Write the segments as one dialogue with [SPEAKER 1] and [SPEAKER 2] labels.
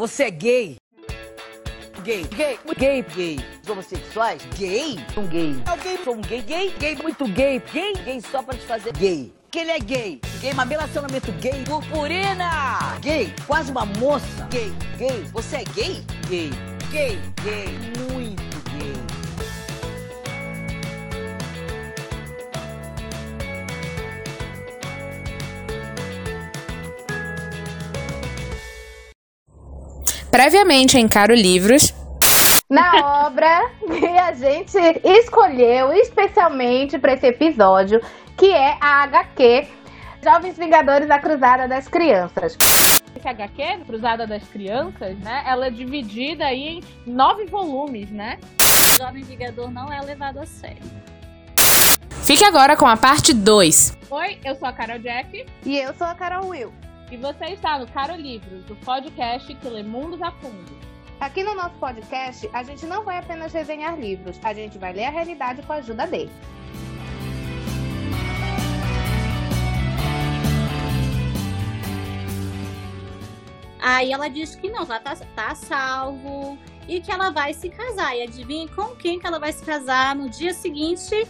[SPEAKER 1] você é gay? Gay, gay, gay, gay. Os homossexuais, gay? São gay. É gay, sou um gay, gay, gay, muito gay. Gay, gay só pra te fazer gay. Que ele é gay. Gay, mas relacionamento gay. Purpurina! Gay, quase uma moça. Gay, gay. Você é gay? Gay. Gay, gay, muito
[SPEAKER 2] Previamente em Caro Livros.
[SPEAKER 3] Na obra que a gente escolheu especialmente para esse episódio, que é a HQ Jovens Vingadores da Cruzada das Crianças.
[SPEAKER 4] Esse HQ, Cruzada das Crianças, né? Ela é dividida aí em nove volumes, né?
[SPEAKER 5] O Jovem Vingador não é levado a sério.
[SPEAKER 2] Fique agora com a parte 2.
[SPEAKER 4] Oi, eu sou a Carol Jack.
[SPEAKER 3] E eu sou a Carol Will.
[SPEAKER 4] E você está no Caro Livros, o podcast que lê mundos a fundo.
[SPEAKER 3] Aqui no nosso podcast, a gente não vai apenas resenhar livros, a gente vai ler a realidade com a ajuda dele.
[SPEAKER 5] Aí ela diz que não, ela tá, tá salvo e que ela vai se casar. E adivinha com quem que ela vai se casar no dia seguinte?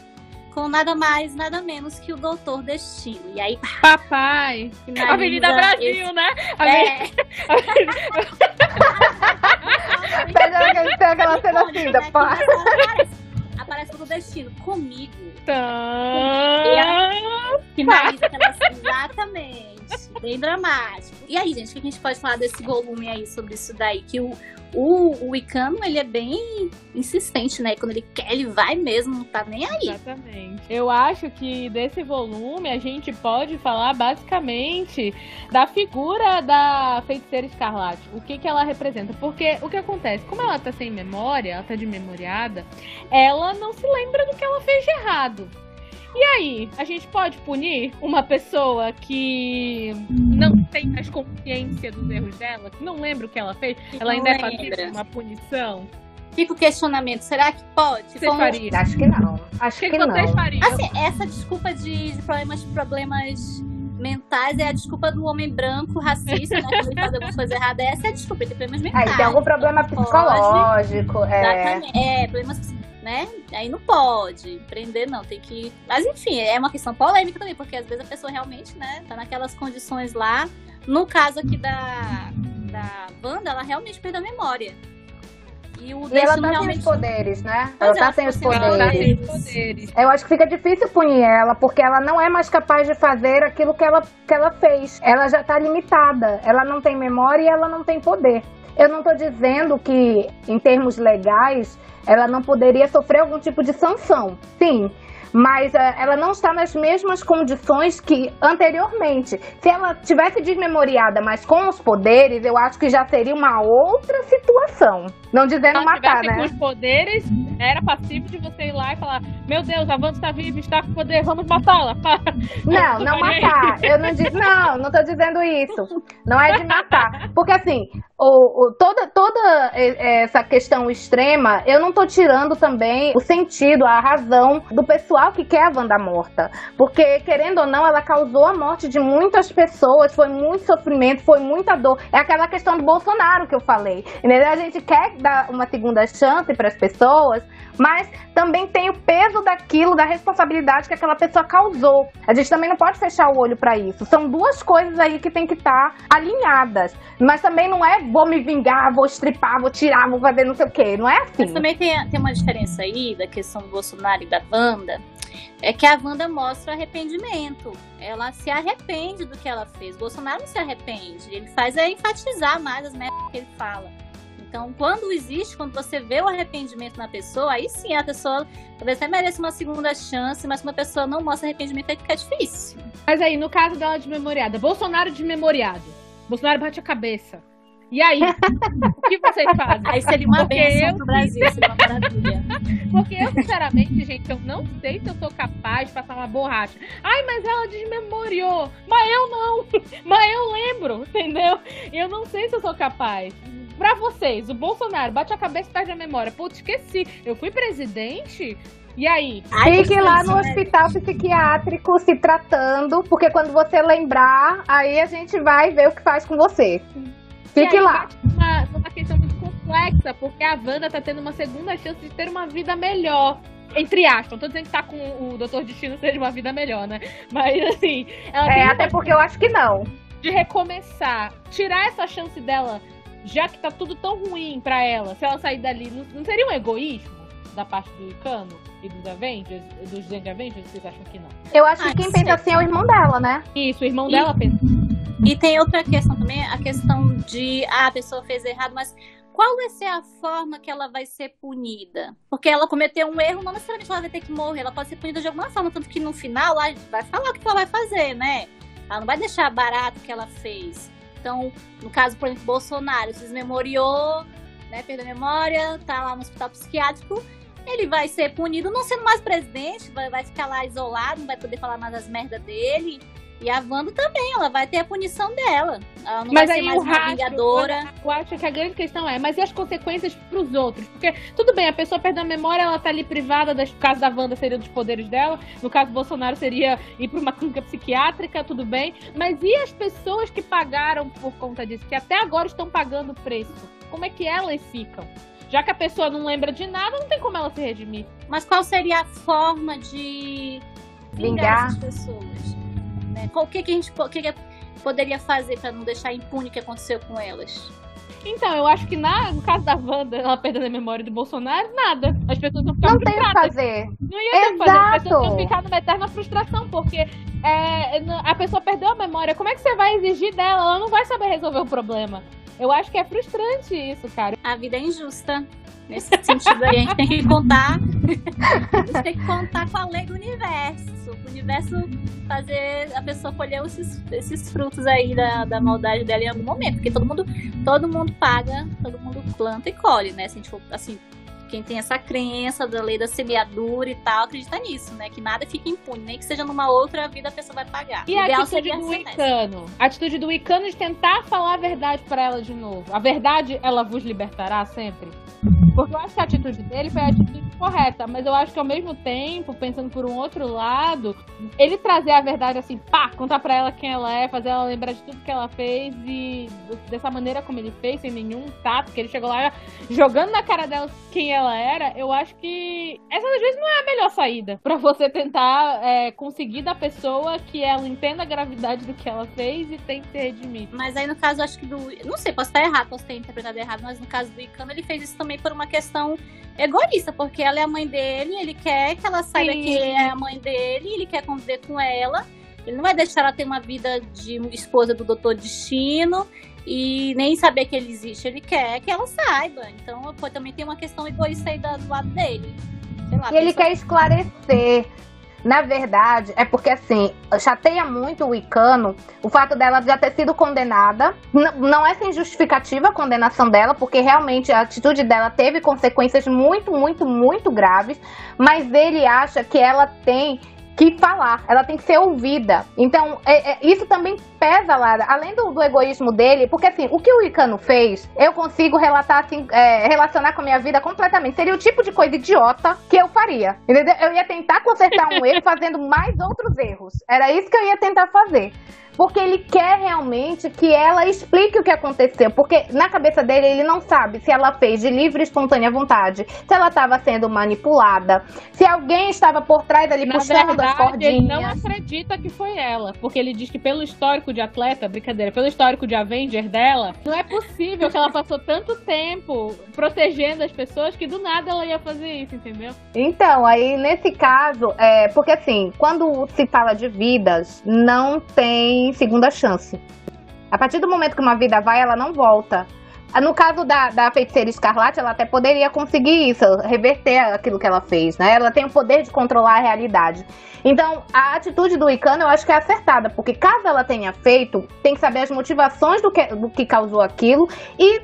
[SPEAKER 5] Com nada mais, nada menos que o Doutor Destino. E aí,
[SPEAKER 4] Papai! Avenida Brasil,
[SPEAKER 5] esse-
[SPEAKER 4] né?
[SPEAKER 5] É.
[SPEAKER 3] Tá já que tem aquela cena assim, da pá.
[SPEAKER 5] Aparece, aparece o Doutor Destino comigo. Finaliza aquela exatamente. Bem dramático. E aí, gente, o que a gente pode falar desse volume aí sobre isso daí? Que o, o, o Icano, ele é bem insistente, né? Quando ele quer, ele vai mesmo, não tá nem aí.
[SPEAKER 4] Exatamente. Eu acho que desse volume a gente pode falar basicamente da figura da feiticeira escarlate. O que, que ela representa? Porque o que acontece? Como ela tá sem memória, ela tá desmemoriada, ela não se lembra do que ela fez de errado. E aí, a gente pode punir uma pessoa que não tem mais consciência dos erros dela, que não lembra o que ela fez, ela
[SPEAKER 5] não
[SPEAKER 4] ainda é
[SPEAKER 5] lembra.
[SPEAKER 4] de uma punição?
[SPEAKER 5] Fica o questionamento, será que pode?
[SPEAKER 4] Você
[SPEAKER 5] Como-
[SPEAKER 4] faria?
[SPEAKER 3] Acho que não. Acho
[SPEAKER 4] que,
[SPEAKER 3] que
[SPEAKER 4] que vocês
[SPEAKER 3] não.
[SPEAKER 4] fariam?
[SPEAKER 5] Assim, essa desculpa de, de problemas, problemas mentais é a desculpa do homem branco racista, né? Quando ele faz alguma coisa errada, essa é a desculpa, ele tem problemas mentais.
[SPEAKER 3] Aí tem algum problema psicológico. É.
[SPEAKER 5] Exatamente. É, problemas, né? Aí não pode prender, não. Tem que. Mas enfim, é uma questão polêmica também, porque às vezes a pessoa realmente, né, tá naquelas condições lá. No caso aqui da, da Wanda, ela realmente perdeu a memória. E o
[SPEAKER 3] E ela tá sem
[SPEAKER 5] realmente.
[SPEAKER 3] os poderes, né?
[SPEAKER 5] Pois
[SPEAKER 3] ela tá sem os
[SPEAKER 4] tá
[SPEAKER 3] poderes.
[SPEAKER 4] poderes.
[SPEAKER 3] Eu acho que fica difícil punir ela, porque ela não é mais capaz de fazer aquilo que ela, que ela fez. Ela já tá limitada. Ela não tem memória e ela não tem poder. Eu não tô dizendo que, em termos legais, ela não poderia sofrer algum tipo de sanção. Sim. Mas eh, ela não está nas mesmas condições que anteriormente. Se ela tivesse desmemoriada, mas com os poderes, eu acho que já seria uma outra situação. Não dizendo matar, né?
[SPEAKER 4] com os poderes, era passível de você ir lá e falar: Meu Deus, a Wanda está viva, está com poder, vamos matá-la.
[SPEAKER 3] Não, não matar. Eu não digo, não, não tô dizendo isso. Não é de matar. Porque assim, o, o- toda, toda e- essa questão extrema, eu não tô tirando também o sentido, a razão do pessoal que quer a Wanda morta. Porque, querendo ou não, ela causou a morte de muitas pessoas, foi muito sofrimento, foi muita dor. É aquela questão do Bolsonaro que eu falei. A gente quer dar uma segunda chance para as pessoas, mas também tem o peso daquilo, da responsabilidade que aquela pessoa causou. A gente também não pode fechar o olho para isso. São duas coisas aí que tem que estar alinhadas. Mas também não é vou me vingar, vou estripar, vou tirar, vou fazer não sei o quê. Não é assim.
[SPEAKER 5] Mas também tem, tem uma diferença aí da questão do Bolsonaro e da Wanda. É que a Wanda mostra arrependimento. Ela se arrepende do que ela fez. Bolsonaro não se arrepende. Ele faz é enfatizar mais as merdas que ele fala. Então, quando existe, quando você vê o arrependimento na pessoa, aí sim a pessoa talvez até mereça uma segunda chance, mas quando a pessoa não mostra arrependimento, aí fica difícil.
[SPEAKER 4] Mas aí, no caso dela desmemoriada, Bolsonaro desmemoriado. Bolsonaro bate a cabeça. E aí? o que vocês fazem?
[SPEAKER 5] Aí seria uma
[SPEAKER 4] Porque
[SPEAKER 5] bênção
[SPEAKER 4] eu-
[SPEAKER 5] pro Brasil, seria uma maravilha.
[SPEAKER 4] Porque eu, sinceramente, gente, eu não sei se eu sou capaz de passar uma borracha. Ai, mas ela desmemoriou. Mas eu não. Mas eu lembro, entendeu? Eu não sei se eu sou capaz. Pra vocês, o Bolsonaro bate a cabeça e perde a memória. Putz, esqueci. Eu fui presidente? E aí?
[SPEAKER 3] Fique lá no
[SPEAKER 5] né?
[SPEAKER 3] hospital psiquiátrico se tratando, porque quando você lembrar, aí a gente vai ver o que faz com você. Fique
[SPEAKER 4] aí,
[SPEAKER 3] lá.
[SPEAKER 4] uma- uma questão muito complexa, porque a Wanda tá tendo uma segunda chance de ter uma vida melhor. Entre aspas, não tô dizendo que tá com o Doutor Destino seja uma vida melhor, né? Mas assim. Ela
[SPEAKER 3] é, até porque eu acho que não.
[SPEAKER 4] De recomeçar, tirar essa chance dela, já que tá tudo tão ruim pra ela, se ela sair dali, não, não seria um egoísmo da parte do Cano e dos Avengers, dos Young Avengers? Vocês acham que não?
[SPEAKER 3] Eu acho que quem pensa assim é o irmão dela, né?
[SPEAKER 4] Isso, o irmão e... dela pensa.
[SPEAKER 5] E tem outra questão também, a questão de ah, a pessoa fez errado, mas qual vai ser a forma que ela vai ser punida? Porque ela cometeu um erro, não necessariamente ela vai ter que morrer, ela pode ser punida de alguma forma, tanto que no final ela vai falar o que ela vai fazer, né? Ela não vai deixar barato o que ela fez. Então, no caso, por exemplo, Bolsonaro se desmemoriou, né, perdeu a memória, tá lá no hospital psiquiátrico, ele vai ser punido não sendo mais presidente, vai, vai ficar lá isolado, não vai poder falar mais as merdas dele. E a Wanda também, ela vai ter a punição dela. Ela não
[SPEAKER 4] mas
[SPEAKER 5] vai
[SPEAKER 4] aí
[SPEAKER 5] ser mais
[SPEAKER 4] o
[SPEAKER 5] uma
[SPEAKER 4] rastro,
[SPEAKER 5] vingadora.
[SPEAKER 4] Eu acho que a grande questão é, mas e as consequências pros outros? Porque, tudo bem, a pessoa perdeu a memória, ela tá ali privada, das, no caso da Wanda seria dos poderes dela, no caso do Bolsonaro seria ir pra uma clínica psiquiátrica, tudo bem. Mas e as pessoas que pagaram por conta disso, que até agora estão pagando o preço? Como é que elas ficam? Já que a pessoa não lembra de nada, não tem como ela se redimir.
[SPEAKER 5] Mas qual seria a forma de vingar, essas pessoas? Né? O que, que a gente que que poderia fazer para não deixar impune o que aconteceu com elas?
[SPEAKER 4] Então, eu acho que na, no caso da Wanda, ela perdendo a memória do Bolsonaro, nada. As pessoas não
[SPEAKER 3] ficar Não tem o que fazer.
[SPEAKER 4] Não ia ter o que fazer. As pessoas iam ficar numa eterna frustração, porque é, a pessoa perdeu a memória. Como é que você vai exigir dela? Ela não vai saber resolver o problema. Eu acho que é frustrante isso, cara.
[SPEAKER 5] A vida é injusta. Nesse sentido aí, a gente tem que contar. a gente tem que contar com a lei do universo. O universo fazer a pessoa colher esses, esses frutos aí da, da maldade dela em algum momento. Porque todo mundo, todo mundo paga, todo mundo planta e colhe, né? Se a gente for assim, quem tem essa crença da lei da semeadura e tal, acredita nisso, né? Que nada fica impune, nem que seja numa outra vida a pessoa vai pagar.
[SPEAKER 4] E a atitude do Icano? A atitude do Icano de tentar falar a verdade para ela de novo. A verdade, ela vos libertará sempre? Porque eu acho que a atitude dele foi a atitude correta, mas eu acho que ao mesmo tempo, pensando por um outro lado, ele trazer a verdade assim, pá, contar pra ela quem ela é, fazer ela lembrar de tudo que ela fez e dessa maneira como ele fez, sem nenhum tato, que ele chegou lá jogando na cara dela quem ela era, eu acho que essa às vezes não é a melhor saída para você tentar é, conseguir da pessoa que ela entenda a gravidade do que ela fez e tente se redimir.
[SPEAKER 5] Mas aí no caso, acho que do. Não sei, posso estar errado, posso ter interpretado errado, mas no caso do Icano, ele fez isso também por uma questão egoísta, porque ela é a mãe dele, ele quer que ela saiba Sim. que é a mãe dele, ele quer conviver com ela. Ele não vai deixar ela ter uma vida de esposa do Doutor Destino e nem saber que ele existe. Ele quer que ela saiba. Então, pô, também tem uma questão egoísta aí do lado dele.
[SPEAKER 3] Lá, e ele quer esclarecer. Na verdade, é porque assim, chateia muito o Icano o fato dela já ter sido condenada. N não é sem justificativa a condenação dela, porque realmente a atitude dela teve consequências muito, muito, muito graves. Mas ele acha que ela tem que falar, ela tem que ser ouvida. Então, é, é, isso também pesa, Lara, além do, do, egoísmo dele, porque assim, o que o Icano fez, eu consigo relatar assim, é, relacionar com a minha vida completamente. Seria o tipo de coisa idiota que eu faria. Entendeu? Eu ia tentar consertar um erro fazendo mais outros erros. Era isso que eu ia tentar fazer porque ele quer realmente que ela explique o que aconteceu, porque na cabeça dele ele não sabe se ela fez de livre e espontânea vontade, se ela estava sendo manipulada, se alguém estava por trás ali
[SPEAKER 4] na
[SPEAKER 3] puxando
[SPEAKER 4] verdade,
[SPEAKER 3] das cordinhas.
[SPEAKER 4] Ele não acredita que foi ela, porque ele diz que pelo histórico de atleta, brincadeira, pelo histórico de Avenger dela, não é possível que ela passou tanto tempo protegendo as pessoas que do nada ela ia fazer isso, entendeu?
[SPEAKER 3] Então, aí nesse caso, é, porque assim, quando se fala de vidas, não tem segunda chance. A partir do momento que uma vida vai, ela não volta. No caso da, da feiticeira escarlate, ela até poderia conseguir isso, reverter aquilo que ela fez, né? Ela tem o poder de controlar a realidade. Então, a atitude do Icano eu acho que é acertada, porque caso ela tenha feito, tem que saber as motivações do que, do que causou aquilo e,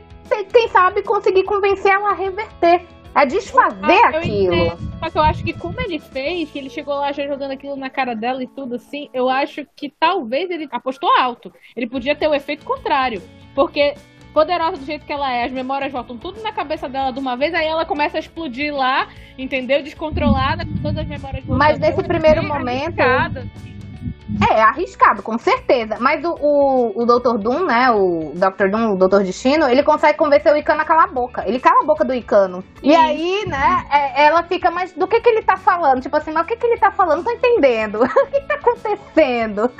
[SPEAKER 3] quem sabe, conseguir convencer ela a reverter a desfazer ah, aquilo. Entendo.
[SPEAKER 4] Só que eu acho que como ele fez, que ele chegou lá já jogando aquilo na cara dela e tudo assim, eu acho que talvez ele apostou alto. Ele podia ter o efeito contrário. Porque poderosa do jeito que ela é, as memórias voltam tudo na cabeça dela de uma vez, aí ela começa a explodir lá, entendeu? Descontrolada, com todas as memórias
[SPEAKER 3] Mas nesse primeiro momento. É, arriscado, com certeza. Mas o, o, o Dr. Doom, né? O Dr. Doom, o Dr. Destino, ele consegue convencer o Icano a calar a boca. Ele cala a boca do Icano. E aí, né, é, ela fica, mas do que que ele tá falando? Tipo assim, mas o que que ele tá falando? Não tô entendendo. o que, tá acontecendo?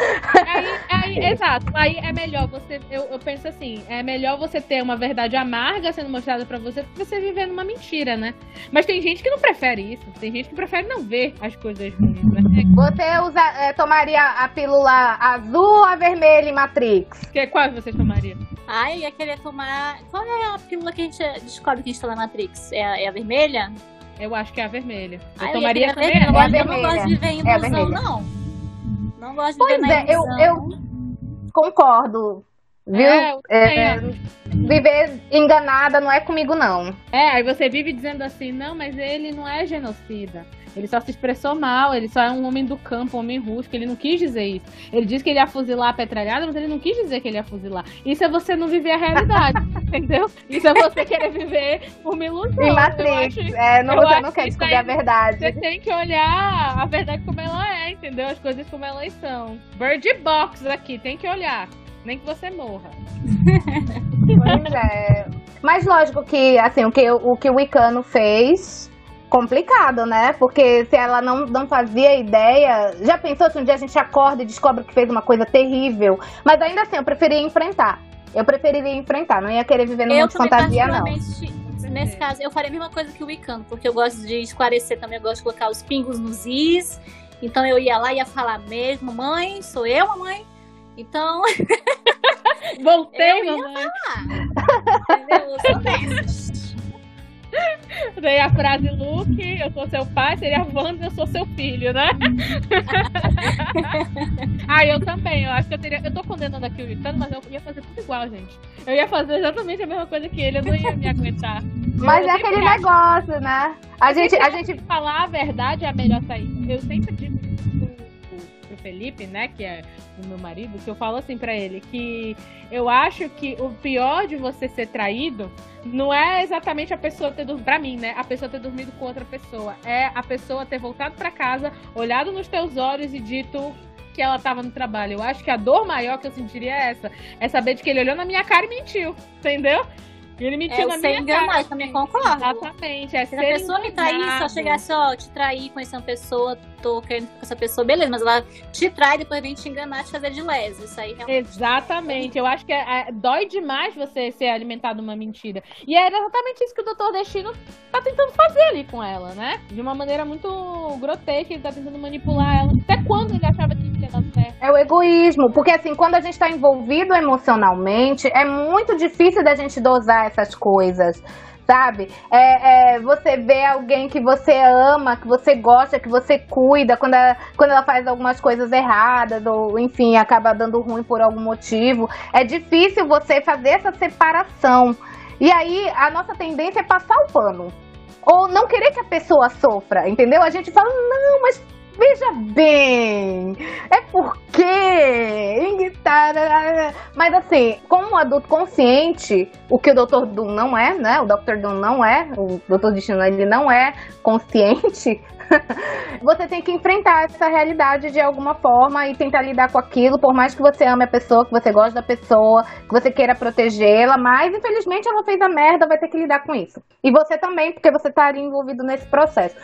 [SPEAKER 4] Aí, aí, exato. Aí é melhor você. Eu, eu penso assim: é melhor você ter uma verdade amarga sendo mostrada pra você do que você viver numa mentira, né? Mas tem gente que não prefere isso. Tem gente que prefere não ver as coisas ruins, né?
[SPEAKER 3] Você usa, é, tomaria a pílula azul ou a vermelha em Matrix?
[SPEAKER 4] Que, qual você tomaria?
[SPEAKER 5] Ah, eu ia querer tomar. Qual é a pílula que a gente descobre que a gente tá na Matrix? É a, é a vermelha?
[SPEAKER 4] Eu acho que é a vermelha. Eu
[SPEAKER 5] Ah, eu ia
[SPEAKER 4] tomaria
[SPEAKER 5] querer a
[SPEAKER 4] também.
[SPEAKER 5] vermelha. Eu,
[SPEAKER 3] É a
[SPEAKER 5] gosto- eu não gosto de viver em
[SPEAKER 3] vermelha. É
[SPEAKER 5] ilusão,
[SPEAKER 3] vermelha.
[SPEAKER 5] não. Não gosto de
[SPEAKER 3] Pois
[SPEAKER 5] viver na
[SPEAKER 3] é, eu,
[SPEAKER 5] ilusão.
[SPEAKER 3] eu concordo. Viu?
[SPEAKER 4] É, eu
[SPEAKER 3] É, viver enganada não é comigo, não.
[SPEAKER 4] É, aí você vive dizendo assim, não, mas ele não é genocida. Ele só se expressou mal, ele só é um homem do campo, um homem rústico, ele não quis dizer isso. Ele disse que ele ia fuzilar a petralhada, mas ele não quis dizer que ele ia fuzilar. Isso é você não viver a realidade, entendeu? Isso é você querer viver uma ilusão.
[SPEAKER 3] Em Matrix.
[SPEAKER 4] acho-
[SPEAKER 3] É, não, você não
[SPEAKER 4] que
[SPEAKER 3] quer
[SPEAKER 4] isso
[SPEAKER 3] descobrir a verdade.
[SPEAKER 4] Você tem que olhar a verdade como ela é, entendeu? As coisas como elas são. Bird Box aqui, tem que olhar. Nem que você morra.
[SPEAKER 3] Pois é. Mas lógico que, assim, o que o, que o Icano fez, complicado, né? Porque se ela não, não fazia ideia. Já pensou se um dia a gente acorda e descobre que fez uma coisa terrível? Mas ainda assim, eu preferia enfrentar. Eu preferiria enfrentar, não ia querer viver no
[SPEAKER 5] Eu
[SPEAKER 3] mundo de fantasia, não.
[SPEAKER 5] nesse caso, eu faria a mesma coisa que o Wicano, porque eu gosto de esclarecer também, eu gosto de colocar os pingos nos is. Então eu ia lá e ia falar mesmo, mãe, sou eu, mamãe. Então,
[SPEAKER 4] Voltei,
[SPEAKER 5] Eu ia
[SPEAKER 4] mamãe.
[SPEAKER 5] entendeu? Eu sou dessas.
[SPEAKER 4] Daí a frase Luke, eu sou seu pai, seria Wanda, eu sou seu filho, né? ah, eu também, eu acho que eu teria. Eu tô condenando aqui o Icano, mas eu ia fazer tudo igual, gente. Eu ia fazer exatamente a mesma coisa que ele, eu não ia me aguentar.
[SPEAKER 3] Mas
[SPEAKER 4] Eu
[SPEAKER 3] é aquele negócio, né? A gente, a gente
[SPEAKER 4] falar a verdade é a melhor saída. Eu sempre digo Felipe, né, que é o meu marido, que eu falo assim pra ele, que eu acho que o pior de você ser traído não é exatamente a pessoa ter dormido, pra mim, né, a pessoa ter dormido com outra pessoa, é a pessoa ter voltado pra casa, olhado nos teus olhos e dito que ela tava no trabalho. Eu acho que a dor maior que eu sentiria é essa, é saber de que ele olhou na minha cara e mentiu, entendeu? Ele mentiu
[SPEAKER 5] É
[SPEAKER 4] na minha
[SPEAKER 5] enganado,
[SPEAKER 4] cara.
[SPEAKER 5] eu também concordo.
[SPEAKER 4] Exatamente, é
[SPEAKER 5] Se a pessoa me trair, se eu
[SPEAKER 4] enganado.
[SPEAKER 5] chegasse, ó, te trair, conhecer uma pessoa, tô querendo ficar com essa pessoa, beleza, mas ela te trai e depois vem te enganar, te fazer de lesa. Isso aí realmente.
[SPEAKER 4] Exatamente, eu acho que é- é- dói demais você ser alimentado uma mentira. E era exatamente isso que o Doutor Destino tá tentando fazer ali com ela, né? De uma maneira muito grotesca, ele tá tentando manipular ela. Até quando ele achava que ia dar certo?
[SPEAKER 3] É o egoísmo, porque assim, quando a gente está envolvido emocionalmente, é muito difícil da gente dosar essas coisas, sabe? É, é, você vê alguém que você ama, que você gosta, que você cuida, quando ela, quando ela faz algumas coisas erradas, ou enfim, acaba dando ruim por algum motivo, é difícil você fazer essa separação. E aí, a nossa tendência é passar o pano. Ou não querer que a pessoa sofra, entendeu? A gente fala, não, mas veja bem, é porque. tararara. Mas assim, como um adulto consciente, o que o Dr. Doom não é, né? O Dr. Doom não é, o Dr. Destino ele não é consciente. você tem que enfrentar essa realidade de alguma forma e tentar lidar com aquilo, por mais que você ame a pessoa, que você goste da pessoa, que você queira protegê-la, mas infelizmente ela fez a merda, vai ter que lidar com isso. E você também, porque você tá ali envolvido nesse processo.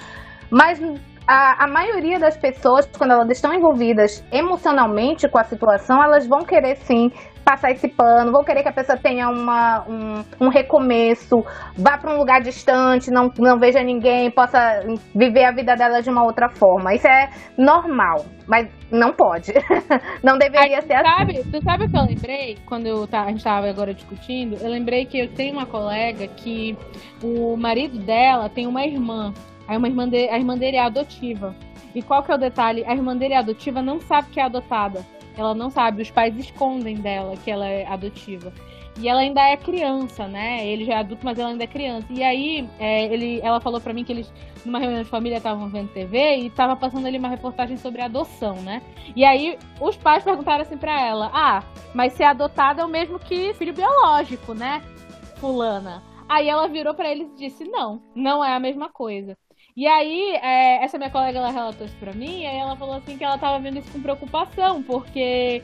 [SPEAKER 3] Mas a, a maioria das pessoas, quando elas estão envolvidas emocionalmente com a situação, elas vão querer sim passar esse pano, vão querer que a pessoa tenha uma, um, um recomeço, vá para um lugar distante, não, não veja ninguém, possa viver a vida dela de uma outra forma. Isso é normal, mas não pode. não deveria
[SPEAKER 4] Aí,
[SPEAKER 3] ser assim.
[SPEAKER 4] sabe, tu sabe o que eu lembrei quando eu tá, a gente tava agora discutindo? Eu lembrei que eu tenho uma colega que o marido dela tem uma irmã. Aí uma irmã de- a irmã dele é adotiva. E qual que é o detalhe? A irmã dele é adotiva não sabe que é adotada. Ela não sabe, os pais escondem dela que ela é adotiva. E ela ainda é criança, né? Ele já é adulto, mas ela ainda é criança. E aí, é, ele, ela falou pra mim que eles, numa reunião de família, estavam vendo TV e tava passando ali uma reportagem sobre adoção, né? E aí, os pais perguntaram assim pra ela: Ah, mas ser adotada é o mesmo que filho biológico, né? Fulana. Aí ela virou pra eles e disse: Não, não é a mesma coisa. E aí, é, essa minha colega, ela relatou isso pra mim, e aí ela falou assim que ela tava vendo isso com preocupação, porque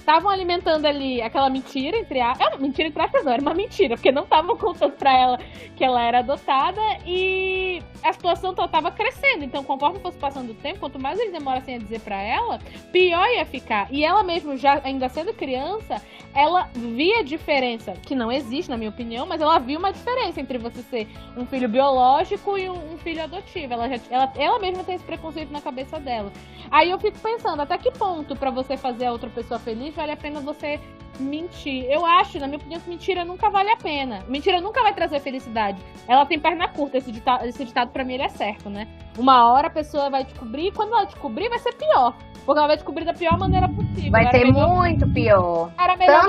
[SPEAKER 4] estavam alimentando ali aquela mentira entre a. É, mentira entre aspas, não, era uma mentira, porque não estavam contando pra ela que ela era adotada e a situação tava crescendo. Então, conforme fosse passando o tempo, quanto mais eles demorassem a dizer pra ela, pior ia ficar. E ela mesmo, já ainda sendo criança, ela via diferença, que não existe, na minha opinião, mas ela viu uma diferença entre você ser um filho biológico e um, um filho adotivo. Ela, já, ela, ela mesma tem esse preconceito na cabeça dela. Aí eu fico pensando, até que ponto para você fazer a outra pessoa feliz vale a pena você mentir. Eu acho, na minha opinião, que mentira nunca vale a pena. Mentira nunca vai trazer felicidade. Ela tem perna curta, esse ditado, esse ditado pra mim ele é certo, né? Uma hora a pessoa vai descobrir, e quando ela descobrir, vai ser pior. Porque ela vai descobrir da pior maneira possível.
[SPEAKER 3] Vai ser melhor... muito pior.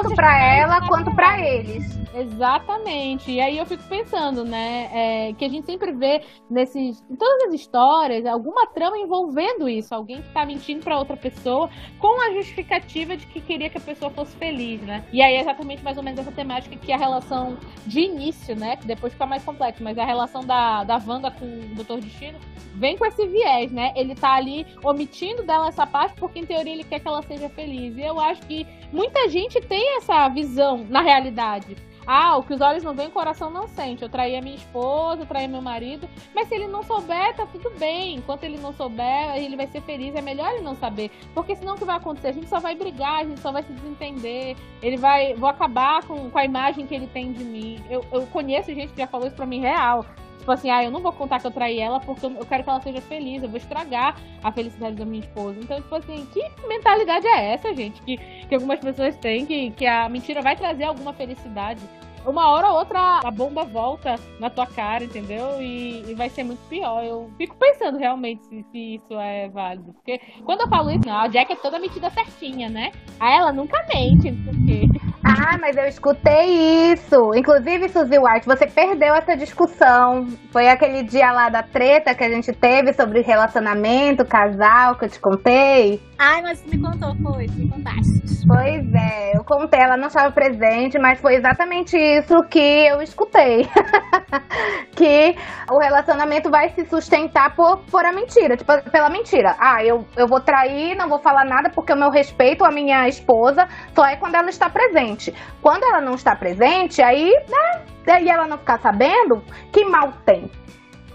[SPEAKER 3] Tanto para ela quanto para eles.
[SPEAKER 4] Exatamente. E aí eu fico pensando, né, é, que a gente sempre vê nesses, em todas as histórias, alguma trama envolvendo isso, alguém que tá mentindo para outra pessoa com a justificativa de que queria que a pessoa fosse feliz, né? E aí é exatamente mais ou menos essa temática que a relação de início, né, que depois fica mais complexo, mas a relação da, da Wanda com o Doutor Destino vem com esse viés, né? Ele tá ali omitindo dela essa parte porque em teoria ele quer que ela seja feliz. E eu acho que muita gente tem essa visão na realidade. Ah, o que os olhos não veem, o coração não sente. Eu traí a minha esposa, eu traí meu marido. Mas se ele não souber, tá tudo bem. Enquanto ele não souber, ele vai ser feliz. É melhor ele não saber. Porque senão o que vai acontecer? A gente só vai brigar, a gente só vai se desentender. Ele vai. Vou acabar com, com a imagem que ele tem de mim. Eu, eu conheço gente que já falou isso pra mim real. Tipo assim, ah, eu não vou contar que eu traí ela porque eu quero que ela seja feliz, eu vou estragar a felicidade da minha esposa. Então, tipo assim, que mentalidade é essa, gente? Que, que algumas pessoas têm, que, que a mentira vai trazer alguma felicidade. Uma hora ou outra a bomba volta na tua cara, entendeu? E, e vai ser muito pior. Eu fico pensando realmente se, se, isso é válido. Porque quando eu falo isso, não, a Jack é toda metida certinha, né? A ela nunca mente, não sei o quê.
[SPEAKER 3] Ah, mas eu escutei isso. Inclusive, Suzy White, você perdeu essa discussão. Foi aquele dia lá da treta que a gente teve sobre relacionamento, casal, que eu te contei.
[SPEAKER 5] Ai, mas me contou, foi, me contaste.
[SPEAKER 3] Pois é, eu contei, ela não estava presente, mas foi exatamente isso que eu escutei. que o relacionamento vai se sustentar por, por a mentira, tipo, pela mentira. Ah, eu, eu vou trair, não vou falar nada porque o meu respeito à minha esposa só é quando ela está presente. Quando ela não está presente, aí, né, e ela não ficar sabendo, que mal tem.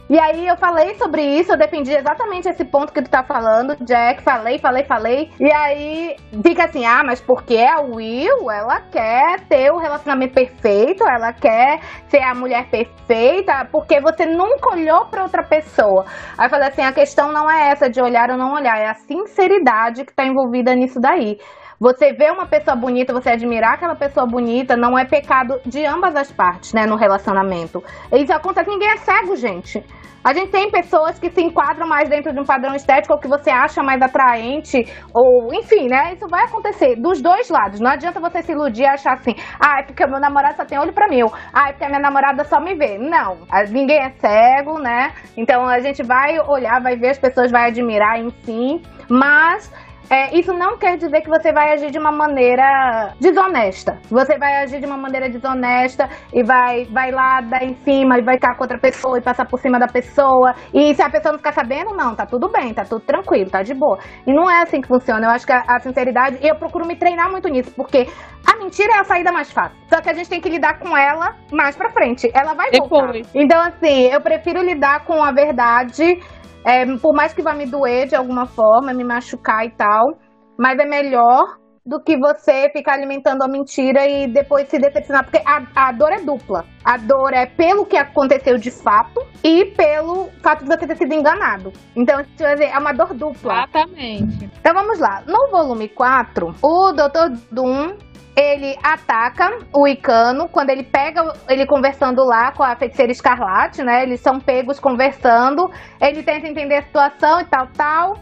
[SPEAKER 3] E aí eu falei sobre isso, eu defendi exatamente esse ponto que tu tá falando, Jack, falei, falei, falei. E aí fica assim, ah, mas porque a Will, ela quer ter o relacionamento perfeito, ela quer ser a mulher perfeita, porque você nunca olhou para outra pessoa. Aí eu falei assim, a questão não é essa de olhar ou não olhar, é a sinceridade que tá envolvida nisso daí. Você vê uma pessoa bonita, você admirar aquela pessoa bonita, não é pecado de ambas as partes, né, no relacionamento. Isso acontece, ninguém é cego, gente. A gente tem pessoas que se enquadram mais dentro de um padrão estético ou que você acha mais atraente, ou enfim, né? Isso vai acontecer dos dois lados. Não adianta você se iludir e achar assim, ah, é porque meu namorado só tem olho para mim, ou, ah, é porque a minha namorada só me vê. Não, ninguém é cego, né? Então a gente vai olhar, vai ver as pessoas, vai admirar si, mas é, isso não quer dizer que você vai agir de uma maneira desonesta. Você vai agir de uma maneira desonesta e vai, vai lá dar em cima e vai ficar com outra pessoa e passar por cima da pessoa. E se a pessoa não ficar sabendo, não, tá tudo bem, tá tudo tranquilo, tá de boa. E não é assim que funciona. Eu acho que a, a sinceridade, e eu procuro me treinar muito nisso, porque a mentira é a saída mais fácil. Só que a gente tem que lidar com ela mais pra frente. Ela vai voltar. Depois. Então, assim, eu prefiro lidar com a verdade é, por mais que vá me doer de alguma forma, me machucar e tal, mas é melhor do que você ficar alimentando a mentira e depois se decepcionar, porque a, a dor é dupla. A dor é pelo que aconteceu de fato e pelo fato de você ter sido enganado. Então, é uma dor dupla.
[SPEAKER 4] Exatamente.
[SPEAKER 3] Então vamos lá. No volume 4, o Dr. Doom ele ataca o Icano quando ele pega ele conversando lá com a feiticeira escarlate, né? Eles são pegos conversando. Ele tenta entender a situação e tal, tal.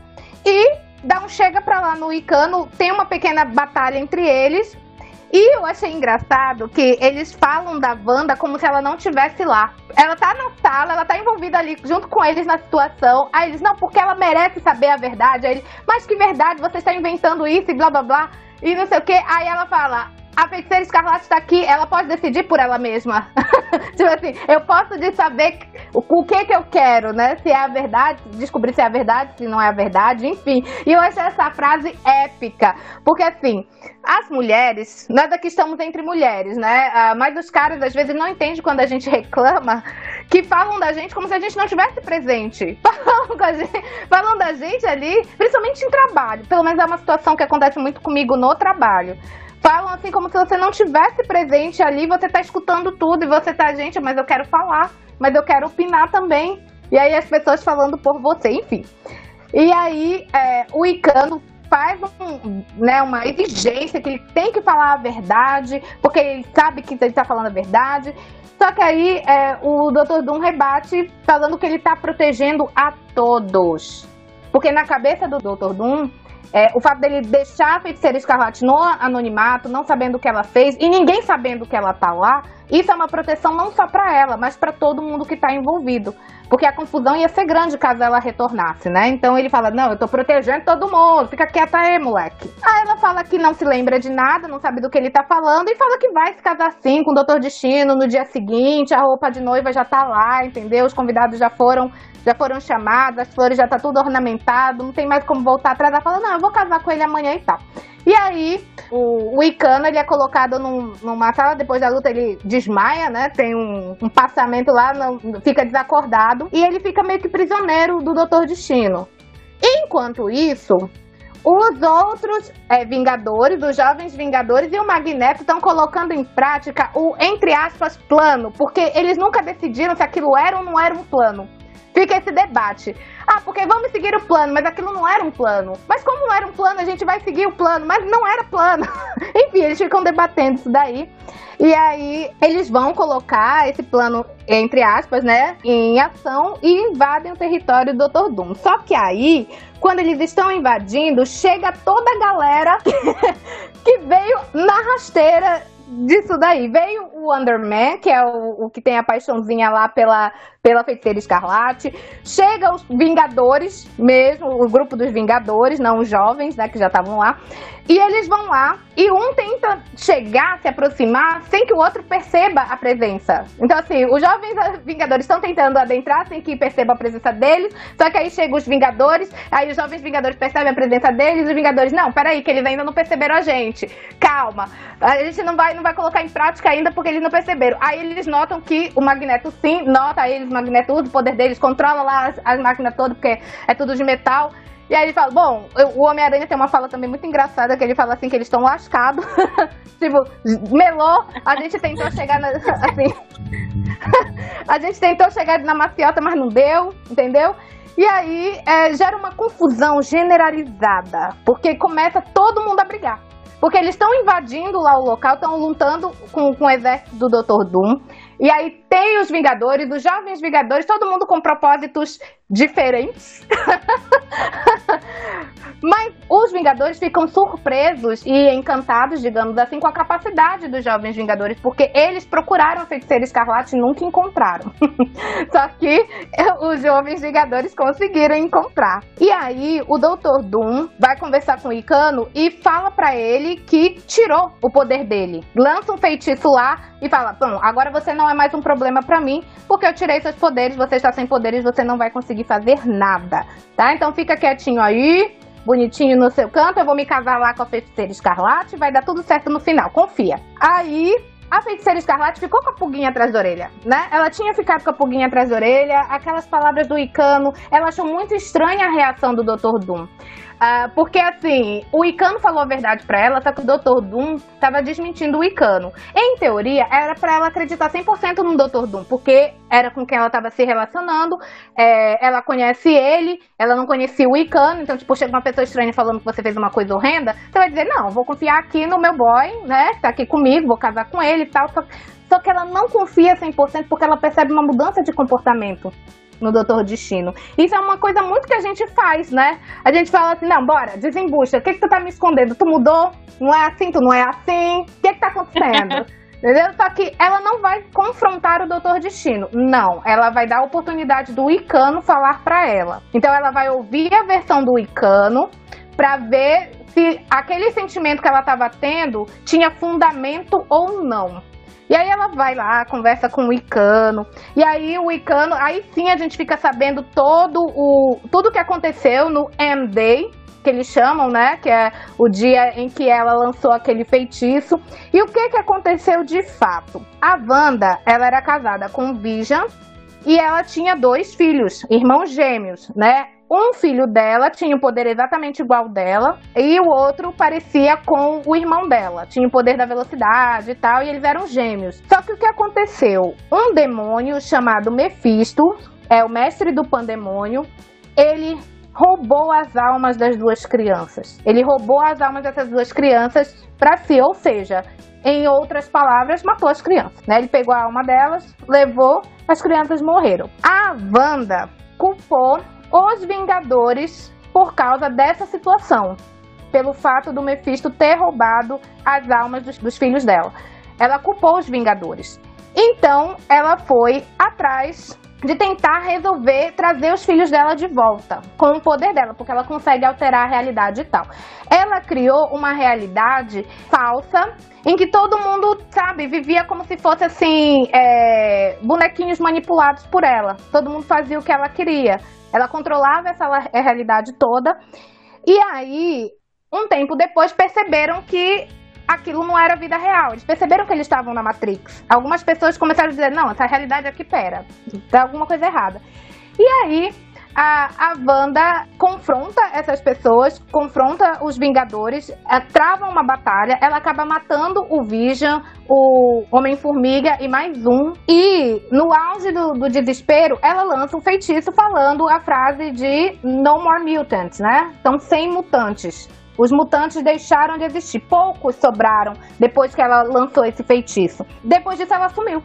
[SPEAKER 3] E dá um chega pra lá no Icano. Tem uma pequena batalha entre eles. E eu achei engraçado que eles falam da Wanda como se ela não tivesse lá. Ela tá na sala, ela tá envolvida ali junto com eles na situação. Aí eles, não, porque ela merece saber a verdade. Aí ele, mas que verdade, você está inventando isso e blá blá blá e não sei o que. Aí ela fala: a feiticeira escarlate tá aqui, ela pode decidir por ela mesma. tipo assim, eu posso de saber o, o, que que eu quero, né? Se é a verdade, descobrir se é a verdade, se não é a verdade, enfim. E eu achei essa frase épica, porque assim, as mulheres, nós aqui estamos entre mulheres, né? Ah, mas os caras às vezes não entendem quando a gente reclama que falam da gente como se a gente não tivesse presente. Falam, gente, falam da gente ali, principalmente em trabalho. Pelo menos é uma situação que acontece muito comigo no trabalho falam assim como se você não tivesse presente ali, você tá escutando tudo e você tá, gente, mas eu quero falar, mas eu quero opinar também. E aí as pessoas falando por você, enfim. E aí é, o Icano faz um, né, uma exigência que ele tem que falar a verdade, porque ele sabe que ele está falando a verdade. Só que aí é, o Dr. Doom rebate falando que ele está protegendo a todos. Porque na cabeça do Dr. Doom, é, o fato dele deixar a feiticeira escarlate no anonimato, não sabendo o que ela fez e ninguém sabendo que ela tá lá, isso é uma proteção não só para ela, mas para todo mundo que está envolvido. Porque a confusão ia ser grande caso ela retornasse, né? Então ele fala: Não, eu tô protegendo todo mundo, fica quieta aí, moleque. Aí ela fala que não se lembra de nada, não sabe do que ele tá falando, e fala que vai se casar sim com o Doutor Destino no dia seguinte, a roupa de noiva já tá lá, entendeu? Os convidados já foram já foram chamados, as flores já tá tudo ornamentado, não tem mais como voltar atrás. Ela fala, não, eu vou casar com ele amanhã e tal. E aí, o, o Icano, ele é colocado num, numa sala, depois da luta ele desmaia, né? Tem um, um passamento lá, não, fica desacordado. E ele fica meio que prisioneiro do Doutor Destino. Enquanto isso, os outros é, Vingadores, os jovens Vingadores e o Magneto estão colocando em prática o, entre aspas, plano, porque eles nunca decidiram se aquilo era ou não era um plano. Fica esse debate. Ah, porque vamos seguir o plano, mas aquilo não era um plano. Mas como não era um plano, a gente vai seguir o plano, mas não era plano. Enfim, eles ficam debatendo isso daí. E aí eles vão colocar esse plano, entre aspas, né, em ação e invadem o território do Dr. Doom. Só que aí, quando eles estão invadindo, chega toda a galera que veio na rasteira disso daí. Veio o Underman, que é o, o que tem a paixãozinha lá pela, pela feiticeira escarlate. Chega os Vingadores mesmo, o grupo dos Vingadores, não os jovens, né, que já estavam lá. E eles vão lá e um tenta chegar, se aproximar, sem que o outro perceba a presença. Então, assim, os jovens Vingadores estão tentando adentrar sem que perceba a presença deles. Só que aí chegam os Vingadores, aí os jovens Vingadores percebem a presença deles, os Vingadores, não, peraí, que eles ainda não perceberam a gente. Calma. A gente não vai, não vai colocar em prática ainda porque eles não perceberam. Aí eles notam que o Magneto sim, nota eles, Magneto usa o poder deles, controla lá as, as máquinas todas, porque é tudo de metal. E aí ele fala, bom, o Homem-Aranha tem uma fala também muito engraçada, que ele fala assim que eles estão lascados. tipo, melou, a gente tentou chegar na, assim. a gente tentou chegar na maciota, mas não deu, entendeu? E aí é, gera uma confusão generalizada, porque começa todo mundo a brigar. Porque eles estão invadindo lá o local, estão lutando com, com o exército do Dr. Doom. E aí tem os Vingadores, os jovens Vingadores, todo mundo com propósitos diferentes. Mas os Vingadores ficam surpresos e encantados, digamos assim, com a capacidade dos jovens Vingadores, porque eles procuraram a feiticeira escarlate e nunca encontraram. Só que os jovens Vingadores conseguiram encontrar. E aí o Doutor Doom vai conversar com o Icano e fala para ele que tirou o poder dele. Lança um feitiço lá e fala: Bom, agora você não é mais um problema para mim, porque eu tirei seus poderes, você está sem poderes, você não vai conseguir fazer nada, tá? Então fica quietinho aí, bonitinho no seu canto, eu vou me casar lá com a feiticeira escarlate, vai dar tudo certo no final, confia. Aí a feiticeira escarlate ficou com a pulguinha atrás da orelha, né? Ela tinha ficado com a pulguinha atrás da orelha, aquelas palavras do Icano, ela achou muito estranha a reação do Dr. Doom. Uh, porque assim, o Icano falou a verdade para ela, só que o Dr. Doom estava desmentindo o Icano. Em teoria, era para ela acreditar 100% no Dr. Doom, porque era com quem ela estava se relacionando, é, ela conhece ele, ela não conhecia o Icano, então, tipo, chega uma pessoa estranha falando que você fez uma coisa horrenda, você vai dizer, não, vou confiar aqui no meu boy, né, tá aqui comigo, vou casar com ele e tal, só, só que ela não confia 100% porque ela percebe uma mudança de comportamento no Doutor Destino. Isso é uma coisa muito que a gente faz, né? A gente fala assim, não, bora, desembucha, o que, que tu tá me escondendo? Tu mudou? Não é assim? Tu não é assim? O que que tá acontecendo? Entendeu? Só que ela não vai confrontar o Doutor Destino. Não, ela vai dar a oportunidade do Icano falar para ela. Então ela vai ouvir a versão do Icano, para ver se aquele sentimento que ela estava tendo tinha fundamento ou não. E aí ela vai lá, conversa com o Icano. E aí o Icano, aí sim a gente fica sabendo todo o tudo que aconteceu no M-Day, que eles chamam, né? Que é o dia em que ela lançou aquele feitiço. E o que que aconteceu de fato? A Wanda, ela era casada com o Vision e ela tinha dois filhos, irmãos gêmeos, né? Um filho dela tinha um poder exatamente igual dela, e o outro parecia com o irmão dela. Tinha o poder da velocidade e tal, e eles eram gêmeos. Só que o que aconteceu? Um demônio chamado Mephisto, é o mestre do pandemônio, ele roubou as almas das duas crianças. Ele roubou as almas dessas duas crianças para si, ou seja, em outras palavras, matou as crianças. Né? Ele pegou a alma delas, levou, as crianças morreram. A Wanda culpou os Vingadores por causa dessa situação, pelo fato do Mephisto ter roubado as almas dos, dos filhos dela. Ela culpou os Vingadores. Então, ela foi atrás de tentar resolver trazer os filhos dela de volta com o poder dela, porque ela consegue alterar a realidade e tal. Ela criou uma realidade falsa em que todo mundo, sabe, vivia como se fosse assim, é, bonequinhos manipulados por ela. Todo mundo fazia o que ela queria. Ela controlava essa realidade toda. E aí, um tempo depois, perceberam que aquilo não era vida real. Eles perceberam que eles estavam na Matrix. Algumas pessoas começaram a dizer: não, essa realidade aqui, pera, tá alguma coisa errada. E aí. A, a Wanda confronta essas pessoas, confronta os Vingadores, é, trava uma batalha, ela acaba matando o Vision, o Homem-Formiga e mais um. E no auge do, do, desespero, ela lança um feitiço falando a frase de No More Mutants, né? Então, sem mutantes. Os mutantes deixaram de existir. Poucos sobraram depois que ela lançou esse feitiço. Depois disso, ela sumiu.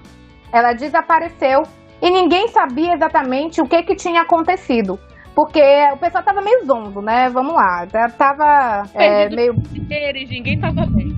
[SPEAKER 3] Ela desapareceu e ninguém sabia exatamente o que, que tinha acontecido. Porque o pessoal tava meio zonzo, né? Vamos lá. Já tava é, meio.
[SPEAKER 4] Ninguém tava bem.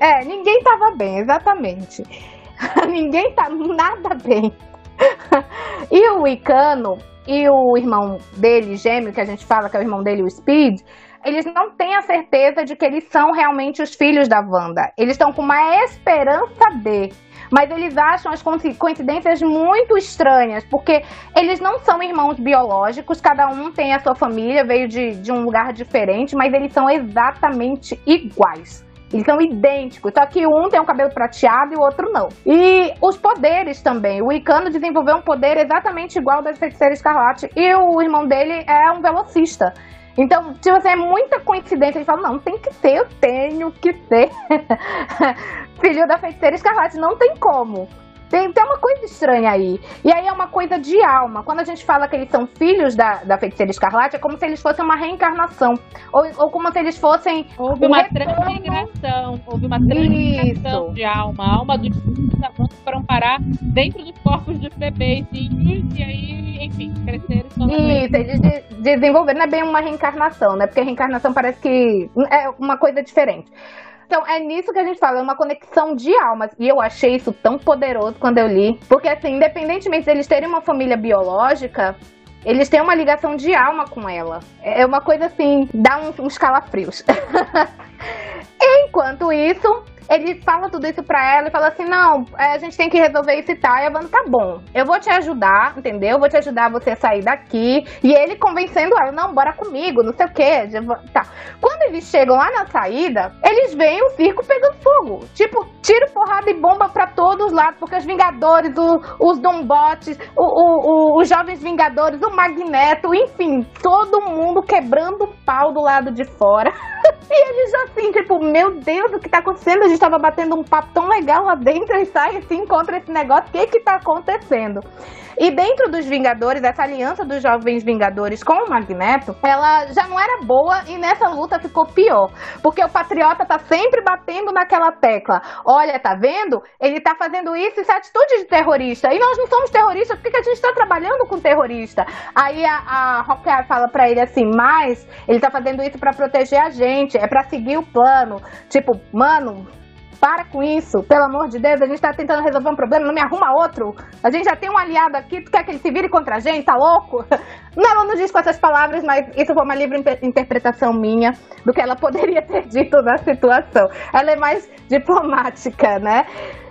[SPEAKER 3] É, ninguém tava bem, exatamente. ninguém tá nada bem. e o Icano e o irmão dele, gêmeo, que a gente fala que é o irmão dele, o Speed, eles não têm a certeza de que eles são realmente os filhos da Wanda. Eles estão com uma esperança de. Mas eles acham as coincidências muito estranhas, porque eles não são irmãos biológicos, cada um tem a sua família, veio de, de um lugar diferente, mas eles são exatamente iguais. Eles são idênticos, só que um tem um cabelo prateado e o outro não. E os poderes também. O Icano desenvolveu um poder exatamente igual ao da feiticeira Escarlate e o irmão dele é um velocista. Então, tipo assim, é muita coincidência. Ele fala, não, tem que ser, eu tenho que ser. Filho da feiticeira escarlate, não tem como. Tem, tem uma coisa estranha aí. E aí é uma coisa de alma. Quando a gente fala que eles são filhos da, da feiticeira escarlate, é como se eles fossem uma reencarnação. Ou, ou como se eles fossem.
[SPEAKER 4] Houve um uma retorno... transmigração. Houve uma transmigração de alma. A alma dos filhos foram parar dentro dos corpos dos bebês. E, e aí, enfim, cresceram.
[SPEAKER 3] Isso, eles de, desenvolveram. Não é bem uma reencarnação, né? Porque a reencarnação parece que é uma coisa diferente. Então, é nisso que a gente fala, é uma conexão de almas. E eu achei isso tão poderoso quando eu li. Porque, assim, independentemente deles terem uma família biológica, eles têm uma ligação de alma com ela. É uma coisa assim, dá uns, uns calafrios. Enquanto isso, ele fala tudo isso pra ela e fala assim: não, é, a gente tem que resolver isso e tal. E a Wanda, tá bom, eu vou te ajudar, entendeu? Eu vou te ajudar você a sair daqui. E ele convencendo ela: não, bora comigo, não sei o quê. Tá. Quando eles chegam lá na saída, eles veem o circo pegando fogo. Tipo, tiro, porrada e bomba pra todos os lados, porque os Vingadores, o, os Dombotes, o, o, os Jovens Vingadores, o Magneto, enfim, todo mundo quebrando o pau do lado de fora. e eles assim, tipo, meu Deus, o que tá acontecendo? Gente tava batendo um papo tão legal lá dentro e sai assim, encontra esse negócio, o que que tá acontecendo? E dentro dos Vingadores, essa aliança dos Jovens Vingadores com o Magneto, ela já não era boa e nessa luta ficou pior. Porque o Patriota tá sempre batendo naquela tecla. Olha, tá vendo? Ele tá fazendo isso, isso é atitude de terrorista. E nós não somos terroristas, por que, a gente tá trabalhando com terrorista? Aí a, a Hawkeye fala pra ele assim, mas ele tá fazendo isso para proteger a gente, é para seguir o plano. Tipo, mano, para com isso, pelo amor de Deus, a gente tá tentando resolver um problema, não me arruma outro. A gente já tem um aliado aqui, tu quer que ele se vire contra a gente, tá louco? Não, ela não diz com essas palavras, mas isso foi uma livre interpretação minha do que ela poderia ter dito na situação. Ela é mais diplomática, né?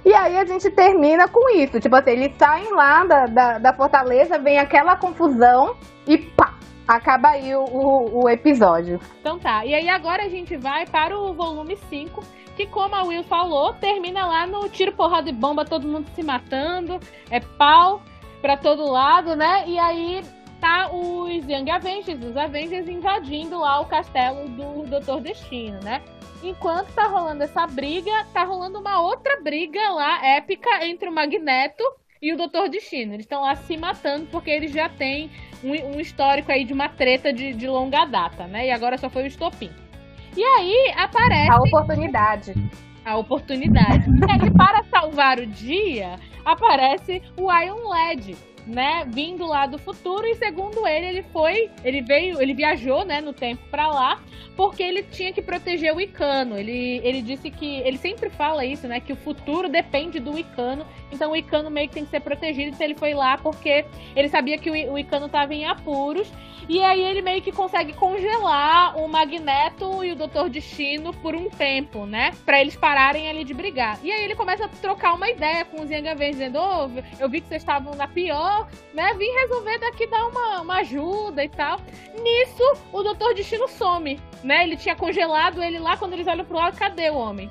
[SPEAKER 3] E aí a gente termina com isso. Tipo assim, eles saem lá da, da, da fortaleza, vem aquela confusão e pá! Acaba aí o, o, o, episódio.
[SPEAKER 4] Então tá. E aí agora a gente vai para o volume 5, que como a Will falou, termina lá no tiro, porrada e bomba, todo mundo se matando, é pau pra todo lado, né? E aí tá os Young Avengers, os Avengers invadindo lá o castelo do Doutor Destino, né? enquanto tá rolando essa briga, tá rolando uma outra briga lá, épica, entre o Magneto e o Doutor Destino. Eles estão lá se matando porque eles já têm um, um histórico aí de uma treta de, de, longa data, né? E agora só foi o estopim. E aí aparece.
[SPEAKER 3] A oportunidade.
[SPEAKER 4] A oportunidade. e aí, para salvar o dia, aparece o Iron Lad né, vindo lá do futuro e segundo ele, ele foi, ele veio, ele viajou, né, no tempo para lá, porque ele tinha que proteger o Icano. Ele, ele disse que ele sempre fala isso, né, que o futuro depende do Icano, então o Icano meio que tem que ser protegido, então ele foi lá porque ele sabia que o, Icano tava em apuros e aí ele meio que consegue congelar o Magneto e o Doutor Destino por um tempo, né? Pra eles pararem ali de brigar. E aí ele começa a trocar uma ideia com os Young Avengers, dizendo: oh, eu vi que vocês estavam na pior, né? Vim resolver daqui dar uma, uma ajuda e tal. Nisso, o Doutor Destino some, né? Ele tinha congelado ele lá, quando eles olham pro lado, cadê o homem?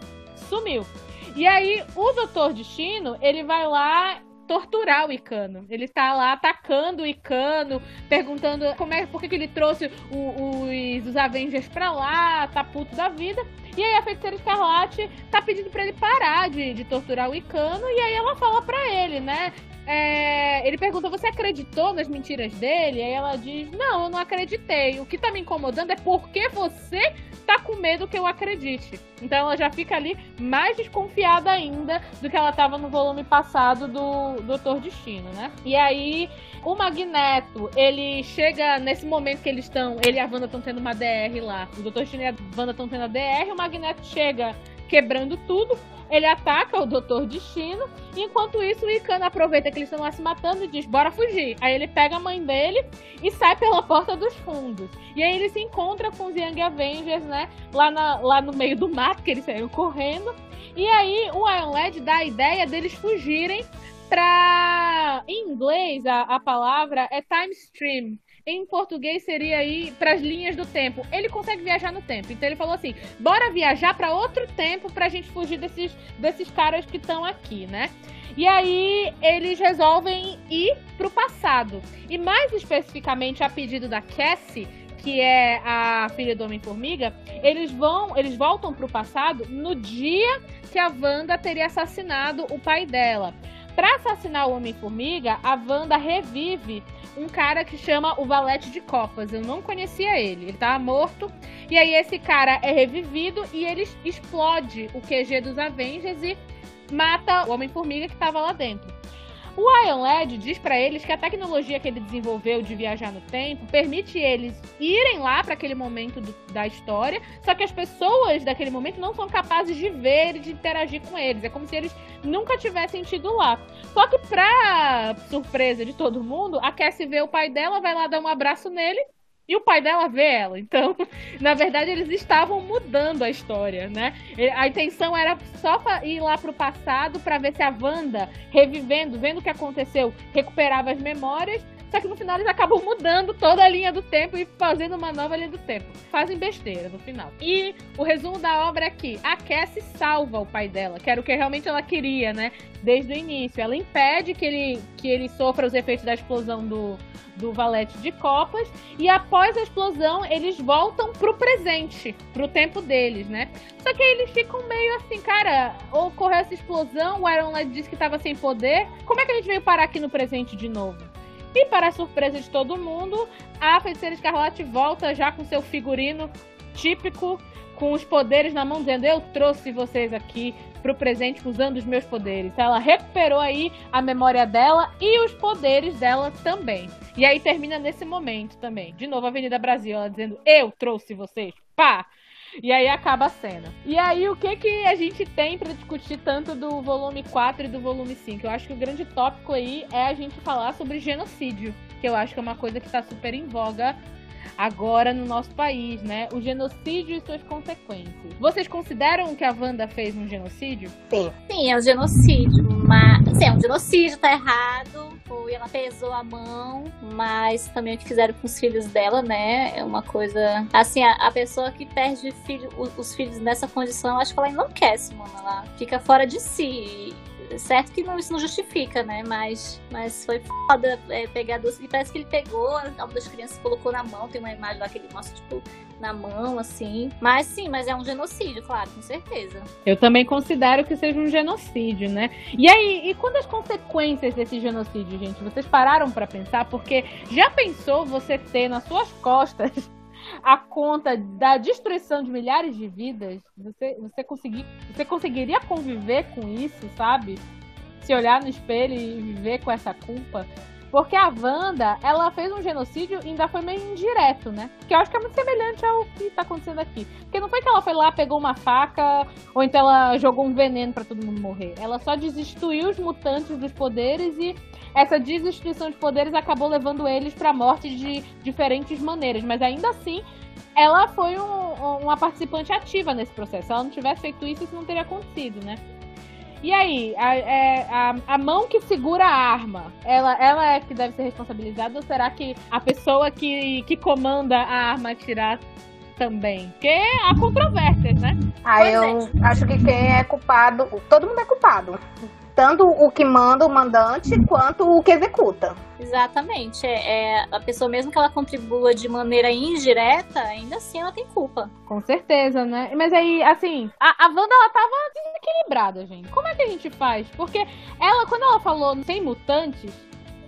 [SPEAKER 4] Sumiu. E aí, o Doutor Destino, ele vai lá torturar o Icano. Ele tá lá atacando o Icano, perguntando como é, por que, que ele trouxe o, os, os Avengers pra lá, tá puto da vida. E aí a feiticeira Escarlate tá pedindo pra ele parar de, de torturar o Icano, e aí ela fala pra ele, né? É, ele pergunta: Você acreditou nas mentiras dele? E aí ela diz: Não, eu não acreditei. O que tá me incomodando é porque você tá com medo que eu acredite. Então ela já fica ali mais desconfiada ainda do que ela tava no volume passado do Doutor Destino, né? E aí o Magneto, ele chega nesse momento que eles estão, ele e a Wanda estão tendo uma DR lá. O Doutor Destino e a Wanda estão tendo a DR, o Magneto chega quebrando tudo. Ele ataca o Doutor Destino. Enquanto isso, o Icano aproveita que eles estão lá se matando e diz: Bora fugir. Aí ele pega a mãe dele e sai pela porta dos fundos. E aí ele se encontra com os Young Avengers, né? Lá, na, lá no meio do mato, que eles saíram correndo. E aí o Iron Lad dá a ideia deles fugirem pra. Em inglês, a, a palavra é time stream em português seria aí para as linhas do tempo. Ele consegue viajar no tempo. Então ele falou assim: bora viajar para outro tempo para a gente fugir desses, desses caras que estão aqui, né? E aí eles resolvem ir pro passado. E mais especificamente a pedido da Cassie, que é a filha do Homem-Formiga, eles vão, eles voltam pro passado no dia que a Wanda teria assassinado o pai dela. Para assassinar o Homem-Formiga, a Wanda revive um cara que chama o Valete de Copas. Eu não conhecia ele. Ele tava morto. E aí esse cara é revivido e ele explode o QG dos Avengers e mata o Homem-Formiga que tava lá dentro. O Iron Lad diz para eles que a tecnologia que ele desenvolveu de viajar no tempo permite eles irem lá para aquele momento do, da história, só que as pessoas daquele momento não são capazes de ver e de interagir com eles. É como se eles nunca tivessem tido lá. Só que, pra surpresa de todo mundo, a Cassie vê o pai dela, vai lá dar um abraço nele e o pai dela vê ela. Então, na verdade, eles estavam mudando a história, né? A intenção era só ir lá pro passado para ver se a Wanda, revivendo, vendo o que aconteceu, recuperava as memórias. Só que no final eles acabam mudando toda a linha do tempo e fazendo uma nova linha do tempo. Fazem besteira no final. E o resumo da obra é que a Cassie salva o pai dela, que era o que realmente ela queria, né? Desde o início. Ela impede que ele, que ele sofra os efeitos da explosão do, do valete de copas e após a explosão eles voltam pro presente, pro tempo deles, né? Só que aí eles ficam meio assim, cara, ocorreu essa explosão, o Iron Lad disse que tava sem poder, como é que a gente veio parar aqui no presente de novo? E para a surpresa de todo mundo, a Feiticeira Escarlate volta já com seu figurino típico, com os poderes na mão, dizendo: Eu trouxe vocês aqui pro presente usando os meus poderes. Ela recuperou aí a memória dela e os poderes dela também. E aí termina nesse momento também. De novo, Avenida Brasil, ela dizendo: Eu trouxe vocês. Pá! E aí acaba a cena. E aí, o que que a gente tem para discutir tanto do volume 4 e do volume 5? Eu acho que o grande tópico aí é a gente falar sobre genocídio, que eu acho que é uma coisa que tá super em voga agora no nosso país, né? O genocídio e suas consequências. Vocês consideram que a Wanda fez um genocídio?
[SPEAKER 3] Sim.
[SPEAKER 5] Sim, é um genocídio, mas. Sim, é um genocídio, tá errado. Foi, ela pesou a mão, mas também o que fizeram com os filhos dela, né? É uma coisa. Assim, a, a pessoa que perde filho, os, os filhos nessa condição, eu acho que ela enlouquece, mano. Ela fica fora de si. Certo que não, isso não justifica, né? Mas, mas foi foda é, pegar doce. E parece que ele pegou, uma das crianças colocou na mão. Tem uma imagem lá que ele mostra, tipo, na mão, assim. Mas sim, mas é um genocídio, claro, com certeza.
[SPEAKER 4] Eu também considero que seja um genocídio, né? E aí, e quando as consequências desse genocídio, gente? Vocês pararam para pensar? Porque já pensou você ter nas suas costas a conta da destruição de milhares de vidas, você, você, conseguir, você conseguiria conviver com isso, sabe? Se olhar no espelho e viver com essa culpa. Porque a Wanda, ela fez um genocídio e ainda foi meio indireto, né? Que eu acho que é muito semelhante ao que tá acontecendo aqui. Porque não foi que ela foi lá, pegou uma faca, ou então ela jogou um veneno para todo mundo morrer. Ela só desinstituiu os mutantes dos poderes e essa desinstituição de poderes acabou levando eles pra morte de diferentes maneiras. Mas ainda assim, ela foi um, uma participante ativa nesse processo. Se ela não tivesse feito isso, isso não teria acontecido, né? E aí, a, é, a, a, mão que segura a arma, ela, ela é que deve ser responsabilizada ou será que a pessoa que, que comanda a arma atirar também? Porque há controvérsias, né?
[SPEAKER 3] Ah, pois eu é. acho que quem é culpado, todo mundo é culpado tanto o que manda o mandante quanto o que executa.
[SPEAKER 5] Exatamente. É, é, a pessoa, mesmo que ela contribua de maneira indireta, ainda assim ela tem culpa.
[SPEAKER 4] Com certeza, né? Mas aí, assim, a, a Wanda, ela tava desequilibrada, gente. Como é que a gente faz? Porque ela, quando ela falou sem mutantes,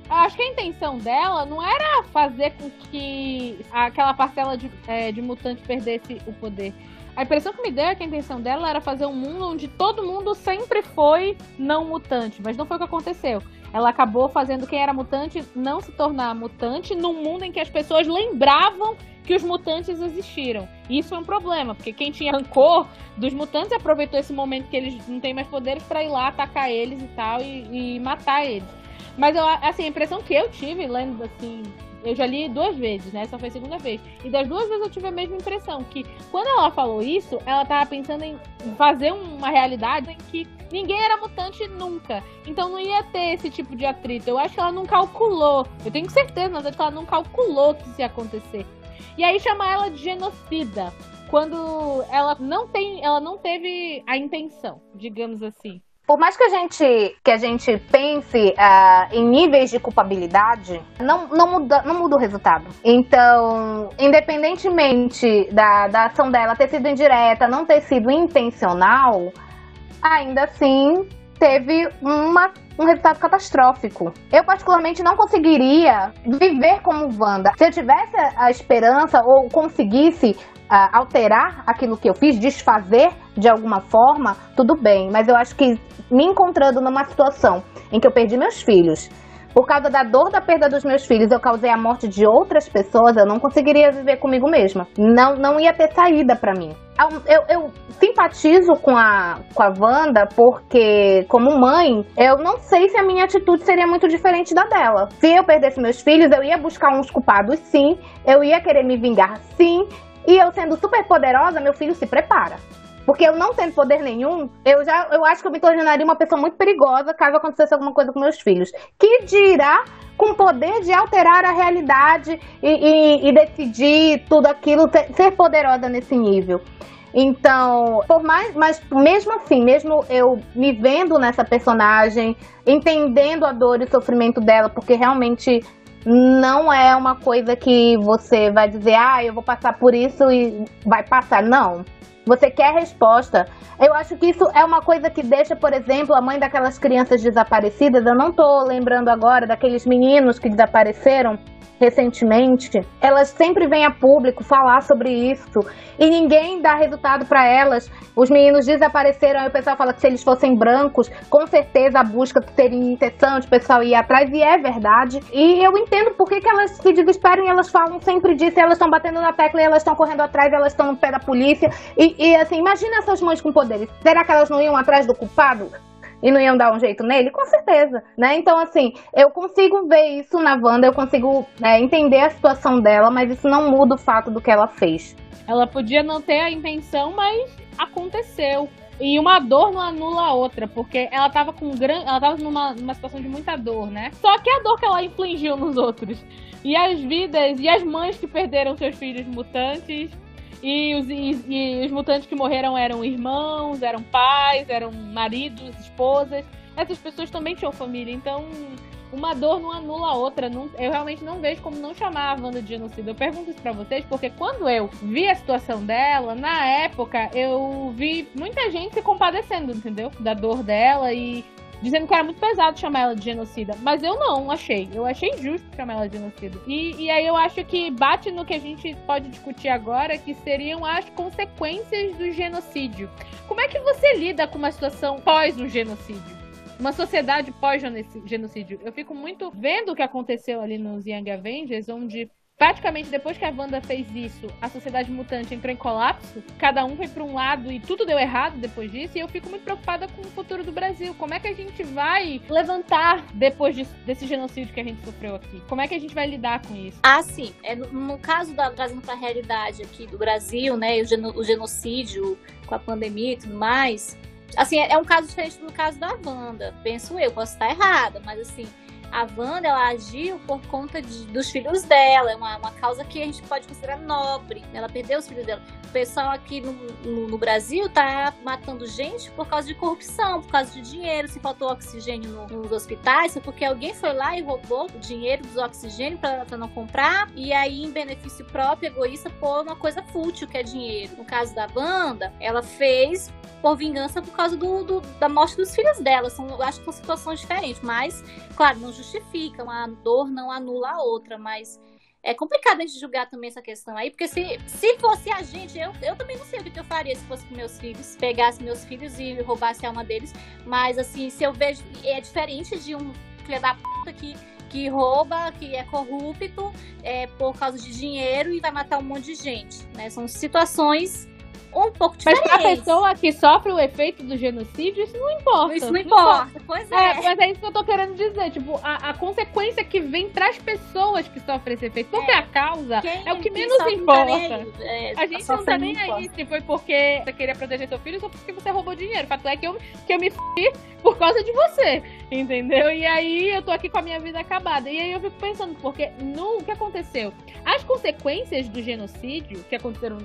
[SPEAKER 4] acho que a intenção dela não era fazer com que aquela parcela de, é, de mutantes perdesse o poder a impressão que me deu é que a intenção dela era fazer um mundo onde todo mundo sempre foi não mutante, mas não foi o que aconteceu. Ela acabou fazendo quem era mutante não se tornar mutante num mundo em que as pessoas lembravam que os mutantes existiram. E isso é um problema, porque quem tinha rancor dos mutantes aproveitou esse momento que eles não têm mais poderes para ir lá atacar eles e tal e, e matar eles. Mas eu, assim, a impressão que eu tive, lendo assim, eu já li duas vezes, né? Essa foi a segunda vez. E das duas vezes eu tive a mesma impressão. Que quando ela falou isso, ela tava pensando em fazer uma realidade em que ninguém era mutante nunca. Então não ia ter esse tipo de atrito. Eu acho que ela não calculou. Eu tenho certeza, mas acho que ela não calculou que isso ia acontecer. E aí chamar ela de genocida. Quando ela não tem, ela não teve a intenção, digamos assim
[SPEAKER 3] por mais que a gente, que a gente pense uh, em níveis de culpabilidade, não, não, muda, não muda o resultado. Então, independentemente da, da ação dela ter sido indireta, não ter sido intencional, ainda assim teve uma, um resultado catastrófico. Eu, particularmente, não conseguiria viver como Wanda. Se eu tivesse a esperança ou conseguisse uh, alterar aquilo que eu fiz, desfazer de alguma forma, tudo bem. Mas eu acho que me encontrando numa situação em que eu perdi meus filhos, por causa da dor da perda dos meus filhos, eu causei a morte de outras pessoas, eu não conseguiria viver comigo mesma. Não, não ia ter saída para mim. Eu, eu, simpatizo com a, com a Wanda porque, como mãe, eu não sei se a minha atitude seria muito diferente da dela. Se eu perdesse meus filhos, eu ia buscar uns culpados, sim. Eu ia querer me vingar, sim. E eu sendo super poderosa, meu filho se prepara. Porque eu não tendo poder nenhum, eu já eu acho que eu me tornaria uma pessoa muito perigosa caso acontecesse alguma coisa com meus filhos. Que dirá com poder de alterar a realidade e, e, e decidir tudo aquilo, ter, ser poderosa nesse nível. Então, por mais, mas mesmo assim, mesmo eu me vendo nessa personagem, entendendo a dor e o sofrimento dela, porque realmente não é uma coisa que você vai dizer, ah, eu vou passar por isso e vai passar. Não. Você quer resposta. Eu acho que isso é uma coisa que deixa, por exemplo, a mãe daquelas crianças desaparecidas, eu não tô lembrando agora daqueles meninos que desapareceram, recentemente, elas sempre vêm a público falar sobre isso e ninguém dá resultado para elas. Os meninos desapareceram, aí o pessoal fala que se eles fossem brancos, com certeza a busca seria interessante, o pessoal ia atrás, e é verdade. E eu entendo por que, que elas se desesperam e elas falam sempre disso, elas estão batendo na tecla elas estão correndo atrás, elas estão no pé da polícia. E, e assim, imagina essas mães com poderes. Será que elas não iam atrás do culpado? e não iam dar um jeito nele? Com certeza, né? Então, assim, eu consigo ver isso na Wanda, eu consigo é, entender a situação dela, mas isso não muda o fato do que ela fez.
[SPEAKER 4] Ela podia não ter a intenção, mas aconteceu. E uma dor não anula a outra, porque ela tava com gran... ela tava numa, numa situação de muita dor, né? Só que a dor que ela infligiu nos outros. E as vidas, e as mães que perderam seus filhos mutantes, e os, e, e os mutantes que morreram eram irmãos, eram pais, eram maridos, esposas. Essas pessoas também tinham família, então uma dor não anula a outra. Não, eu realmente não vejo como não chamar a Wanda de genocida. Eu pergunto isso pra vocês porque quando eu vi a situação dela, na época, eu vi muita gente se compadecendo, entendeu? Da dor dela e dizendo que era muito pesado chamar ela de genocida. Mas eu não achei. Eu achei justo chamar ela de genocida. E, e aí eu acho que bate no que a gente pode discutir agora, que seriam as consequências do genocídio. Como é que você lida com uma situação pós um genocídio? Uma sociedade pós-genocídio. Eu fico muito vendo o que aconteceu ali nos Young Avengers, onde praticamente depois que a Wanda fez isso, a sociedade mutante entrou em colapso, cada um foi para um lado e tudo deu errado depois disso, e eu fico muito preocupada com o futuro do Brasil. Como é que a gente vai levantar depois desse genocídio que a gente sofreu aqui? Como é que a gente vai lidar com isso?
[SPEAKER 5] Ah, sim. É, no, no caso da trazendo para a realidade aqui do Brasil, né, o, geno, o genocídio com a pandemia e tudo mais, assim, é, é um caso diferente do caso da Wanda, penso eu, posso estar errada, mas assim, a Wanda ela agiu por conta de, dos filhos dela. É uma, uma causa que a gente pode considerar nobre. Ela perdeu os filhos dela. O pessoal aqui no, no, no Brasil tá matando gente por causa de corrupção, por causa de dinheiro. Se faltou oxigênio no, nos hospitais, foi porque alguém foi lá e roubou o dinheiro dos oxigênio para não comprar. E aí, em benefício próprio, egoísta, por uma coisa fútil que é dinheiro. No caso da Wanda, ela fez por vingança por causa do, do, da morte dos filhos dela. São, acho que são situações diferentes, mas, claro, não justifica. Uma dor não anula a outra, mas é complicado a gente julgar também essa questão aí, porque se, se fosse a gente, eu, eu também não sei o que eu faria se fosse com meus filhos, pegasse meus filhos e roubasse a alma deles, mas assim, se eu vejo, é diferente de um filho da puta que que rouba, que é corrupto é, por causa de dinheiro e vai matar um monte de gente, né? São situações um pouco diferente.
[SPEAKER 4] Mas pra pessoa que sofre o efeito do genocídio, isso não importa.
[SPEAKER 5] Isso não, não importa. importa. Pois é. é.
[SPEAKER 4] Mas é isso que eu tô querendo dizer. Tipo, a, a consequência que vem traz pessoas que sofrem esse efeito. Porque é. a causa Quem é o que menos importa. Tá é, a gente não tá nem aí se foi porque você queria proteger seu filho ou porque você roubou dinheiro. O fato é que eu, que eu me fui por causa de você. Entendeu? E aí eu tô aqui com a minha vida acabada. E aí eu fico pensando, porque no o que aconteceu? As consequências do genocídio que aconteceram,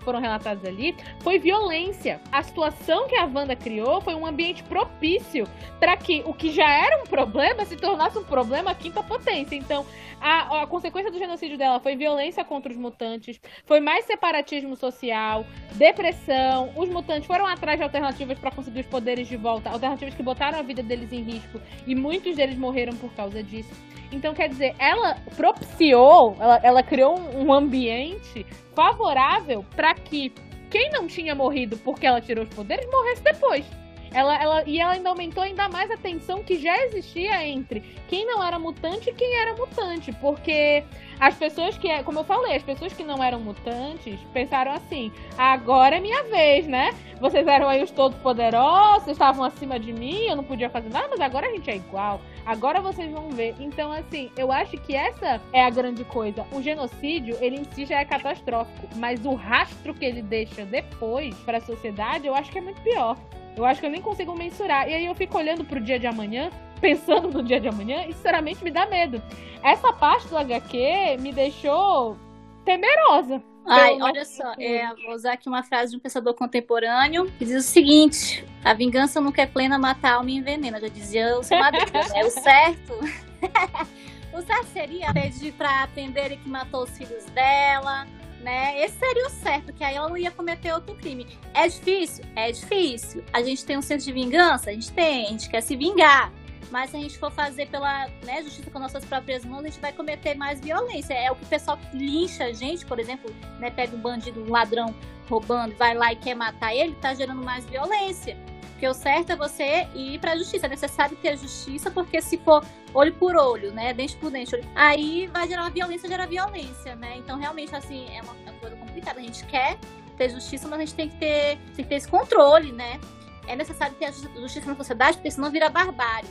[SPEAKER 4] foram relatadas ali, foi violência. A situação que a Wanda criou foi um ambiente propício para que o que já era um problema se tornasse um problema quinta potência. Então, a, a, consequência do genocídio dela foi violência contra os mutantes, foi mais separatismo social, depressão. Os mutantes foram atrás de alternativas para conseguir os poderes de volta, alternativas que botaram a vida deles em risco e muitos deles morreram por causa disso. Então, quer dizer, ela propiciou, ela, ela criou um ambiente favorável para que quem não tinha morrido porque ela tirou os poderes morresse depois. Ela, ela, e ela ainda aumentou ainda mais a tensão que já existia entre quem não era mutante e quem era mutante. Porque as pessoas que, como eu falei, as pessoas que não eram mutantes pensaram assim: agora é minha vez, né? Vocês eram aí os todos poderosos, estavam acima de mim, eu não podia fazer nada, mas agora a gente é igual. Agora vocês vão ver. Então, assim, eu acho que essa é a grande coisa. O genocídio, ele em si já é catastrófico, mas o rastro que ele deixa depois para a sociedade, eu acho que é muito pior. Eu acho que eu nem consigo mensurar. E aí eu fico olhando pro dia de amanhã, pensando no dia de amanhã, e sinceramente me dá medo. Essa parte do HQ me deixou temerosa.
[SPEAKER 5] Ai, olha só, é, vou usar aqui uma frase de um pensador contemporâneo que diz o seguinte: a vingança nunca é plena, mata a alma e envenena. Já dizia o Madruga, né? O certo. o certo seria pedir pra atender que matou os filhos dela, né? Esse seria o certo, que aí ela não ia cometer outro crime. É difícil? É difícil. A gente tem um senso de vingança? A gente tem, a gente quer se vingar. Mas se a gente for fazer pela né, justiça com nossas próprias mãos, a gente vai cometer mais violência. É o que o pessoal lincha a gente, por exemplo, né, pega um bandido, um ladrão roubando, vai lá e quer matar ele, tá gerando mais violência. Porque o certo é você ir para a justiça. É necessário ter justiça, porque se for olho por olho, né, dente por dente, olho... aí vai gerar violência, gera violência, né? Então, realmente, assim, é uma, é uma coisa complicada. A gente quer ter justiça, mas a gente tem que ter, tem que ter esse controle, né? É necessário ter justiça na sociedade, porque senão vira barbárie.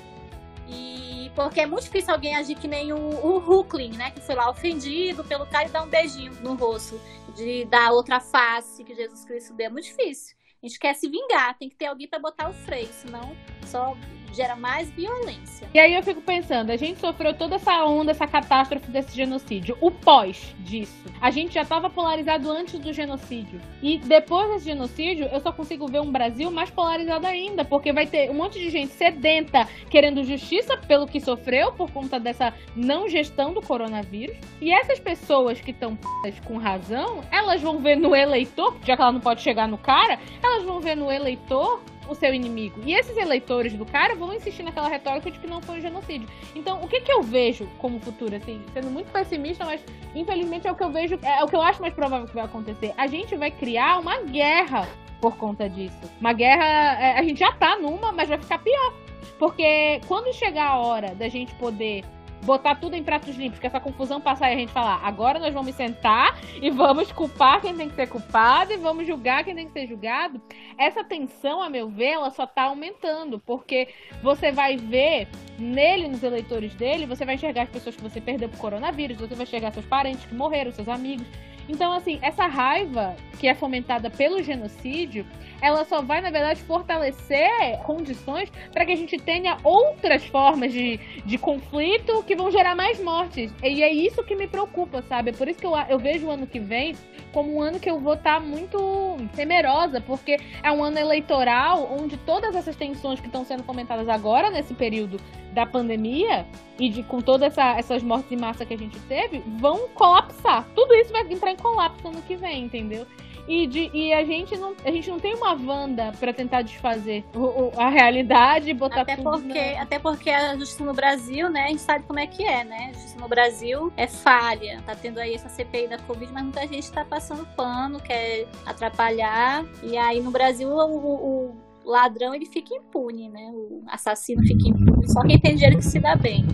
[SPEAKER 5] E porque é muito difícil alguém agir que nem o, o Huckling, né? Que foi lá ofendido pelo cara e dar um beijinho no rosto, de dar outra face que Jesus Cristo deu. É muito difícil. A gente quer se vingar, tem que ter alguém para botar o freio, senão só gera mais violência.
[SPEAKER 4] E aí eu fico pensando, a gente sofreu toda essa onda, essa catástrofe desse genocídio. O pós disso. A gente já estava polarizado antes do genocídio. E depois desse genocídio, eu só consigo ver um Brasil mais polarizado ainda, porque vai ter um monte de gente sedenta querendo justiça pelo que sofreu por conta dessa não gestão do coronavírus. E essas pessoas que estão com razão, elas vão ver no eleitor, já que ela não pode chegar no cara, elas vão ver no eleitor o seu inimigo. E esses eleitores do cara vão insistir naquela retórica de que não foi um genocídio. Então, o que que eu vejo como futuro, assim, sendo muito pessimista, mas infelizmente é o que eu vejo, é o que eu acho mais provável que vai acontecer. A gente vai criar uma guerra por conta disso. Uma guerra, é, a gente já tá numa, mas vai ficar pior. Porque quando chegar a hora da gente poder botar tudo em pratos limpos, que essa confusão passar e a gente falar, agora nós vamos sentar e vamos culpar quem tem que ser culpado e vamos julgar quem tem que ser julgado. Essa tensão, a meu ver, ela só tá aumentando, porque você vai ver nele, nos eleitores dele, você vai enxergar as pessoas que você perdeu por coronavírus, você vai enxergar seus parentes que morreram, seus amigos. Então, assim, essa raiva que é fomentada pelo genocídio, ela só vai, na verdade, fortalecer condições para que a gente tenha outras formas de, de conflito que vão gerar mais mortes. E é isso que me preocupa, sabe? É por isso que eu, eu vejo o ano que vem como um ano que eu vou estar tá muito temerosa, porque é um ano eleitoral onde todas essas tensões que estão sendo fomentadas agora, nesse período da pandemia, e de, com todas essa, essas mortes em massa que a gente teve, vão colapsar. Tudo isso vai entrar em colapso ano que vem, entendeu? E, de, e a, gente não, a gente não tem uma Wanda para tentar desfazer o, o, a realidade e botar
[SPEAKER 5] até
[SPEAKER 4] tudo
[SPEAKER 5] porque na... Até porque a justiça no Brasil, né, a gente sabe como é que é, né? A justiça no Brasil é falha. Tá tendo aí essa CPI da Covid, mas muita gente tá passando pano, quer atrapalhar. E aí no Brasil o, o ladrão ele fica impune, né? O assassino fica impune. Só quem tem dinheiro que se dá bem.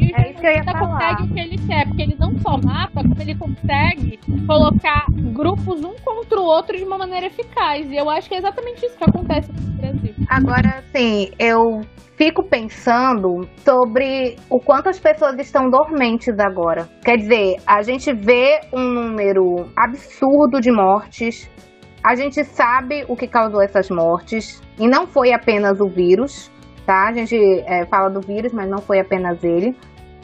[SPEAKER 4] E é isso que eu ia falar. consegue o que ele quer, porque ele não só mata, como ele consegue colocar grupos um contra o outro de uma maneira eficaz. E eu acho que é exatamente isso que acontece no Brasil.
[SPEAKER 3] Agora, sim, eu fico pensando sobre o quanto as pessoas estão dormentes agora. Quer dizer, a gente vê um número absurdo de mortes. A gente sabe o que causou essas mortes. E não foi apenas o vírus, tá? A gente é, fala do vírus, mas não foi apenas ele.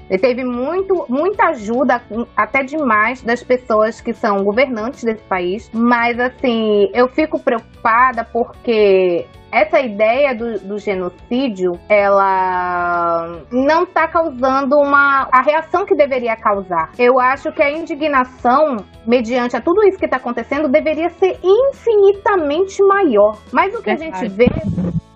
[SPEAKER 3] Ele teve muito, muita ajuda, até demais, das pessoas que são governantes desse país. Mas, assim, eu fico preocupada porque essa ideia do, do, genocídio, ela não está causando uma a reação que deveria causar. Eu acho que a indignação, mediante a tudo isso que está acontecendo, deveria ser infinitamente maior. Mas o que a gente vê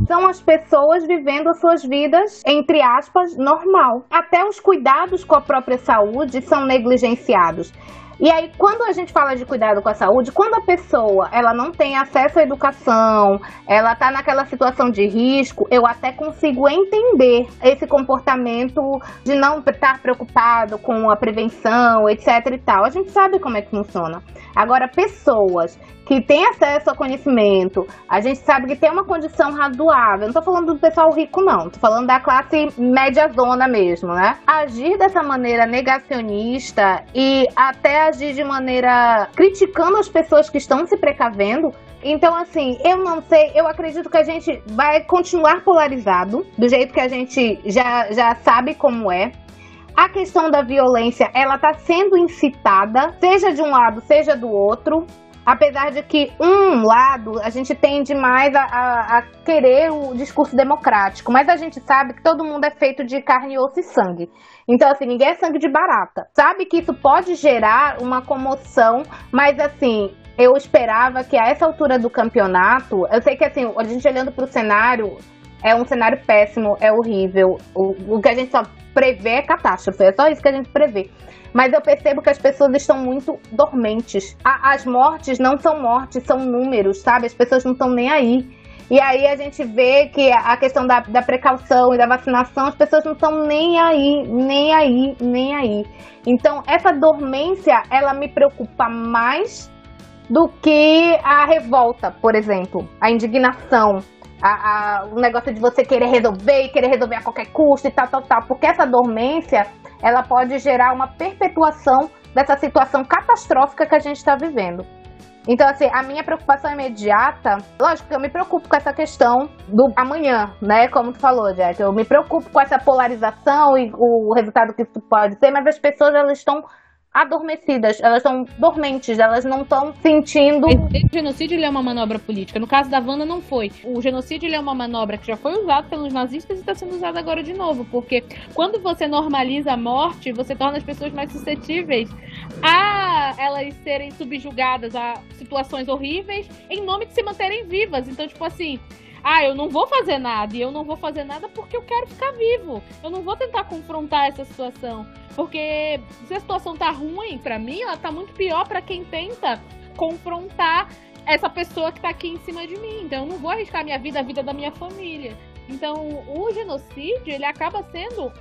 [SPEAKER 3] são as pessoas vivendo as suas vidas, entre aspas, normal. Até os cuidados com a própria saúde são negligenciados. E aí, quando a gente fala de cuidado com a saúde, quando a pessoa ela não tem acesso à educação, ela está naquela situação de risco, eu até consigo entender esse comportamento de não estar preocupado com a prevenção, etc e tal. A gente sabe como é que funciona. Agora, pessoas que têm acesso ao conhecimento, a gente sabe que tem uma condição razoável. Não tô falando do pessoal rico, não. Tô falando da classe média zona mesmo, né? Agir dessa maneira negacionista e até agir de maneira criticando as pessoas que estão se precavendo. Então, assim, eu não sei, eu acredito que a gente vai continuar polarizado, do jeito que a gente já, já sabe como é. A questão da violência, ela está sendo incitada, seja de um lado, seja do outro. Apesar de que um lado a gente tende mais a, a, a, querer o discurso democrático, mas a gente sabe que todo mundo é feito de carne, osso e sangue. Então, assim, ninguém é sangue de barata. Sabe que isso pode gerar uma comoção, mas assim, eu esperava que a essa altura do campeonato, eu sei que assim, a gente olhando para o cenário, é um cenário péssimo, é horrível. O, o que a gente só prevê é catástrofe, é só isso que a gente prevê. Mas eu percebo que as pessoas estão muito dormentes. A, as mortes não são mortes, são números, sabe? As pessoas não estão nem aí. E aí a gente vê que a questão da, da precaução e da vacinação, as pessoas não estão nem aí, nem aí, nem aí. Então, essa dormência, ela me preocupa mais do que a revolta, por exemplo, a indignação, a, a, o negócio de você querer resolver e querer resolver a qualquer custo e tal, tal, tal. Porque essa dormência, ela pode gerar uma perpetuação dessa situação catastrófica que a gente está vivendo. Então, assim, a minha preocupação imediata, lógico que eu me preocupo com essa questão do amanhã, né? Como tu falou, Jack. Eu me preocupo com essa polarização e o resultado que isso pode ter, mas as pessoas, elas estão adormecidas, elas estão dormentes, elas não estão sentindo.
[SPEAKER 4] O genocídio é uma manobra política. No caso da Wanda, não foi. O genocídio é uma manobra que já foi usada pelos nazistas e está sendo usada agora de novo. Porque quando você normaliza a morte, você torna as pessoas mais suscetíveis a elas serem subjugadas a situações horríveis em nome de se manterem vivas. Então, tipo assim, ah, eu não vou fazer nada, e eu não vou fazer nada porque eu quero ficar vivo. Eu não vou tentar confrontar essa situação. Porque se a situação tá ruim para mim, ela tá muito pior para quem tenta confrontar essa pessoa que tá aqui em cima de mim. Então eu não vou arriscar minha vida, a vida da minha família. Então o genocídio, ele acaba sendo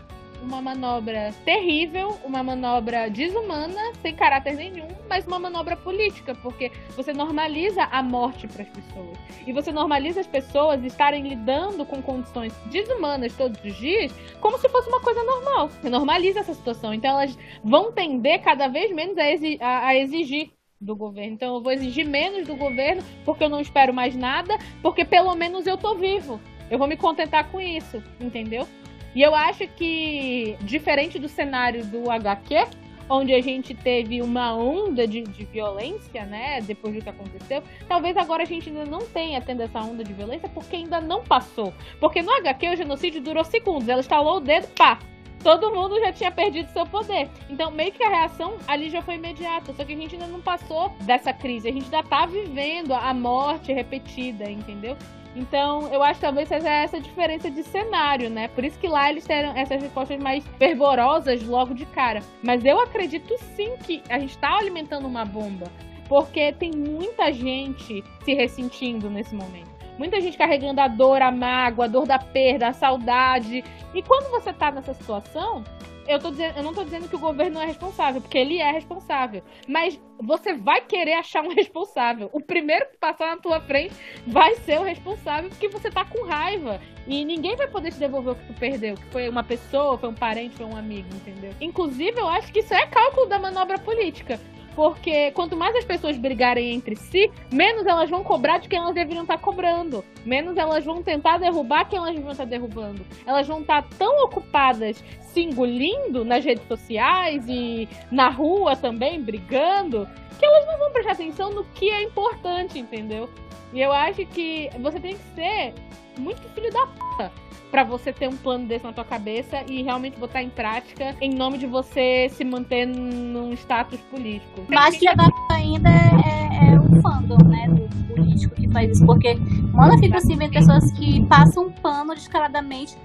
[SPEAKER 4] uma manobra terrível, uma manobra desumana, sem caráter nenhum, mas uma manobra política, porque você normaliza a morte para as pessoas. E você normaliza as pessoas estarem lidando com condições desumanas todos os dias, como se fosse uma coisa normal. Você normaliza essa situação. Então elas vão tender cada vez menos a, exi a, a exigir do governo. Então eu vou exigir menos do governo porque eu não espero mais nada, porque pelo menos eu tô vivo. Eu vou me contentar com isso, entendeu? E eu acho que, diferente do cenário do HQ, onde a gente teve uma onda de, de, violência, né, depois do que aconteceu, talvez agora a gente ainda não tenha tendo essa onda de violência porque ainda não passou. Porque no HQ o genocídio durou segundos, ela estalou o dedo, pá, todo mundo já tinha perdido seu poder. Então, meio que a reação ali já foi imediata. Só que a gente ainda não passou dessa crise. A gente ainda tá vivendo a morte repetida, entendeu? Então, eu acho que talvez seja essa diferença de cenário, né? Por isso que lá eles terão essas respostas mais fervorosas logo de cara. Mas eu acredito sim que a gente está alimentando uma bomba. Porque tem muita gente se ressentindo nesse momento. Muita gente carregando a dor, a mágoa, a dor da perda, a saudade. E quando você tá nessa situação, eu, tô dizendo, eu não tô dizendo que o governo não é responsável, porque ele é responsável. Mas você vai querer achar um responsável. O primeiro que passar na tua frente vai ser o responsável, porque você tá com raiva. E ninguém vai poder te devolver o que tu perdeu. Que foi uma pessoa, foi um parente, foi um amigo, entendeu? Inclusive, eu acho que isso é cálculo da manobra política. Porque quanto mais as pessoas brigarem entre si, menos elas vão cobrar de quem elas deveriam estar cobrando. Menos elas vão tentar derrubar quem elas deveriam estar derrubando. Elas vão estar tão ocupadas se engolindo nas redes sociais e na rua também, brigando, que elas não vão prestar atenção no que é importante, entendeu? E eu acho que você tem que ser muito filho da puta para você ter um plano desse na tua cabeça e realmente botar em prática em nome de você se manter num status político.
[SPEAKER 5] Mas que ainda é, é, é o fandom, né, do político que faz isso, porque mano fica assim vendo pessoas que passam um pano descaradamente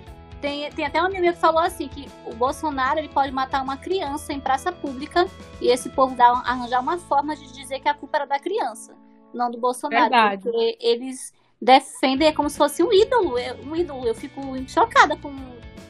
[SPEAKER 5] tem, tem até uma amiga que falou assim que o Bolsonaro ele pode matar uma criança em praça pública e esse povo dá, arranjar uma forma de dizer que a culpa era da criança, não do Bolsonaro.
[SPEAKER 4] Verdade.
[SPEAKER 5] Porque eles defendem é como se fosse um ídolo. Um ídolo. Eu fico chocada com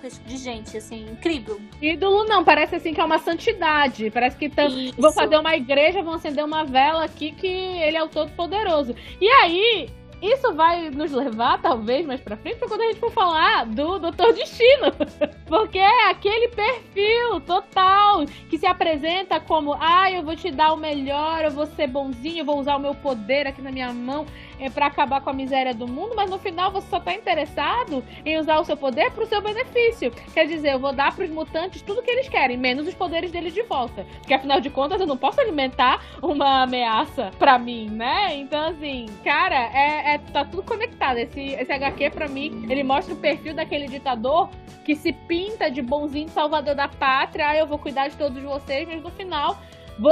[SPEAKER 5] esse tipo de gente, assim, incrível.
[SPEAKER 4] Ídolo não, parece assim que é uma santidade. Parece que tão, vão fazer uma igreja, vão acender uma vela aqui que ele é o todo poderoso. E aí, isso vai nos levar, talvez, mais pra frente, pra quando a gente for falar do Doutor Destino. Porque é aquele perfil total que se apresenta como: ah, eu vou te dar o melhor, eu vou ser bonzinho, eu vou usar o meu poder aqui na minha mão. É para acabar com a miséria do mundo, mas no final você só tá interessado em usar o seu poder pro seu benefício. Quer dizer, eu vou dar pros mutantes tudo que eles querem, menos os poderes deles de volta. Porque afinal de contas eu não posso alimentar uma ameaça pra mim, né? Então, assim, cara, é, é tá tudo conectado. Esse, esse HQ, pra mim, ele mostra o perfil daquele ditador que se pinta de bonzinho salvador da pátria. Ah, eu vou cuidar de todos vocês, mas no final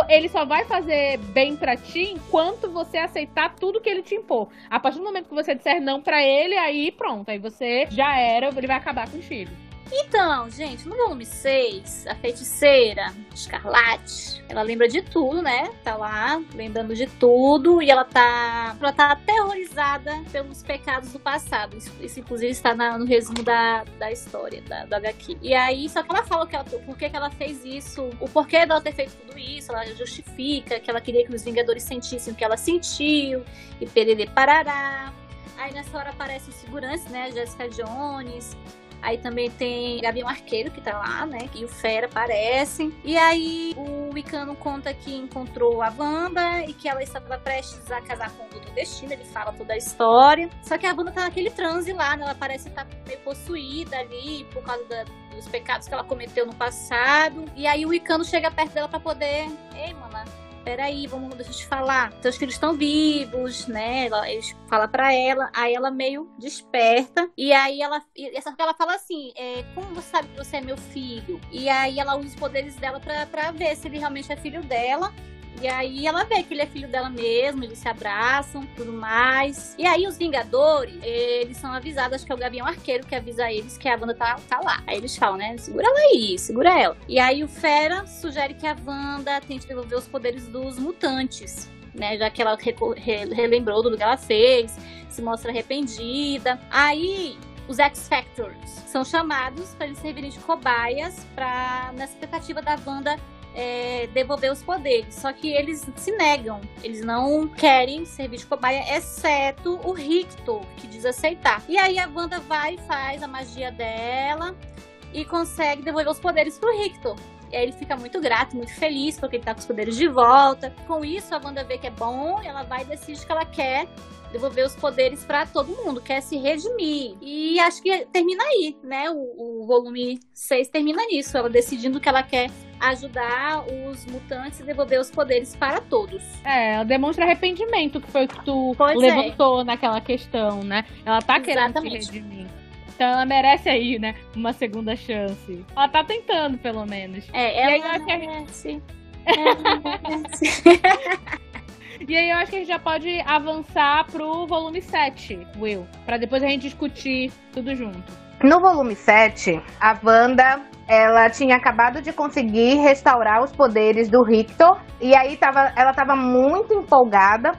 [SPEAKER 4] ele só vai fazer bem para ti enquanto você aceitar tudo que ele te impor. A partir do momento que você disser não para ele, aí pronto, aí você já era, ele vai acabar contigo.
[SPEAKER 5] Então, gente, no volume 6, a feiticeira Escarlate, ela lembra de tudo, né? Tá lá, lembrando de tudo, e ela tá, ela tá aterrorizada pelos pecados do passado. Isso, isso inclusive, está na, no resumo da, da história, da, do HQ. E aí, só que ela fala que ela, por que, que ela fez isso, o porquê dela ter feito tudo isso, ela justifica que ela queria que os Vingadores sentissem o que ela sentiu, e perere parará. Aí nessa hora aparece o segurança, né? Jessica Jones, Aí também tem Gavião Arqueiro, que tá lá, né? E o Fera aparecem. E aí o Wicano conta que encontrou a Wanda e que ela estava prestes a casar com o Doutor Destino. Ele fala toda a história. Só que a Wanda tá naquele transe lá, né? Ela parece estar tá meio possuída ali por causa da, dos pecados que ela cometeu no passado. E aí o Wicano chega perto dela para poder. Ei, mana, peraí, vamos, deixa eu te falar. Teus filhos estão vivos, né? Ela, eles falam pra ela, aí ela meio desperta, e aí ela, essa ela fala assim, é, como você sabe que você é meu filho? E aí ela usa os poderes dela pra, pra ver se ele realmente é filho dela, e aí ela vê que ele é filho dela mesmo, eles se abraçam, tudo mais. E aí os Vingadores, eles são avisados, acho que é o Gavião Arqueiro que avisa eles que a Wanda tá, tá lá. Aí eles falam, né? Segura ela aí, segura ela. E aí o Fera sugere que a Wanda tente devolver os poderes dos mutantes. Né, já que ela relembrou tudo que ela fez, se mostra arrependida. Aí os X-Factors são chamados para eles servirem de cobaias para nessa tentativa da Wanda é, devolver os poderes. Só que eles se negam. Eles não querem servir de cobaia, exceto o Rictor, que diz aceitar. E aí a Wanda vai e faz a magia dela e consegue devolver os poderes pro Rictor. E aí ele fica muito grato, muito feliz, porque ele tá com os poderes de volta. Com isso, a Wanda vê que é bom, ela vai e decide que ela quer devolver os poderes para todo mundo, quer se redimir. E acho que termina aí, né? O, o volume 6 termina nisso, ela decidindo que ela quer ajudar os mutantes a devolver os poderes para todos.
[SPEAKER 4] É, ela demonstra arrependimento, que foi o que tu pois é. levantou é. naquela questão, né? Ela tá Exatamente. querendo se redimir. Então ela merece aí, né? Uma segunda chance. Ela tá tentando, pelo menos.
[SPEAKER 5] É, ela
[SPEAKER 4] e
[SPEAKER 5] aí, merece.
[SPEAKER 4] Ela merece. E aí eu acho que a gente já pode avançar pro volume 7, Will. Pra depois a gente discutir tudo junto.
[SPEAKER 3] No volume 7, a Wanda ela tinha acabado de conseguir restaurar os poderes do Rictor. E aí tava, ela estava muito empolgada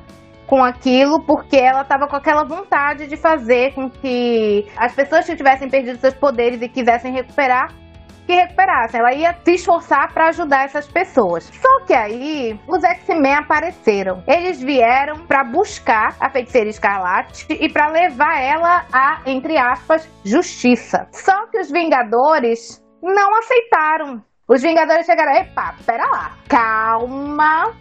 [SPEAKER 3] com aquilo, porque ela estava com aquela vontade de fazer com que as pessoas que tivessem perdido seus poderes e quisessem recuperar que recuperassem. Ela ia se esforçar para ajudar essas pessoas. Só que aí os X-Men apareceram. Eles vieram para buscar a feiticeira Escarlate e para levar ela a, entre aspas, justiça. Só que os Vingadores não aceitaram. Os Vingadores chegaram, epa, pera lá, calma,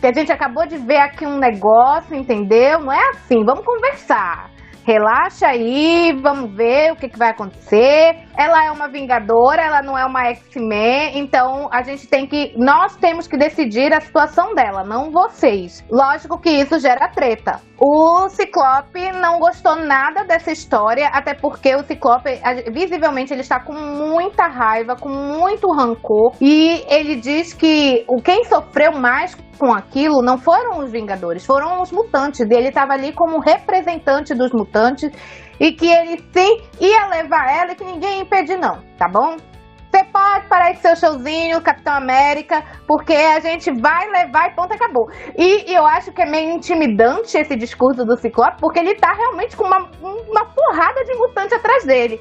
[SPEAKER 3] que a gente acabou de ver aqui um negócio, entendeu? Não é assim, vamos conversar relaxa aí, vamos ver o que, que vai acontecer. Ela é uma vingadora, ela não é uma X-Men, então a gente tem que. Nós temos que decidir a situação dela, não vocês. Lógico que isso gera treta. O Ciclope não gostou nada dessa história, até porque o Ciclope, visivelmente, ele está com muita raiva, com muito rancor, e ele diz que o quem sofreu mais com aquilo não foram os Vingadores, foram os mutantes. E ele estava ali como representante dos mutantes e que ele sim ia levar ela e que ninguém ia impedir, não, tá bom? Você pode parar esse seu showzinho, Capitão América, porque a gente vai levar e ponto, acabou. E, e, eu acho que é meio intimidante esse discurso do Ciclope, porque ele tá realmente com uma, uma porrada de mutante atrás dele.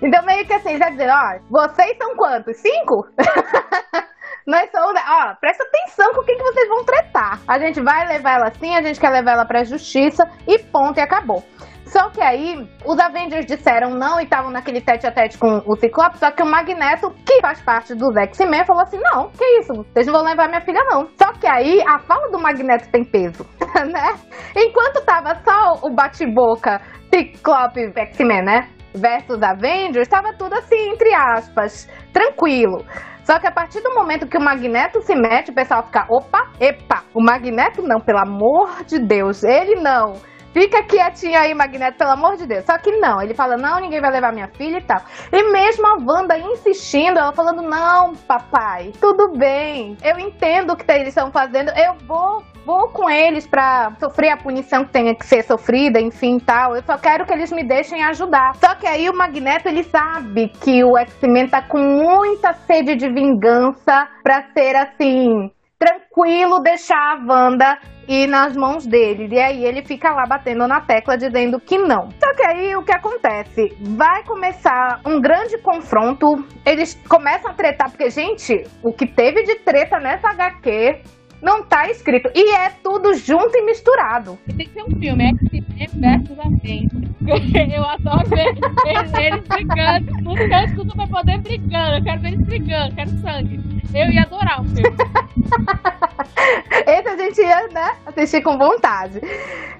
[SPEAKER 3] Então, meio que assim, já dizer, ó, vocês são quantos? Cinco? Nós somos. Ó, presta atenção com o que, vocês vão tretar. A gente vai levar ela assim, a gente quer levar ela pra justiça e ponto, e acabou. Só que aí os Avengers disseram não e estavam naquele tete a tete com o Ciclope, só que o Magneto, que faz parte dos X-Men, falou assim: não, que isso, vocês não vão levar minha filha, não. Só que aí a fala do Magneto tem peso, né? Enquanto tava só o bate-boca Ciclope X-Men, né? Versus Avengers, estava tudo assim, entre aspas, tranquilo. Só que a partir do momento que o Magneto se mete, o pessoal fica, opa, epa, o Magneto não, pelo amor de Deus, ele não. Fica quietinho aí, Magneto, pelo amor de Deus. Só que não, ele fala, não, ninguém vai levar minha filha e tal. E mesmo a Wanda insistindo, ela falando, não, papai, tudo bem. Eu entendo o que eles estão fazendo, eu vou vou com eles para sofrer a punição que tenha que ser sofrida, enfim, tal. Eu só quero que eles me deixem ajudar. Só que aí o Magneto, ele sabe que o X-Men tá com muita sede de vingança para ser assim, tranquilo deixar a Wanda ir nas mãos dele. E aí ele fica lá batendo na tecla dizendo que não. Só que aí o que acontece? Vai começar um grande confronto. Eles começam a tretar, porque, gente, o que teve de treta nessa HQ não tá escrito. E é tudo junto e misturado.
[SPEAKER 4] Tem que ser um filme, X-Men versus Avengers. Eu adoro ver eles, eles brigando, tudo pra poder brigando. Eu quero ver eles brigando, quero sangue. Eu ia adorar o filme.
[SPEAKER 3] Esse a gente ia, né, assistir com vontade.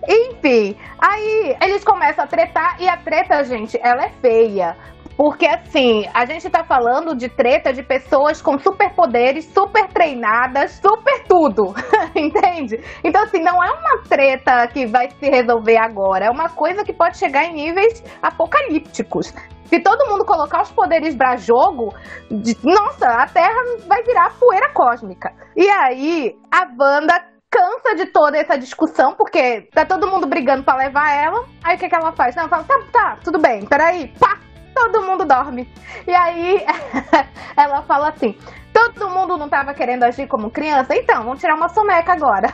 [SPEAKER 3] Enfim, aí eles começam a tretar e a treta, gente, ela é feia. Porque assim, a gente tá falando de treta de pessoas com superpoderes, super treinadas, super tudo. Entende? Então, assim, não é uma treta que vai se resolver agora. É uma coisa que pode chegar em níveis apocalípticos. Se todo mundo colocar os poderes pra jogo, de, nossa, a Terra vai virar poeira cósmica. E aí, a Wanda cansa de toda essa discussão, porque tá todo mundo brigando para levar ela. Aí o que, que ela faz? Não, ela fala, tá, tá, tudo bem, peraí, pá, todo mundo dorme. E aí ela fala assim: todo mundo não estava querendo agir como criança, então vamos tirar uma soneca agora.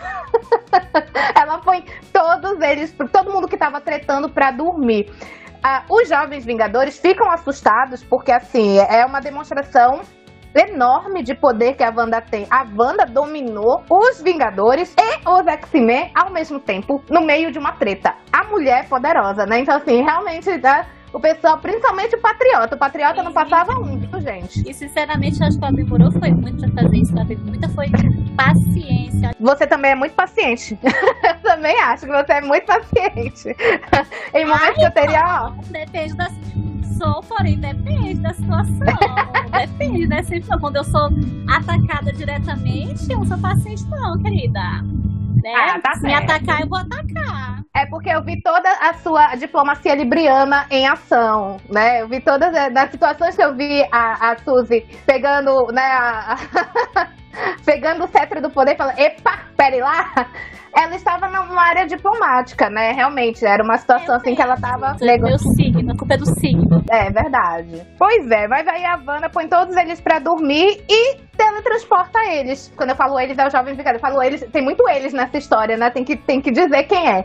[SPEAKER 3] ela põe todos eles, todo mundo que estava tretando para dormir. Ah, os jovens Vingadores ficam assustados porque assim é uma demonstração enorme de poder que a Wanda tem. A Wanda dominou os Vingadores e os X-Men ao mesmo tempo, no meio de uma treta. A mulher é poderosa, né? Então, assim, realmente, né? O pessoal, principalmente o patriota. O patriota não passava um, viu, gente?
[SPEAKER 5] E sinceramente, acho que ela demorou foi muito pra fazer isso. Ela teve muita foi paciência.
[SPEAKER 3] Você também é muito paciente. eu também acho que você é muito paciente. em momentos que eu teria, ó.
[SPEAKER 5] Depende das. Sou, porém, depende da situação. depende, né? Sempre quando eu sou atacada diretamente, eu não sou paciente, não, querida. Né?
[SPEAKER 3] Ah, tá
[SPEAKER 5] Se me atacar, eu vou atacar.
[SPEAKER 3] É porque eu vi toda a sua diplomacia libriana em ação, né? Eu vi todas as situações que eu vi a, a Suzy pegando, né, a, pegando o cetro do poder e falando, epa, pere lá. Ela estava numa área diplomática, né? Realmente, era uma situação assim que ela estava...
[SPEAKER 5] É meu signo, a culpa é do signo.
[SPEAKER 3] É, verdade. Pois é, vai aí a Wanda, põe todos eles pra dormir e teletransporta eles. Quando eu falo eles, é o jovem vingador. Eu falo eles, tem muito eles nessa história, né? Tem que, tem que dizer quem é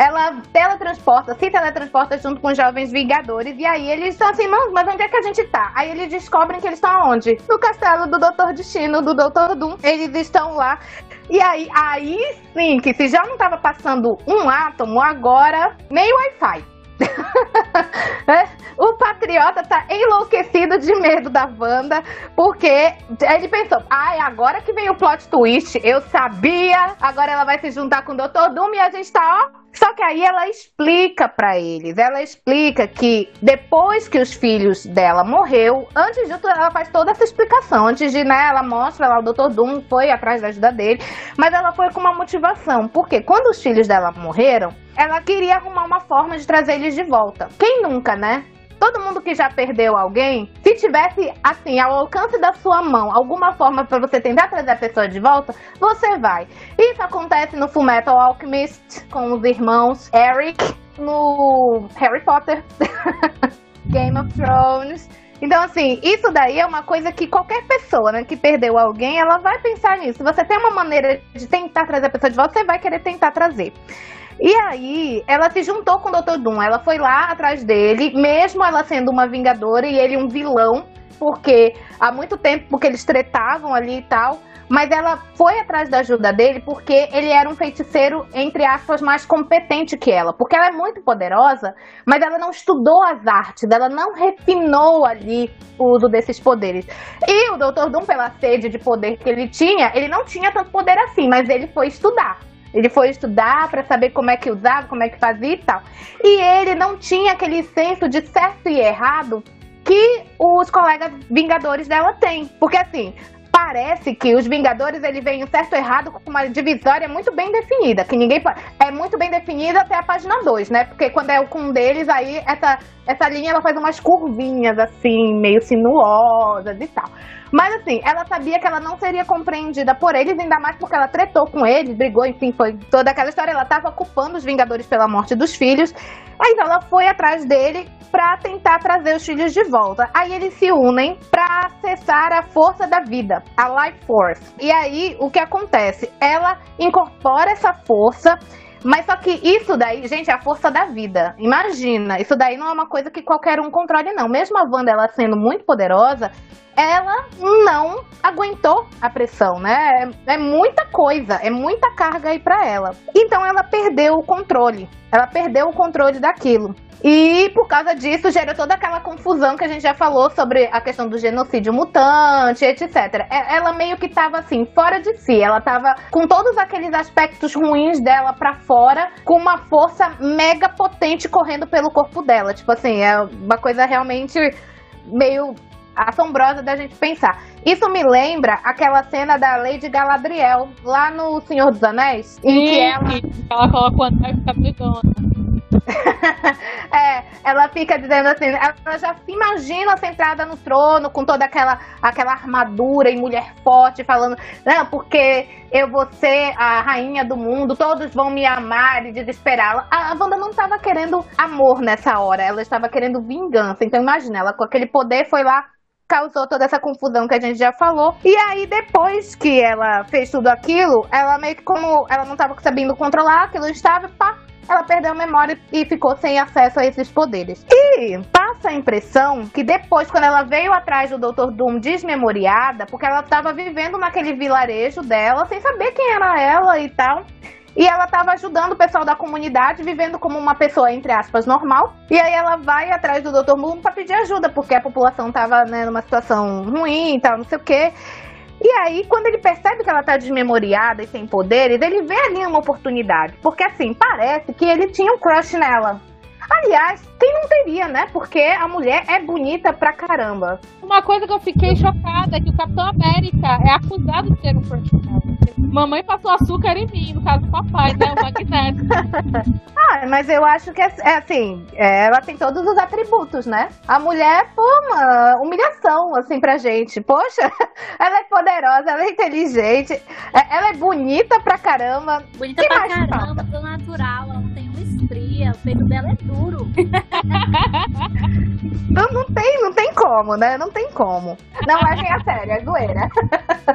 [SPEAKER 3] ela teletransporta, se teletransporta junto com os jovens Vingadores. E aí eles estão assim, mas, mas onde é que a gente tá? Aí eles descobrem que eles estão onde? No castelo do Doutor Destino, do Doutor Doom. Eles estão lá. E aí, aí sim, que se já não tava passando um átomo, agora meio Wi-Fi. É, o patriota tá enlouquecido de medo da Wanda, porque ele pensou: ai, ah, agora que veio o plot twist, eu sabia, agora ela vai se juntar com o Dr. Doom e a gente tá, ó, só que aí ela explica para eles, ela explica que depois que os filhos dela morreu, antes de tudo ela faz toda essa explicação, antes de, né, ela mostra lá o Dr. Doom foi atrás da ajuda dele, mas ela foi com uma motivação, porque quando os filhos dela morreram, ela queria arrumar uma forma de trazer eles de volta. Quem nunca, né? Todo mundo que já perdeu alguém, se tivesse, assim, ao alcance da sua mão, alguma forma para você tentar trazer a pessoa de volta, você vai. Isso acontece no Fullmetal Alchemist, com os irmãos Eric, no Harry Potter, Game of Thrones. Então, assim, isso daí é uma coisa que qualquer pessoa né, que perdeu alguém, ela vai pensar nisso. Se você tem uma maneira de tentar trazer a pessoa de volta, você vai querer tentar trazer. E aí, ela se juntou com o Dr. Doom. Ela foi lá atrás dele, mesmo ela sendo uma vingadora e ele um vilão. porque há muito tempo, porque eles tretavam ali e tal. Mas ela foi atrás da ajuda dele porque ele era um feiticeiro, entre aspas, mais competente que ela. Porque ela é muito poderosa, mas ela não estudou as artes, ela não refinou ali o uso desses poderes. E o Dr. Doom, pela sede de poder que ele tinha, ele não tinha tanto poder assim, mas ele foi estudar. Ele foi estudar para saber como é que usava, como é que fazia e tal. E ele não tinha aquele senso de certo e errado que os colegas vingadores dela têm. Porque assim, parece que os Vingadores ele vem certo e errado com uma divisória muito bem definida, que ninguém é muito bem definida até a página 2, né? Porque quando é com um deles aí essa essa linha ela faz umas curvinhas assim, meio sinuosas e tal. Mas assim, ela sabia que ela não seria compreendida por eles, ainda mais porque ela tretou com eles, brigou, enfim, foi toda aquela história. Ela estava culpando os Vingadores pela morte dos filhos. Então ela foi atrás dele para tentar trazer os filhos de volta. Aí eles se unem para acessar a força da vida, a Life Force. E aí o que acontece? Ela incorpora essa força mas só que isso daí, gente, é a força da vida. Imagina, isso daí não é uma coisa que qualquer um controle, não. Mesmo a Wanda, ela sendo muito poderosa, ela não aguentou a pressão, né? É, é muita coisa, é muita carga aí para ela. Então ela perdeu o controle. Ela perdeu o controle daquilo. E por causa disso gerou toda aquela confusão que a gente já falou sobre a questão do genocídio mutante, etc. É, ela meio que tava assim, fora de si. Ela tava com todos aqueles aspectos ruins dela para fora, com uma força mega potente correndo pelo corpo dela. Tipo assim, é uma coisa realmente meio assombrosa da gente pensar. Isso me lembra aquela cena da Lady Galadriel lá no Senhor dos Anéis,
[SPEAKER 4] em Sim, que ela ela coloca o anel e fica
[SPEAKER 3] é, ela fica dizendo assim, ela já se imagina sentada no trono com toda aquela, aquela armadura e mulher forte, falando, não, porque eu vou ser a rainha do mundo, todos vão me amar e desesperá-la. A, a Wanda não estava querendo amor nessa hora, ela estava querendo vingança. Então imagina, ela com aquele poder foi lá causou toda essa confusão que a gente já falou. E aí, depois que ela fez tudo aquilo, ela meio que como ela não estava sabendo controlar aquilo, estava, pá, ela perdeu a memória e ficou sem acesso a esses poderes. E passa a impressão que depois, quando ela veio atrás do Dr. Doom desmemoriada, porque ela estava vivendo naquele vilarejo dela, sem saber quem era ela e tal. E ela estava ajudando o pessoal da comunidade, vivendo como uma pessoa, entre aspas, normal. E aí ela vai atrás do Dr. Doom para pedir ajuda, porque a população estava né, numa situação ruim e tal, não sei o quê. E aí, quando ele percebe que ela tá desmemoriada e sem poderes, ele vê ali uma oportunidade. Porque assim, parece que ele tinha um crush nela. Aliás, quem não teria, né? Porque a mulher é bonita pra caramba.
[SPEAKER 4] Uma coisa que eu fiquei chocada é que o Capitão América é acusado de ter um crush. Mamãe passou açúcar em mim, no caso do papai, né? O magnético.
[SPEAKER 3] ah, mas eu acho que é, é assim, é, ela tem todos os atributos, né? A mulher, pô, uma humilhação, assim, pra gente. Poxa, ela é poderosa, ela é inteligente, é, ela é bonita pra caramba.
[SPEAKER 5] Bonita que pra caramba, do natural, ela não tem o peito dela é duro.
[SPEAKER 3] não, não tem, não tem como, né? Não tem como. Não levem a sério, é zoeira.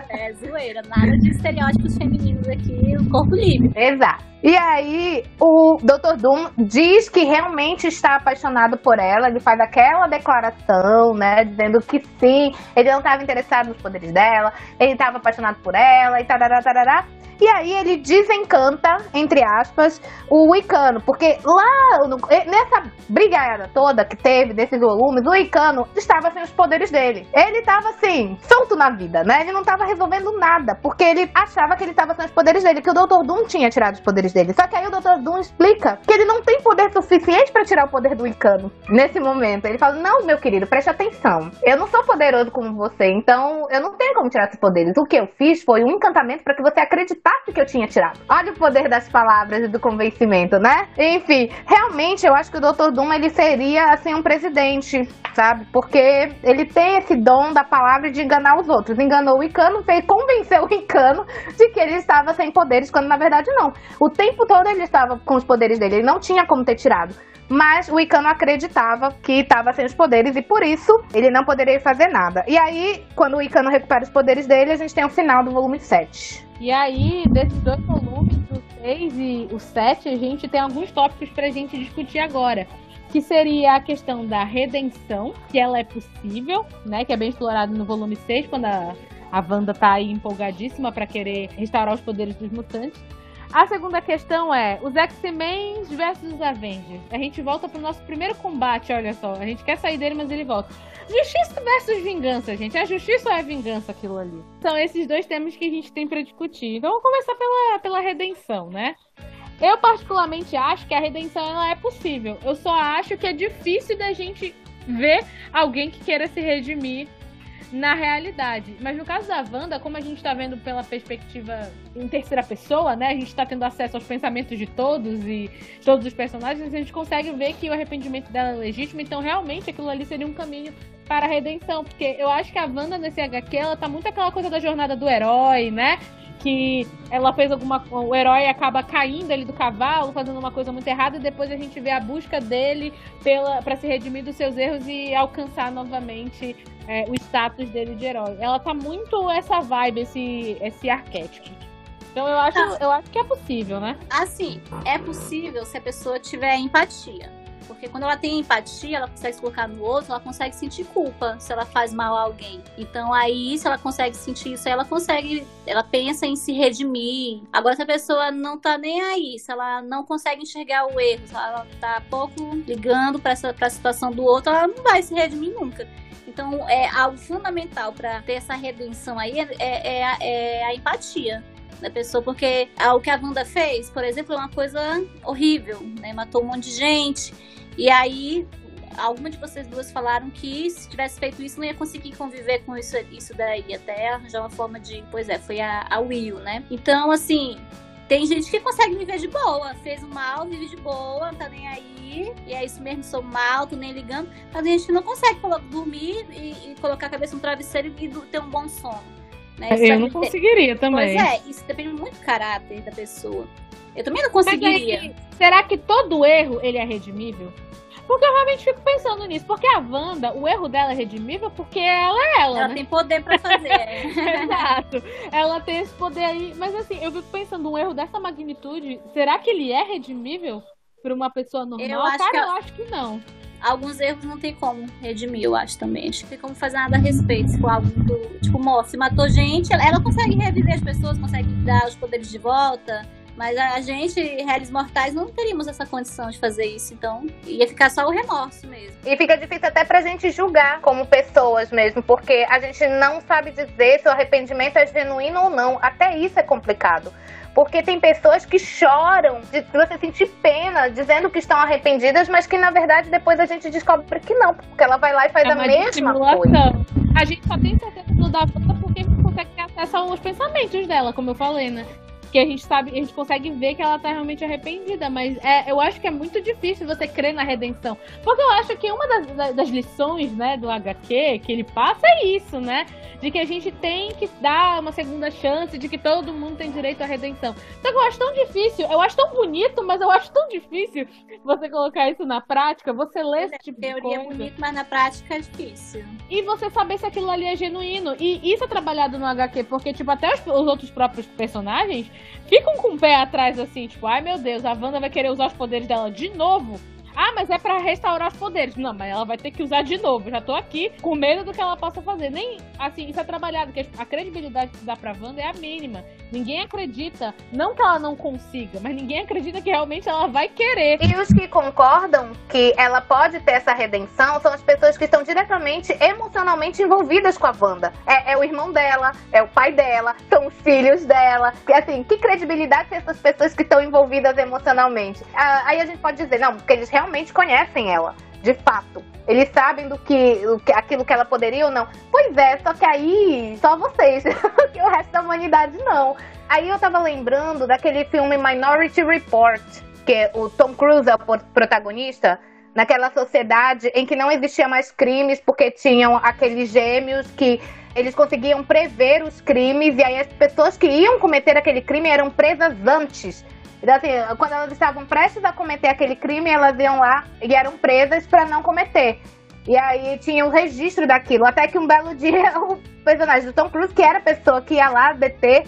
[SPEAKER 5] É zoeira, nada de estereótipos femininos aqui, o corpo livre.
[SPEAKER 3] Exato. E aí, o Dr. Doom diz que realmente está apaixonado por ela. Ele faz aquela declaração, né? Dizendo que sim, ele não estava interessado nos poderes dela, ele estava apaixonado por ela e tarará, tarará. E aí ele desencanta, entre aspas, o Wicano, porque lá no, nessa brigada toda que teve desses volumes, o Wicano estava sem os poderes dele. Ele estava assim, solto na vida, né? Ele não estava resolvendo nada, porque ele achava que ele estava sem os poderes dele, que o Dr. Doom tinha tirado os poderes dele. Só que aí o Dr. Doom explica que ele não tem poder suficiente para tirar o poder do Wicano nesse momento. Ele fala: "Não, meu querido, preste atenção. Eu não sou poderoso como você, então eu não tenho como tirar esses poderes. O que eu fiz foi um encantamento para que você acreditasse parte que eu tinha tirado. Olha o poder das palavras e do convencimento, né? Enfim, realmente eu acho que o Dr. Doom ele seria assim um presidente, sabe? Porque ele tem esse dom da palavra de enganar os outros. Enganou o Icano, fez convenceu o Icano de que ele estava sem poderes, quando na verdade não. O tempo todo ele estava com os poderes dele, ele não tinha como ter tirado. Mas o Icano acreditava que estava sem os poderes e por isso ele não poderia fazer nada. E aí, quando o Icano recupera os poderes dele, a gente tem o final do volume 7.
[SPEAKER 4] E aí, desses dois volumes, o 6 e o 7, a gente tem alguns tópicos pra gente discutir agora. que seria a questão da redenção, que ela é possível, né? Que é bem explorado no volume 6, quando a, a Wanda tá aí empolgadíssima para querer restaurar os poderes dos mutantes. A segunda questão é os X-Men versus os Avengers. A gente volta pro nosso primeiro combate, olha só. A gente quer sair dele, mas ele volta. Justiça versus vingança, gente. É justiça ou é vingança aquilo ali? São esses dois temas que a gente tem para discutir. Então vamos começar pela, pela redenção, né? Eu particularmente acho que a redenção ela é possível. Eu só acho que é difícil da gente ver alguém que queira se redimir na realidade. Mas no caso da Wanda, como a gente está vendo pela perspectiva em terceira pessoa, né? A gente está tendo acesso aos pensamentos de todos e todos os personagens, a gente consegue ver que o arrependimento dela é legítimo, então realmente aquilo ali seria um caminho para a redenção, porque eu acho que a Wanda nesse HQ, ela tá muito aquela coisa da jornada do herói, né? que ela fez alguma o herói acaba caindo ali do cavalo, fazendo uma coisa muito errada e depois a gente vê a busca dele pela para se redimir dos seus erros e alcançar novamente é, o status dele de herói. Ela tá muito essa vibe, esse esse arquétipo. Então eu acho, eu acho que é possível, né?
[SPEAKER 5] Assim, é possível se a pessoa tiver empatia. Porque quando ela tem empatia, ela consegue se colocar no outro, ela consegue sentir culpa se ela faz mal a alguém. Então aí, se ela consegue sentir isso, ela consegue, ela pensa em se redimir. Agora, se a pessoa não tá nem aí, se ela não consegue enxergar o erro, se ela tá pouco ligando para essa pra situação do outro, ela não vai se redimir nunca. Então, é algo fundamental para ter essa redenção aí é, é, é, é a empatia da pessoa, porque o que a Wanda fez, por exemplo, é uma coisa horrível, né? Matou um monte de gente. E aí, alguma de vocês duas falaram que se tivesse feito isso, não ia conseguir conviver com isso, isso daí, até arranjar uma forma de. Pois é, foi a, a Will, né? Então, assim, tem gente que consegue viver de boa, fez o mal, vive de boa, não tá nem aí, e é isso mesmo, sou mal, tô nem ligando. Mas tem gente que não consegue dormir e, e colocar a cabeça no travesseiro e ter um bom sono. Né?
[SPEAKER 4] Eu não conseguiria também.
[SPEAKER 5] Pois é, isso depende muito do caráter da pessoa. Eu também não conseguiria.
[SPEAKER 4] Aí, será que todo erro ele é redimível? Porque eu realmente fico pensando nisso. Porque a Wanda, o erro dela é redimível porque ela é ela.
[SPEAKER 5] Ela
[SPEAKER 4] né?
[SPEAKER 5] tem poder pra fazer.
[SPEAKER 4] Exato. Ela tem esse poder aí. Mas assim, eu fico pensando, um erro dessa magnitude, será que ele é redimível pra uma pessoa normal?
[SPEAKER 5] Eu acho
[SPEAKER 4] Cara,
[SPEAKER 5] que...
[SPEAKER 4] eu acho que não.
[SPEAKER 5] Alguns erros não tem como redimir, eu acho também. Acho que tem como fazer nada a respeito. Se for algo do. Tipo, Morse matou gente, ela consegue reviver as pessoas, consegue dar os poderes de volta mas a gente, réis mortais, não teríamos essa condição de fazer isso. Então, ia ficar só o remorso mesmo.
[SPEAKER 3] E fica difícil até pra gente julgar como pessoas mesmo, porque a gente não sabe dizer se o arrependimento é genuíno ou não. Até isso é complicado. Porque tem pessoas que choram de você sentir pena, dizendo que estão arrependidas, mas que na verdade depois a gente descobre que não, porque ela vai lá e faz
[SPEAKER 4] é
[SPEAKER 3] a mesma coisa.
[SPEAKER 4] A gente só tem certeza do da porque consegue ter acesso aos pensamentos dela, como eu falei, né? Que a gente sabe, a gente consegue ver que ela tá realmente arrependida, mas é, eu acho que é muito difícil você crer na redenção. Porque eu acho que uma das, das lições, né, do HQ que ele passa é isso, né? De que a gente tem que dar uma segunda chance, de que todo mundo tem direito à redenção. Só que eu acho tão difícil, eu acho tão bonito, mas eu acho tão difícil você colocar isso na prática, você lê esse tipo de
[SPEAKER 5] teoria
[SPEAKER 4] coisa.
[SPEAKER 5] é bonito, mas na prática é difícil.
[SPEAKER 4] E você saber se aquilo ali é genuíno. E isso é trabalhado no HQ, porque, tipo, até os, os outros próprios personagens ficam com o pé atrás, assim, tipo, ai meu Deus, a Wanda vai querer usar os poderes dela de novo. Ah, mas é para restaurar os poderes. Não, mas ela vai ter que usar de novo. Já tô aqui com medo do que ela possa fazer. Nem assim, isso é trabalhado, que a credibilidade que dá pra Wanda é a mínima. Ninguém acredita, não que ela não consiga, mas ninguém acredita que realmente ela vai querer.
[SPEAKER 3] E os que concordam que ela pode ter essa redenção são as pessoas que estão diretamente emocionalmente envolvidas com a Wanda. É, é o irmão dela, é o pai dela, são os filhos dela. Assim, que credibilidade tem essas pessoas que estão envolvidas emocionalmente? Ah, aí a gente pode dizer, não, porque eles realmente conhecem ela, de fato. Eles sabem do que, do que aquilo que ela poderia ou não. Pois é, só que aí só vocês, que o resto da humanidade não. Aí eu tava lembrando daquele filme Minority Report, que o Tom Cruise é o protagonista, naquela sociedade em que não existia mais crimes porque tinham aqueles gêmeos que eles conseguiam prever os crimes e aí as pessoas que iam cometer aquele crime eram presas antes. Assim, quando elas estavam prestes a cometer aquele crime, elas iam lá e eram presas para não cometer. E aí tinha o um registro daquilo. Até que um belo dia o personagem do Tom Cruise, que era a pessoa que ia lá deter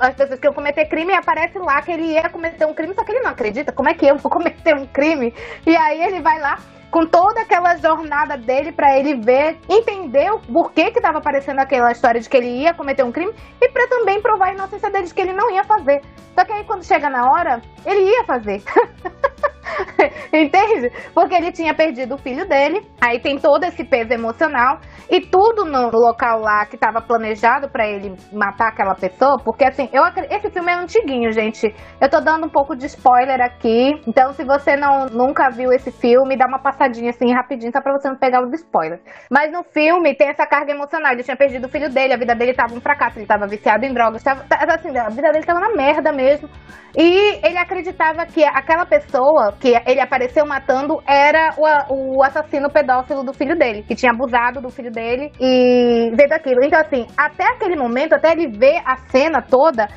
[SPEAKER 3] as pessoas que iam cometer crime, aparece lá que ele ia cometer um crime, só que ele não acredita. Como é que eu vou cometer um crime? E aí ele vai lá com toda aquela jornada dele para ele ver, entender o porquê que tava aparecendo aquela história de que ele ia cometer um crime e para também provar a inocência dele de que ele não ia fazer. Só que aí quando chega na hora, ele ia fazer. Entende? Porque ele tinha perdido o filho dele, aí tem todo esse peso emocional e tudo no local lá que estava planejado para ele matar aquela pessoa, porque assim, eu esse filme é antiguinho, gente. Eu tô dando um pouco de spoiler aqui, então se você não nunca viu esse filme, dá uma passadinha assim rapidinho só para você não pegar os spoilers. Mas no filme tem essa carga emocional, ele tinha perdido o filho dele, a vida dele tava um fracasso, ele tava viciado em drogas, tava, assim, a vida dele tava na merda mesmo. E ele acreditava que aquela pessoa que ele apareceu matando era o, o assassino pedófilo do filho dele, que tinha abusado do filho dele e veio daquilo. Então, assim, até aquele momento, até ele ver a cena toda,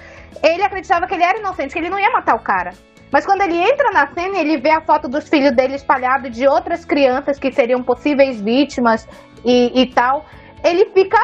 [SPEAKER 3] ele acreditava que ele era inocente, que ele não ia matar o cara. Mas quando ele entra na cena, ele vê a foto dos filhos dele espalhado de outras crianças que seriam possíveis vítimas e, e tal. Ele fica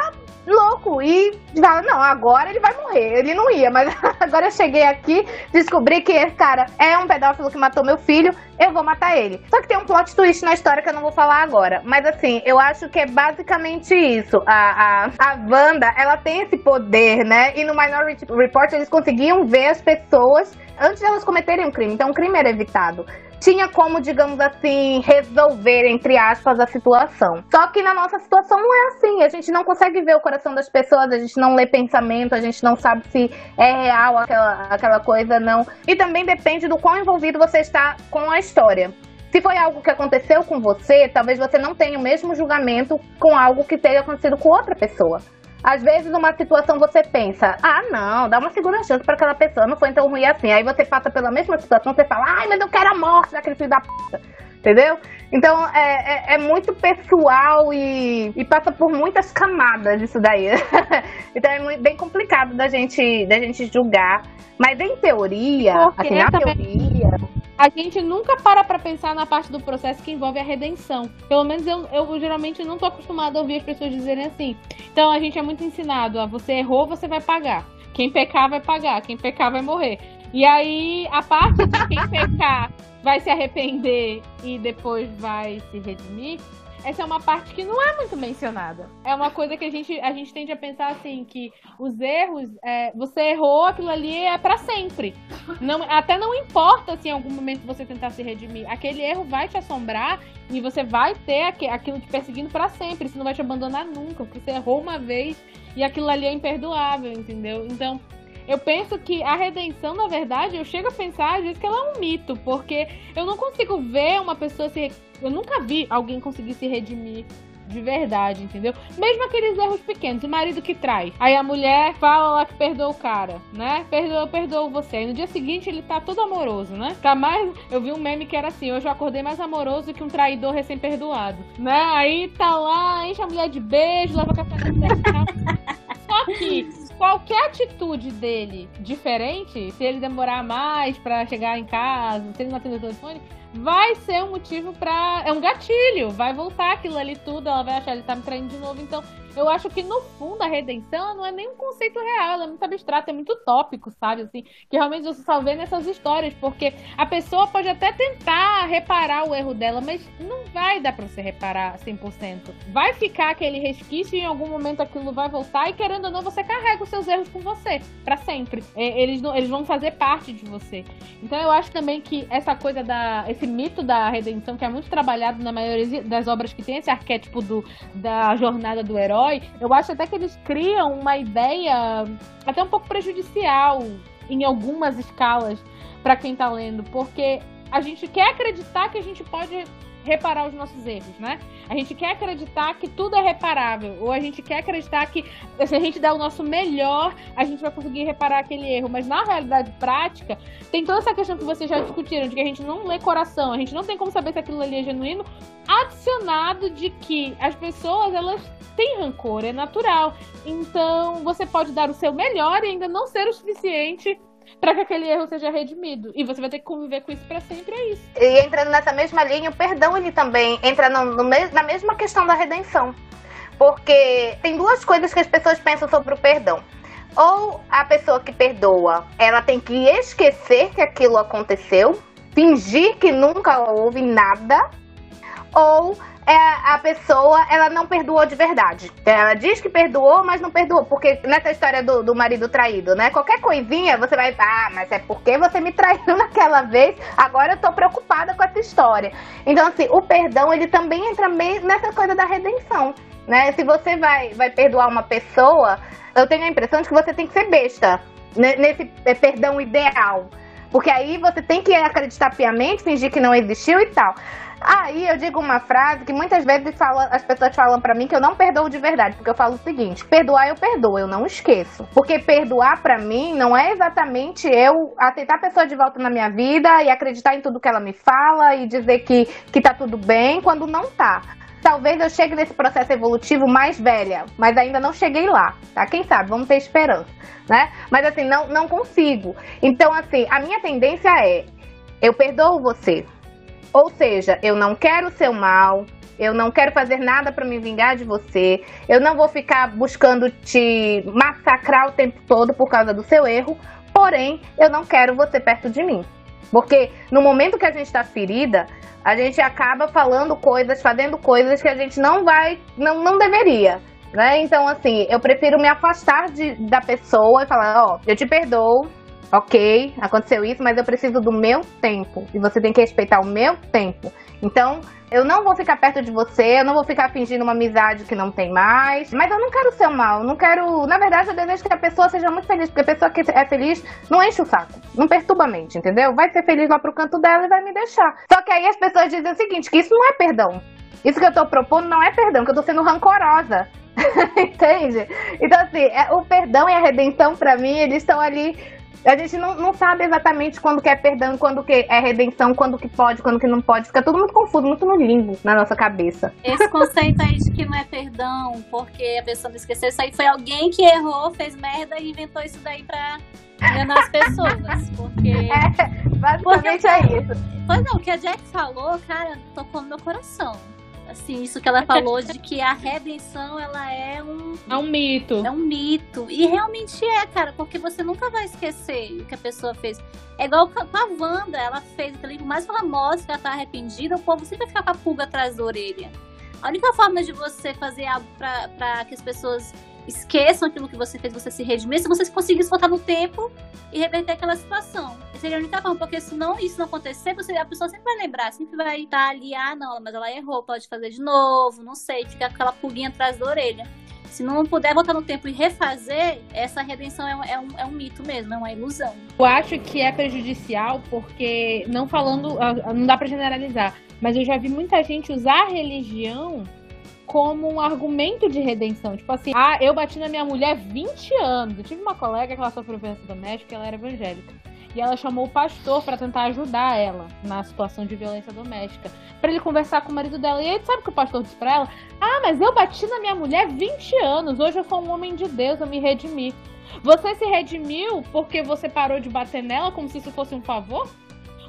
[SPEAKER 3] louco e fala, não, agora ele vai morrer. Ele não ia, mas agora eu cheguei aqui, descobri que esse cara é um pedófilo que matou meu filho, eu vou matar ele. Só que tem um plot twist na história que eu não vou falar agora. Mas assim, eu acho que é basicamente isso. A, a, a Wanda, ela tem esse poder, né? E no Minority Report eles conseguiam ver as pessoas antes de elas cometerem um crime. Então o crime era evitado tinha como, digamos assim, resolver, entre aspas, a situação. Só que na nossa situação não é assim. A gente não consegue ver o coração das pessoas, a gente não lê pensamento, a gente não sabe se é real aquela, aquela coisa, não. E também depende do quão envolvido você está com a história. Se foi algo que aconteceu com você, talvez você não tenha o mesmo julgamento com algo que tenha acontecido com outra pessoa. Às vezes, numa situação você pensa, ah, não, dá uma segunda chance para aquela pessoa, não foi tão ruim assim. Aí você passa pela mesma situação, você fala, ai, mas eu quero a morte daquele filho da puta. Entendeu? Então é, é, é muito pessoal e, e, passa por muitas camadas isso daí. então é muito, bem complicado da gente, da gente julgar. Mas em teoria, Porque assim, na também... teoria
[SPEAKER 4] a gente nunca para pra pensar na parte do processo que envolve a redenção. Pelo menos eu, eu geralmente não tô acostumada a ouvir as pessoas dizerem assim. Então a gente é muito ensinado a você errou, você vai pagar. Quem pecar vai pagar, quem pecar vai morrer. E aí a parte de quem pecar vai se arrepender e depois vai se redimir essa é uma parte que não é muito mencionada. É uma coisa que a gente, a gente tende a pensar assim, que os erros, é, você errou, aquilo ali é para sempre. Não, até não importa se em algum momento você tentar se redimir. Aquele erro vai te assombrar e você vai ter aquilo te perseguindo para sempre. Isso não vai te abandonar nunca, porque você errou uma vez e aquilo ali é imperdoável, entendeu? Então, eu penso que a redenção, na verdade, eu chego a pensar às vezes que ela é um mito, porque eu não consigo ver uma pessoa se. Eu nunca vi alguém conseguir se redimir de verdade, entendeu? Mesmo aqueles erros pequenos, o marido que trai. Aí a mulher fala lá que perdoa o cara, né? Perdoa, perdoa você. E no dia seguinte ele tá todo amoroso, né? Tá mais. Eu vi um meme que era assim: hoje eu acordei mais amoroso que um traidor recém-perdoado, né? Aí tá lá, enche a mulher de beijo, leva café da Só que qualquer atitude dele diferente, se ele demorar mais para chegar em casa, se ele não atender o telefone, vai ser um motivo para é um gatilho, vai voltar aquilo ali tudo, ela vai achar ele tá me traindo de novo, então eu acho que no fundo a redenção não é nem um conceito real, ela é muito abstrata, é muito tópico, sabe? Assim, que realmente você só vê nessas histórias, porque a pessoa pode até tentar reparar o erro dela, mas não vai dar pra você reparar 100%. Vai ficar aquele resquício e em algum momento aquilo vai voltar e querendo ou não, você carrega os seus erros com você, para sempre. Eles, não, eles vão fazer parte de você. Então eu acho também que essa coisa da. esse mito da redenção, que é muito trabalhado na maioria das obras que tem esse arquétipo do, da jornada do herói herói, eu acho até que eles criam uma ideia até um pouco prejudicial em algumas escalas para quem tá lendo, porque a gente quer acreditar que a gente pode reparar os nossos erros, né? A gente quer acreditar que tudo é reparável, ou a gente quer acreditar que se a gente der o nosso melhor, a gente vai conseguir reparar aquele erro. Mas na realidade prática, tem toda essa questão que vocês já discutiram, de que a gente não lê coração, a gente não tem como saber se aquilo ali é genuíno, adicionado de que as pessoas, elas têm rancor, é natural. Então, você pode dar o seu melhor e ainda não ser o suficiente para que aquele erro seja redimido. E você vai ter que conviver com isso para sempre, é isso.
[SPEAKER 3] E entrando nessa mesma linha, o perdão ele também entra no, no, na mesma questão da redenção. Porque tem duas coisas que as pessoas pensam sobre o perdão. Ou a pessoa que perdoa, ela tem que esquecer que aquilo aconteceu, fingir que nunca houve nada, ou é, a pessoa ela não perdoou de verdade. Ela diz que perdoou, mas não perdoou. Porque nessa história do, do marido traído, né? Qualquer coisinha você vai. Ah, mas é porque você me traiu naquela vez, agora eu tô preocupada com essa história. Então, assim, o perdão ele também entra meio nessa coisa da redenção. Né? Se você vai, vai perdoar uma pessoa, eu tenho a impressão de que você tem que ser besta nesse é, perdão ideal. Porque aí você tem que acreditar piamente, fingir que não existiu e tal. Aí eu digo uma frase que muitas vezes fala, as pessoas falam para mim que eu não perdoo de verdade, porque eu falo o seguinte: perdoar eu perdoo, eu não esqueço. Porque perdoar para mim não é exatamente eu aceitar a pessoa de volta na minha vida e acreditar em tudo que ela me fala e dizer que, que tá tudo bem quando não tá. Talvez eu chegue nesse processo evolutivo mais velha, mas ainda não cheguei lá, tá? Quem sabe? Vamos ter esperança, né? Mas assim, não, não consigo. Então, assim, a minha tendência é: eu perdoo você, ou seja, eu não quero seu mal, eu não quero fazer nada para me vingar de você, eu não vou ficar buscando te massacrar o tempo todo por causa do seu erro, porém, eu não quero você perto de mim. Porque no momento que a gente está ferida, a gente acaba falando coisas, fazendo coisas que a gente não vai, não, não deveria. Né? Então, assim, eu prefiro me afastar de, da pessoa e falar: Ó, oh, eu te perdoo, ok, aconteceu isso, mas eu preciso do meu tempo. E você tem que respeitar o meu tempo. Então, eu não vou ficar perto de você, eu não vou ficar fingindo uma amizade que não tem mais. Mas eu não quero ser mal, não quero. Na verdade, eu desejo que a pessoa seja muito feliz, porque a pessoa que é feliz não enche o saco, não perturba a mente, entendeu? Vai ser feliz lá pro canto dela e vai me deixar. Só que aí as pessoas dizem o seguinte: que isso não é perdão. Isso que eu tô propondo não é perdão, que eu tô sendo rancorosa. Entende? Então, assim, é, o perdão e a redenção, para mim, eles estão ali a gente não, não sabe exatamente quando que é perdão, quando que é redenção, quando que pode, quando que não pode. Fica tudo muito confuso, muito no limbo na nossa cabeça.
[SPEAKER 5] Esse conceito aí de que não é perdão, porque a pessoa não esqueceu, isso aí foi alguém que errou, fez merda e inventou isso daí pra enganar as pessoas. Porque.
[SPEAKER 3] É, basicamente porque, é isso.
[SPEAKER 5] Pois não, o que a Jack falou, cara, tocou no meu coração assim, isso que ela falou de que a redenção ela é um
[SPEAKER 4] é um mito.
[SPEAKER 5] É um mito. E realmente é, cara, porque você nunca vai esquecer o que a pessoa fez. É igual com a Wanda, ela fez aquele livro mais famoso que ela tá arrependida, o povo sempre vai ficar com a pulga atrás da orelha. A única forma de você fazer algo para que as pessoas esqueçam aquilo que você fez, você se redimir, se você conseguisse voltar no tempo e reverter aquela situação. Seria a forma, porque se não, isso não acontecer, você, a pessoa sempre vai lembrar, sempre vai estar ali, ah, não, mas ela errou, pode fazer de novo, não sei, fica aquela pulguinha atrás da orelha. Se não puder voltar no tempo e refazer, essa redenção é um, é, um, é um mito mesmo, é uma ilusão.
[SPEAKER 4] Eu acho que é prejudicial porque, não falando, ah, não dá para generalizar, mas eu já vi muita gente usar a religião como um argumento de redenção. Tipo assim, ah, eu bati na minha mulher 20 anos. Eu tive uma colega que ela sofreu violência doméstica ela era evangélica. E ela chamou o pastor para tentar ajudar ela na situação de violência doméstica. para ele conversar com o marido dela. E aí, sabe o que o pastor disse pra ela? Ah, mas eu bati na minha mulher 20 anos. Hoje eu sou um homem de Deus, eu me redimi. Você se redimiu porque você parou de bater nela como se isso fosse um favor?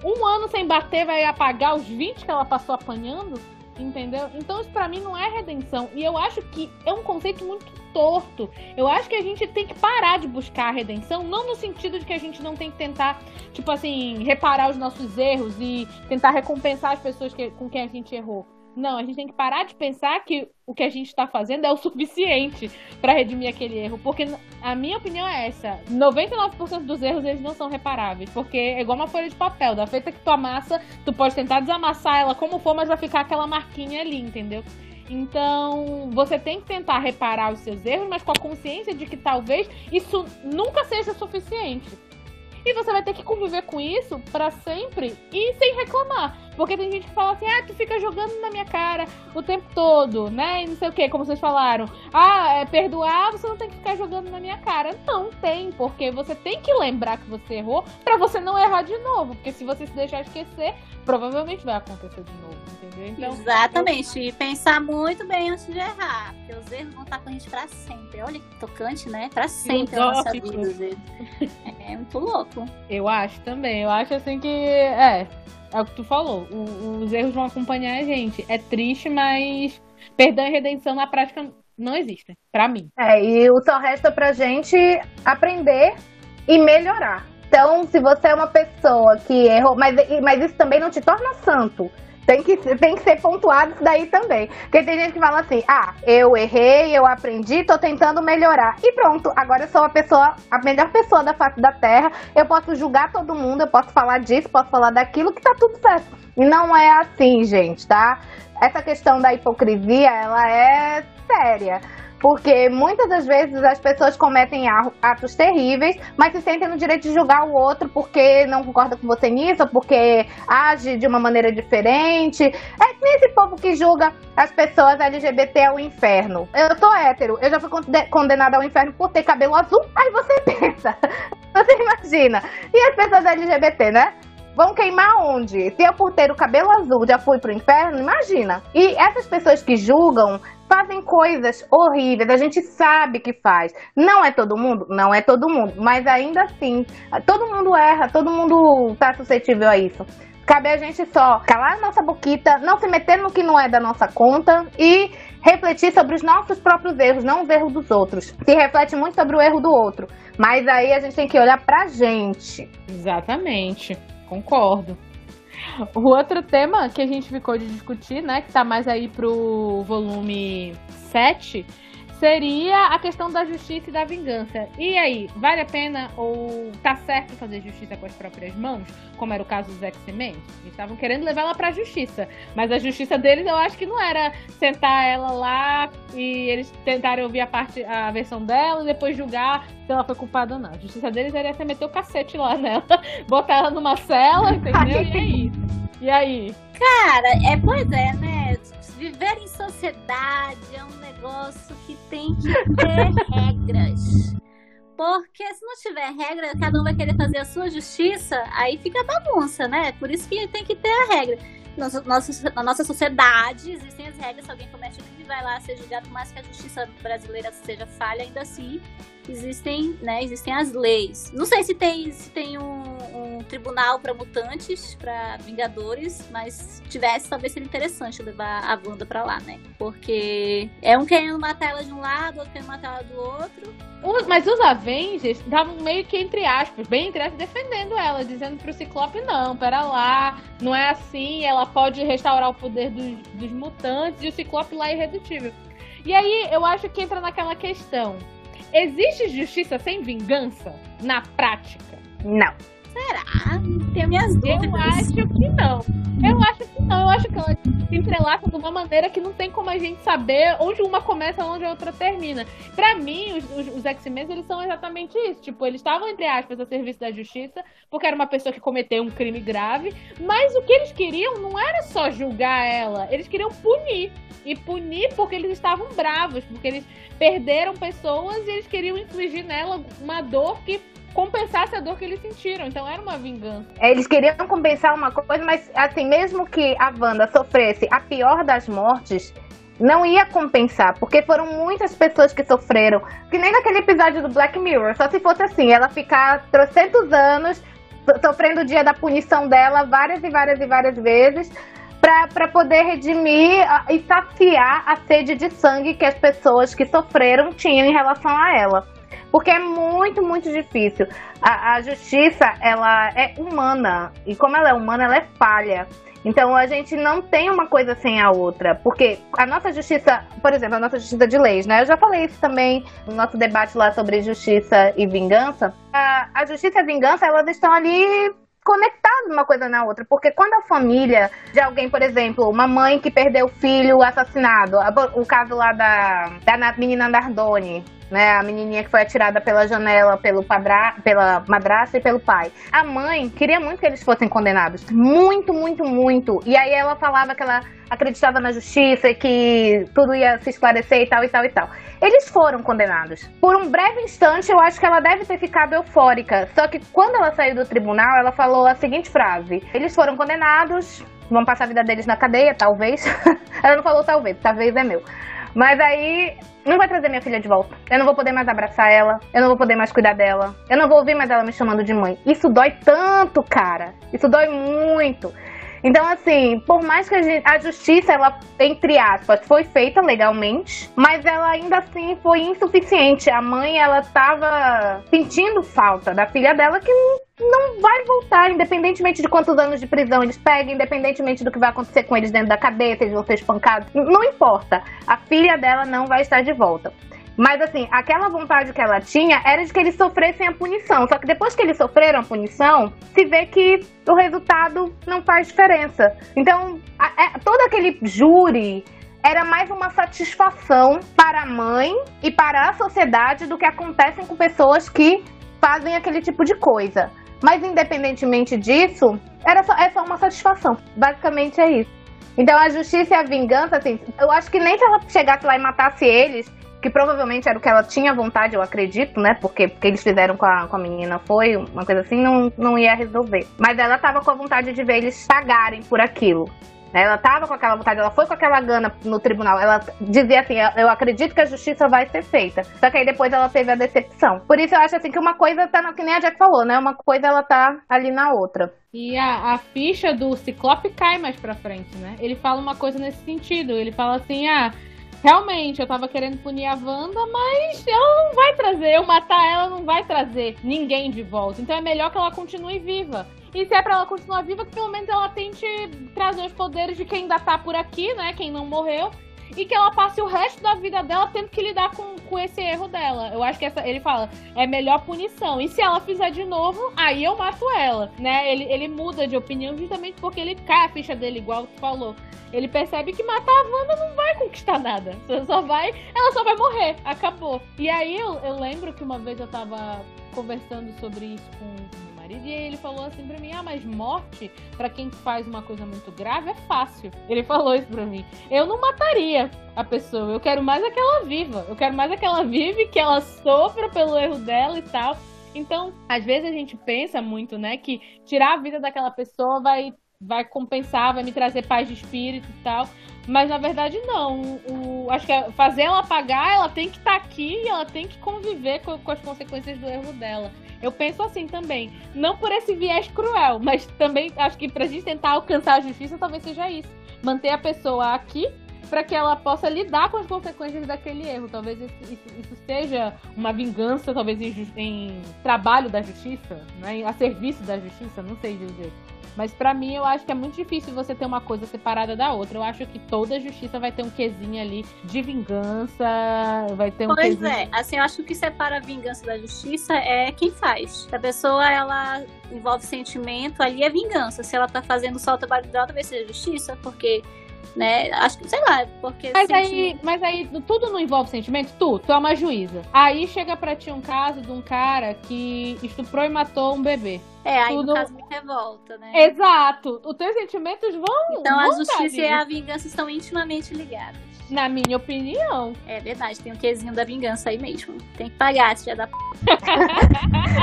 [SPEAKER 4] Um ano sem bater vai apagar os 20 que ela passou apanhando? Entendeu? Então isso pra mim não é redenção. E eu acho que é um conceito muito torto. Eu acho que a gente tem que parar de buscar a redenção, não no sentido de que a gente não tem que tentar, tipo assim, reparar os nossos erros e tentar recompensar as pessoas que, com quem a gente errou. Não, a gente tem que parar de pensar que o que a gente está fazendo é o suficiente para redimir aquele erro. Porque a minha opinião é essa: 99% dos erros eles não são reparáveis. Porque é igual uma folha de papel, da feita que tu amassa, tu pode tentar desamassar ela como for, mas vai ficar aquela marquinha ali, entendeu? Então, você tem que tentar reparar os seus erros, mas com a consciência de que talvez isso nunca seja suficiente. E você vai ter que conviver com isso para sempre e sem reclamar. Porque tem gente que fala assim, ah, tu fica jogando na minha cara o tempo todo, né? E não sei o que, como vocês falaram. Ah, é perdoar, você não tem que ficar jogando na minha cara. Não tem, porque você tem que lembrar que você errou para você não errar de novo. Porque se você se deixar esquecer, provavelmente vai acontecer de novo, entendeu?
[SPEAKER 5] Então, Exatamente. Eu... E pensar muito bem antes de errar. Porque os erros vão estar com a gente pra sempre. Olha que tocante, né? Pra sempre a nossa vida, erros. É muito louco.
[SPEAKER 4] Eu acho também. Eu acho assim que. É. É o que tu falou. O, os erros vão acompanhar a gente. É triste, mas perdão e redenção na prática não existem, para mim.
[SPEAKER 3] É, e o só resta pra gente aprender e melhorar. Então, se você é uma pessoa que errou, mas, mas isso também não te torna santo. Tem que, tem que ser pontuado isso daí também. Porque tem gente que fala assim: ah, eu errei, eu aprendi, tô tentando melhorar. E pronto, agora eu sou a pessoa, a melhor pessoa da face da terra. Eu posso julgar todo mundo, eu posso falar disso, posso falar daquilo, que tá tudo certo. E não é assim, gente, tá? Essa questão da hipocrisia, ela é séria. Porque muitas das vezes as pessoas cometem atos terríveis, mas se sentem no direito de julgar o outro porque não concorda com você nisso, porque age de uma maneira diferente. É esse povo que julga as pessoas LGBT ao inferno. Eu tô hétero, eu já fui condenada ao inferno por ter cabelo azul. Aí você pensa, você imagina. E as pessoas LGBT, né? Vão queimar onde? Se eu por ter o cabelo azul já fui pro inferno, imagina. E essas pessoas que julgam fazem coisas horríveis, a gente sabe que faz. Não é todo mundo? Não é todo mundo, mas ainda assim, todo mundo erra, todo mundo tá suscetível a isso. Cabe a gente só calar a nossa boquita, não se meter no que não é da nossa conta e refletir sobre os nossos próprios erros, não os erros dos outros. Se reflete muito sobre o erro do outro, mas aí a gente tem que olhar pra gente.
[SPEAKER 4] Exatamente. Concordo. O outro tema que a gente ficou de discutir, né, que tá mais aí pro volume 7, seria a questão da justiça e da vingança. E aí, vale a pena ou tá certo fazer justiça com as próprias mãos, como era o caso dos X-Men? Eles estavam querendo levar ela pra justiça, mas a justiça deles eu acho que não era sentar ela lá e eles tentarem ouvir a parte a versão dela e depois julgar se ela foi culpada ou não. A justiça deles era você meter o cacete lá nela, botar ela numa cela, entendeu? E aí? E aí?
[SPEAKER 5] Cara, é, pois é, né? Viver em sociedade é um negócio que tem que ter regras. Porque se não tiver regra, cada um vai querer fazer a sua justiça, aí fica bagunça, né? Por isso que tem que ter a regra. Nossa, nossa, na nossa sociedade existem as regras, se alguém comete crime, vai lá ser julgado, por mais que a justiça brasileira seja falha, ainda assim existem, né, existem as leis. Não sei se tem, se tem um, um tribunal para mutantes, para vingadores, mas se tivesse, talvez seria interessante levar a Wanda para lá, né? Porque é um querendo matar ela de um lado, outro querendo matar ela do outro.
[SPEAKER 4] Mas os Avengers estavam meio que entre aspas, bem entre aspas, defendendo ela, dizendo pro Ciclope, não, pera lá, não é assim, ela pode restaurar o poder dos, dos mutantes e o Ciclope lá é irredutível. E aí eu acho que entra naquela questão Existe justiça sem vingança na prática?
[SPEAKER 3] Não.
[SPEAKER 5] Será? Tenho minhas dúvidas.
[SPEAKER 4] Eu acho que não. Eu acho que não. Eu acho que ela se entrelaça de uma maneira que não tem como a gente saber onde uma começa e onde a outra termina. Pra mim, os, os, os X-Men, eles são exatamente isso. Tipo, eles estavam, entre aspas, a serviço da justiça, porque era uma pessoa que cometeu um crime grave, mas o que eles queriam não era só julgar ela, eles queriam punir. E punir porque eles estavam bravos, porque eles perderam pessoas e eles queriam infligir nela uma dor que compensasse a dor que eles sentiram. Então era uma vingança.
[SPEAKER 3] Eles queriam compensar uma coisa, mas assim, mesmo que a Wanda sofresse a pior das mortes, não ia compensar, porque foram muitas pessoas que sofreram. Que nem naquele episódio do Black Mirror, só se fosse assim, ela ficar trocentos anos sofrendo o dia da punição dela várias e várias e várias vezes para poder redimir e saciar a sede de sangue que as pessoas que sofreram tinham em relação a ela. Porque é muito, muito difícil. A, a justiça, ela é humana. E como ela é humana, ela é falha. Então a gente não tem uma coisa sem a outra, porque a nossa justiça, por exemplo, a nossa justiça de leis, né? Eu já falei isso também no nosso debate lá sobre justiça e vingança. A, a justiça e a vingança, elas estão ali conectados uma coisa na outra. Porque quando a família de alguém, por exemplo, uma mãe que perdeu o filho assassinado, o caso lá da, da menina Nardoni, né? A menininha que foi atirada pela janela pelo padra, pela madrasta e pelo pai. A mãe queria muito que eles fossem condenados. Muito, muito, muito. E aí ela falava que ela acreditava na justiça e que tudo ia se esclarecer e tal e tal e tal. Eles foram condenados. Por um breve instante, eu acho que ela deve ter ficado eufórica. Só que quando ela saiu do tribunal, ela falou a seguinte frase: Eles foram condenados, vão passar a vida deles na cadeia, talvez. ela não falou talvez, talvez é meu. Mas aí não vai trazer minha filha de volta. Eu não vou poder mais abraçar ela. Eu não vou poder mais cuidar dela. Eu não vou ouvir mais ela me chamando de mãe. Isso dói tanto, cara. Isso dói muito. Então, assim, por mais que a, gente, a, justiça, ela, entre aspas, foi feita legalmente, mas ela ainda assim foi insuficiente. A mãe, ela tava sentindo falta da filha dela que não vai voltar, independentemente de quantos anos de prisão eles peguem, independentemente do que vai acontecer com eles dentro da cadeia, se eles vão ser espancados. Não importa. A filha dela não vai estar de volta. Mas assim, aquela vontade que ela tinha era de que eles sofressem a punição. Só que depois que eles sofreram a punição, se vê que o resultado não faz diferença. Então, a, é, todo aquele júri era mais uma satisfação para a mãe e para a sociedade do que acontecem com pessoas que fazem aquele tipo de coisa. Mas independentemente disso, era só, é só uma satisfação. Basicamente é isso. Então a justiça e a vingança, assim, eu acho que nem se ela chegasse lá e matasse eles, que provavelmente era o que ela tinha vontade, eu acredito, né? Porque o que eles fizeram com a, com a menina foi uma coisa assim, não, não ia resolver. Mas ela tava com a vontade de ver eles pagarem por aquilo. Ela tava com aquela vontade, ela foi com aquela gana no tribunal. Ela dizia assim: Eu acredito que a justiça vai ser feita. Só que aí depois ela teve a decepção. Por isso eu acho assim que uma coisa tá no que nem a Jack falou, né? Uma coisa ela tá ali na outra.
[SPEAKER 4] E a, a ficha do Ciclope cai mais pra frente, né? Ele fala uma coisa nesse sentido. Ele fala assim: ah, Realmente, eu tava querendo punir a Wanda, mas ela não vai trazer. Eu matar ela não vai trazer ninguém de volta. Então é melhor que ela continue viva. E se é pra ela continuar viva, que pelo menos ela tente trazer os poderes de quem ainda tá por aqui, né? Quem não morreu. E que ela passe o resto da vida dela tendo que lidar com, com esse erro dela. Eu acho que essa, ele fala, é melhor punição. E se ela fizer de novo, aí eu mato ela, né? Ele, ele muda de opinião justamente porque ele cai a ficha dele, igual tu falou. Ele percebe que matar a Wanda não vai conquistar nada. Só vai, ela só vai morrer. Acabou. E aí eu, eu lembro que uma vez eu tava conversando sobre isso com e ele falou assim pra mim: Ah, mas morte, para quem faz uma coisa muito grave, é fácil. Ele falou isso pra mim. Eu não mataria a pessoa, eu quero mais aquela viva. Eu quero mais aquela vive, que ela sofra pelo erro dela e tal. Então, às vezes a gente pensa muito, né, que tirar a vida daquela pessoa vai vai compensar, vai me trazer paz de espírito e tal. Mas na verdade não. O, acho que é fazer ela pagar, ela tem que estar tá aqui e ela tem que conviver com, com, as consequências do erro dela. Eu penso assim também. Não por esse viés cruel, mas também acho que pra gente tentar alcançar a justiça talvez seja isso. Manter a pessoa aqui para que ela possa lidar com as consequências daquele erro. Talvez isso, isso, isso seja uma vingança, talvez em, em, trabalho da justiça, né? a serviço da justiça, não sei dizer. Mas para mim eu acho que é muito difícil você ter uma coisa separada da outra. Eu acho que toda justiça vai ter um quesinho ali de vingança, vai ter um
[SPEAKER 5] Pois
[SPEAKER 4] quesinho...
[SPEAKER 5] é, assim, eu acho que o que separa a vingança da justiça é quem faz. Se a pessoa ela envolve sentimento, ali é vingança. Se ela tá fazendo só o trabalho dela, talvez seja justiça, porque né? Acho que, sei lá, porque.
[SPEAKER 4] Mas aí, mas aí tudo não envolve sentimento? Tu, tu é uma juíza. Aí chega pra ti um caso de um cara que estuprou e matou um bebê.
[SPEAKER 5] É, aí tudo... no caso me revolta, né?
[SPEAKER 4] Exato. Os teus sentimentos vão.
[SPEAKER 5] Então vão a justiça e a vingança estão intimamente ligadas.
[SPEAKER 4] Na minha opinião.
[SPEAKER 5] É verdade, tem um quesinho da vingança aí mesmo. Tem que pagar, se já dá.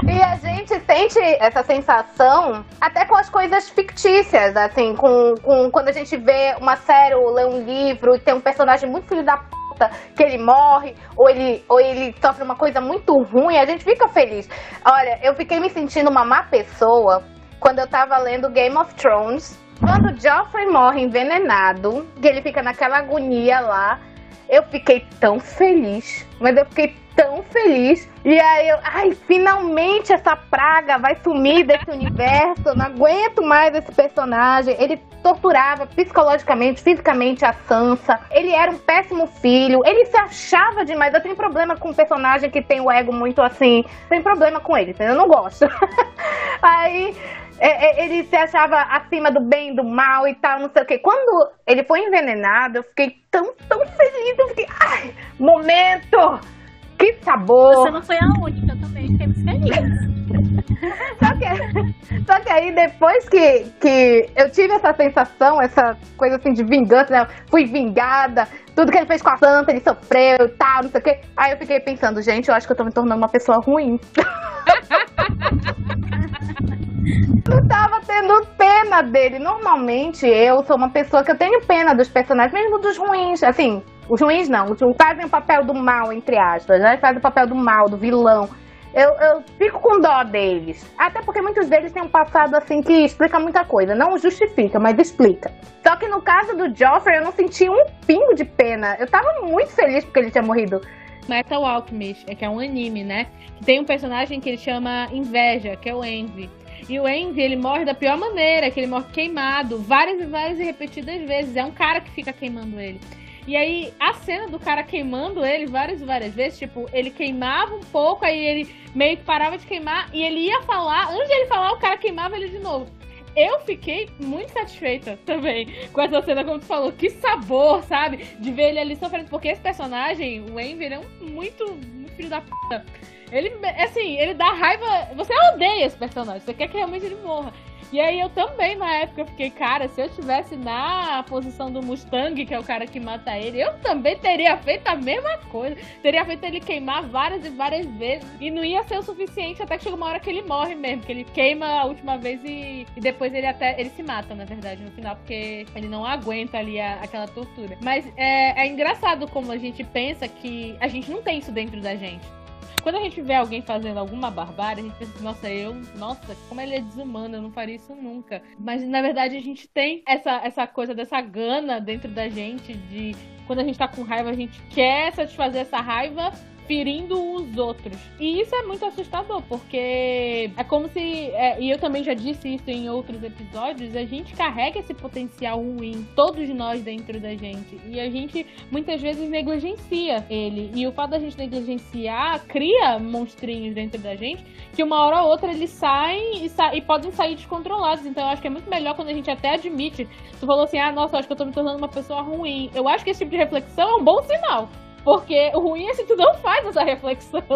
[SPEAKER 3] e a gente sente essa sensação até com as coisas fictícias, assim, com, com quando a gente vê uma série ou lê um livro e tem um personagem muito filho da p que ele morre ou ele, ou ele sofre uma coisa muito ruim, a gente fica feliz. Olha, eu fiquei me sentindo uma má pessoa quando eu tava lendo Game of Thrones quando Joffrey morre envenenado, que ele fica naquela agonia lá, eu fiquei tão feliz. Mas eu fiquei tão feliz. E aí eu, ai, finalmente essa praga vai sumir desse universo. Eu não aguento mais esse personagem. Ele torturava psicologicamente, fisicamente a Sansa. Ele era um péssimo filho. Ele se achava demais. Eu tenho problema com um personagem que tem o ego muito assim. Tem problema com ele, eu não gosto. aí ele se achava acima do bem, do mal e tal, não sei o quê. Quando ele foi envenenado, eu fiquei tão, tão feliz. Eu fiquei, ai, momento! Que sabor!
[SPEAKER 5] Você não foi a única, eu também fiquei muito feliz.
[SPEAKER 3] só, que, só que aí, depois que, que eu tive essa sensação, essa coisa assim de vingança, né? fui vingada, tudo que ele fez com a Santa, ele sofreu e tal, não sei o quê. Aí eu fiquei pensando, gente, eu acho que eu tô me tornando uma pessoa ruim. não tava tendo pena dele. Normalmente eu sou uma pessoa que eu tenho pena dos personagens, mesmo dos ruins. Assim, os ruins não, fazem o papel do mal, entre aspas, né? Fazem o papel do mal, do vilão. Eu, eu fico com dó deles. Até porque muitos deles têm um passado assim que explica muita coisa. Não justifica, mas explica. Só que no caso do Joffrey, eu não senti um pingo de pena. Eu tava muito feliz porque ele tinha morrido.
[SPEAKER 4] Metal Alchemist, é que é um anime, né? Tem um personagem que ele chama Inveja, que é o Envy. E o Envy, ele morre da pior maneira, que ele morre queimado, várias e várias e repetidas vezes. É um cara que fica queimando ele. E aí, a cena do cara queimando ele várias e várias vezes, tipo, ele queimava um pouco, aí ele meio que parava de queimar, e ele ia falar, antes de ele falar, o cara queimava ele de novo. Eu fiquei muito satisfeita também com essa cena, como tu falou. Que sabor, sabe? De ver ele ali sofrendo. Porque esse personagem, o Envy, ele é um muito, muito filho da puta. Ele, assim, ele dá raiva. Você odeia esse personagem. Você quer que realmente ele morra. E aí eu também, na época, fiquei, cara, se eu estivesse na posição do Mustang, que é o cara que mata ele, eu também teria feito a mesma coisa. Teria feito ele queimar várias e várias vezes. E não ia ser o suficiente até que chega uma hora que ele morre mesmo. Que ele queima a última vez e, e depois ele até. Ele se mata, na verdade, no final, porque ele não aguenta ali a, aquela tortura. Mas é, é engraçado como a gente pensa que a gente não tem isso dentro da gente quando a gente vê alguém fazendo alguma barbárie, a gente pensa, nossa, eu, nossa, como ele é desumano, eu não faria isso nunca. Mas na verdade a gente tem essa, essa coisa dessa gana dentro da gente de quando a gente tá com raiva, a gente quer satisfazer essa raiva ferindo os outros. E isso é muito assustador, porque é como se. É, e eu também já disse isso em outros episódios, a gente carrega esse potencial ruim, todos nós dentro da gente. E a gente muitas vezes negligencia ele. E o fato da gente negligenciar cria monstrinhos dentro da gente que uma hora ou outra eles saem e, sa e podem sair descontrolados. Então eu acho que é muito melhor quando a gente até admite. Tu falou assim, ah, nossa, acho que eu tô me tornando uma pessoa ruim. Eu acho que esse tipo de reflexão é um bom sinal. Porque o ruim é se tu não faz essa reflexão.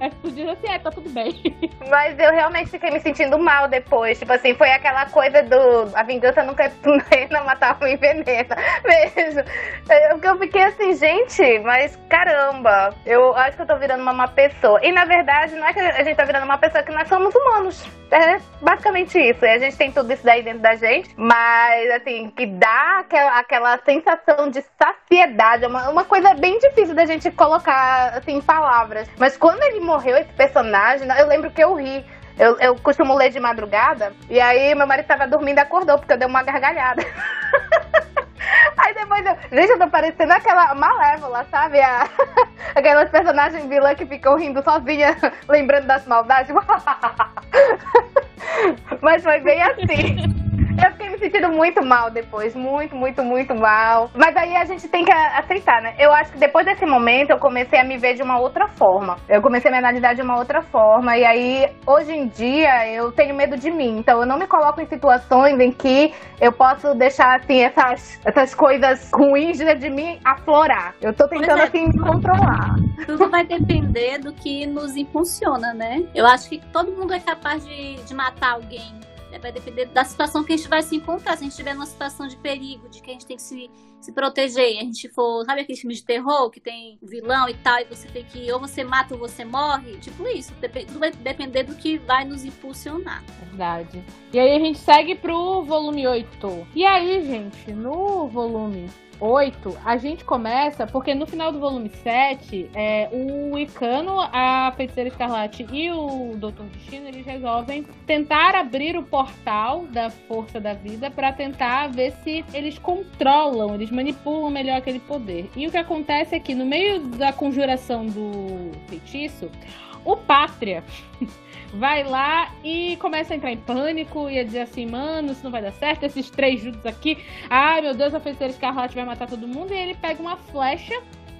[SPEAKER 4] É que tu diz assim, é, tá tudo bem.
[SPEAKER 3] Mas eu realmente fiquei me sentindo mal depois. Tipo assim, foi aquela coisa do. A vingança nunca é plena, matar um envenena. Mesmo. Eu, eu fiquei assim, gente, mas caramba, eu acho que eu tô virando uma má pessoa. E na verdade, não é que a gente tá virando uma pessoa, é que nós somos humanos. É basicamente isso. E a gente tem tudo isso daí dentro da gente. Mas, assim, que dá aquela, aquela sensação de saciedade. É uma, uma coisa bem difícil difícil da gente colocar assim, palavras. Mas quando ele morreu, esse personagem, eu lembro que eu ri. Eu, eu costumo ler de madrugada, e aí meu marido tava dormindo e acordou, porque eu dei uma gargalhada. Aí depois eu. Gente, eu tô parecendo aquela malévola, sabe? A... Aquelas personagens vilã que ficam rindo sozinha, lembrando das maldades. Mas foi bem assim. Eu fiquei me sentindo muito mal depois. Muito, muito, muito mal. Mas aí a gente tem que aceitar, né? Eu acho que depois desse momento eu comecei a me ver de uma outra forma. Eu comecei a me analisar de uma outra forma. E aí, hoje em dia, eu tenho medo de mim. Então eu não me coloco em situações em que eu posso deixar, assim, essas, essas coisas ruins de mim aflorar. Eu tô tentando, é. assim, me controlar.
[SPEAKER 5] Tudo vai depender do que nos impulsiona, né? Eu acho que todo mundo é capaz de, de matar alguém vai depender da situação que a gente vai se encontrar. Se a gente estiver numa situação de perigo, de que a gente tem que se, se proteger, e a gente for, sabe aquele filme de terror que tem vilão e tal, e você tem que, ou você mata ou você morre? Tipo isso. Tudo vai depender do que vai nos impulsionar.
[SPEAKER 4] Verdade. E aí a gente segue pro volume 8. E aí, gente, no volume 8, a gente começa, porque no final do volume 7, é, o Icano, a Feiticeira Escarlate e o Doutor Destino, eles resolvem tentar abrir o portal da Força da Vida para tentar ver se eles controlam, eles manipulam melhor aquele poder. E o que acontece é que no meio da conjuração do feitiço, o Pátria vai lá e começa a entrar em pânico e a dizer assim, mano, isso não vai dar certo, esses três juntos aqui, ai meu Deus, a feiticeira escarlate vai matar todo mundo, e ele pega uma flecha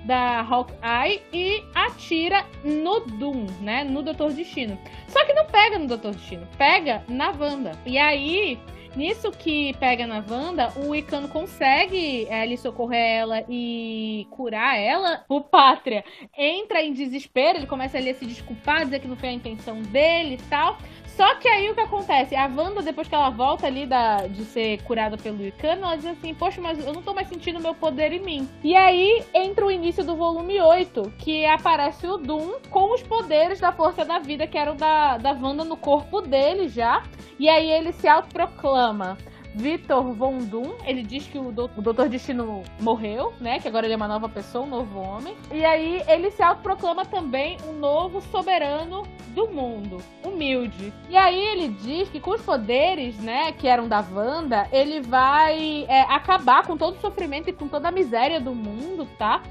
[SPEAKER 4] da Hawkeye e atira no Doom, né, no Doutor Destino. Só que não pega no Doutor Destino, pega na Wanda. E aí Nisso que pega na Wanda, o Icano consegue é, ali socorrer ela e curar ela. O Pátria entra em desespero, ele começa ali a se desculpar, dizer que não foi a intenção dele e tal. Só que aí o que acontece? A Wanda, depois que ela volta ali da, de ser curada pelo Icano, ela diz assim: Poxa, mas eu não tô mais sentindo meu poder em mim. E aí entra o início do volume 8, que aparece o Doom com os poderes da força da vida, que eram da, da Wanda no corpo dele já. E aí ele se autoproclama. Vitor Von Doom, ele diz que o, do, o Doutor Destino morreu, né? Que agora ele é uma nova pessoa, um novo homem. E aí ele se autoproclama também um novo soberano do mundo, humilde. E aí ele diz que com os poderes, né, que eram da Wanda, ele vai é, acabar com todo o sofrimento e com toda a miséria do mundo, tá?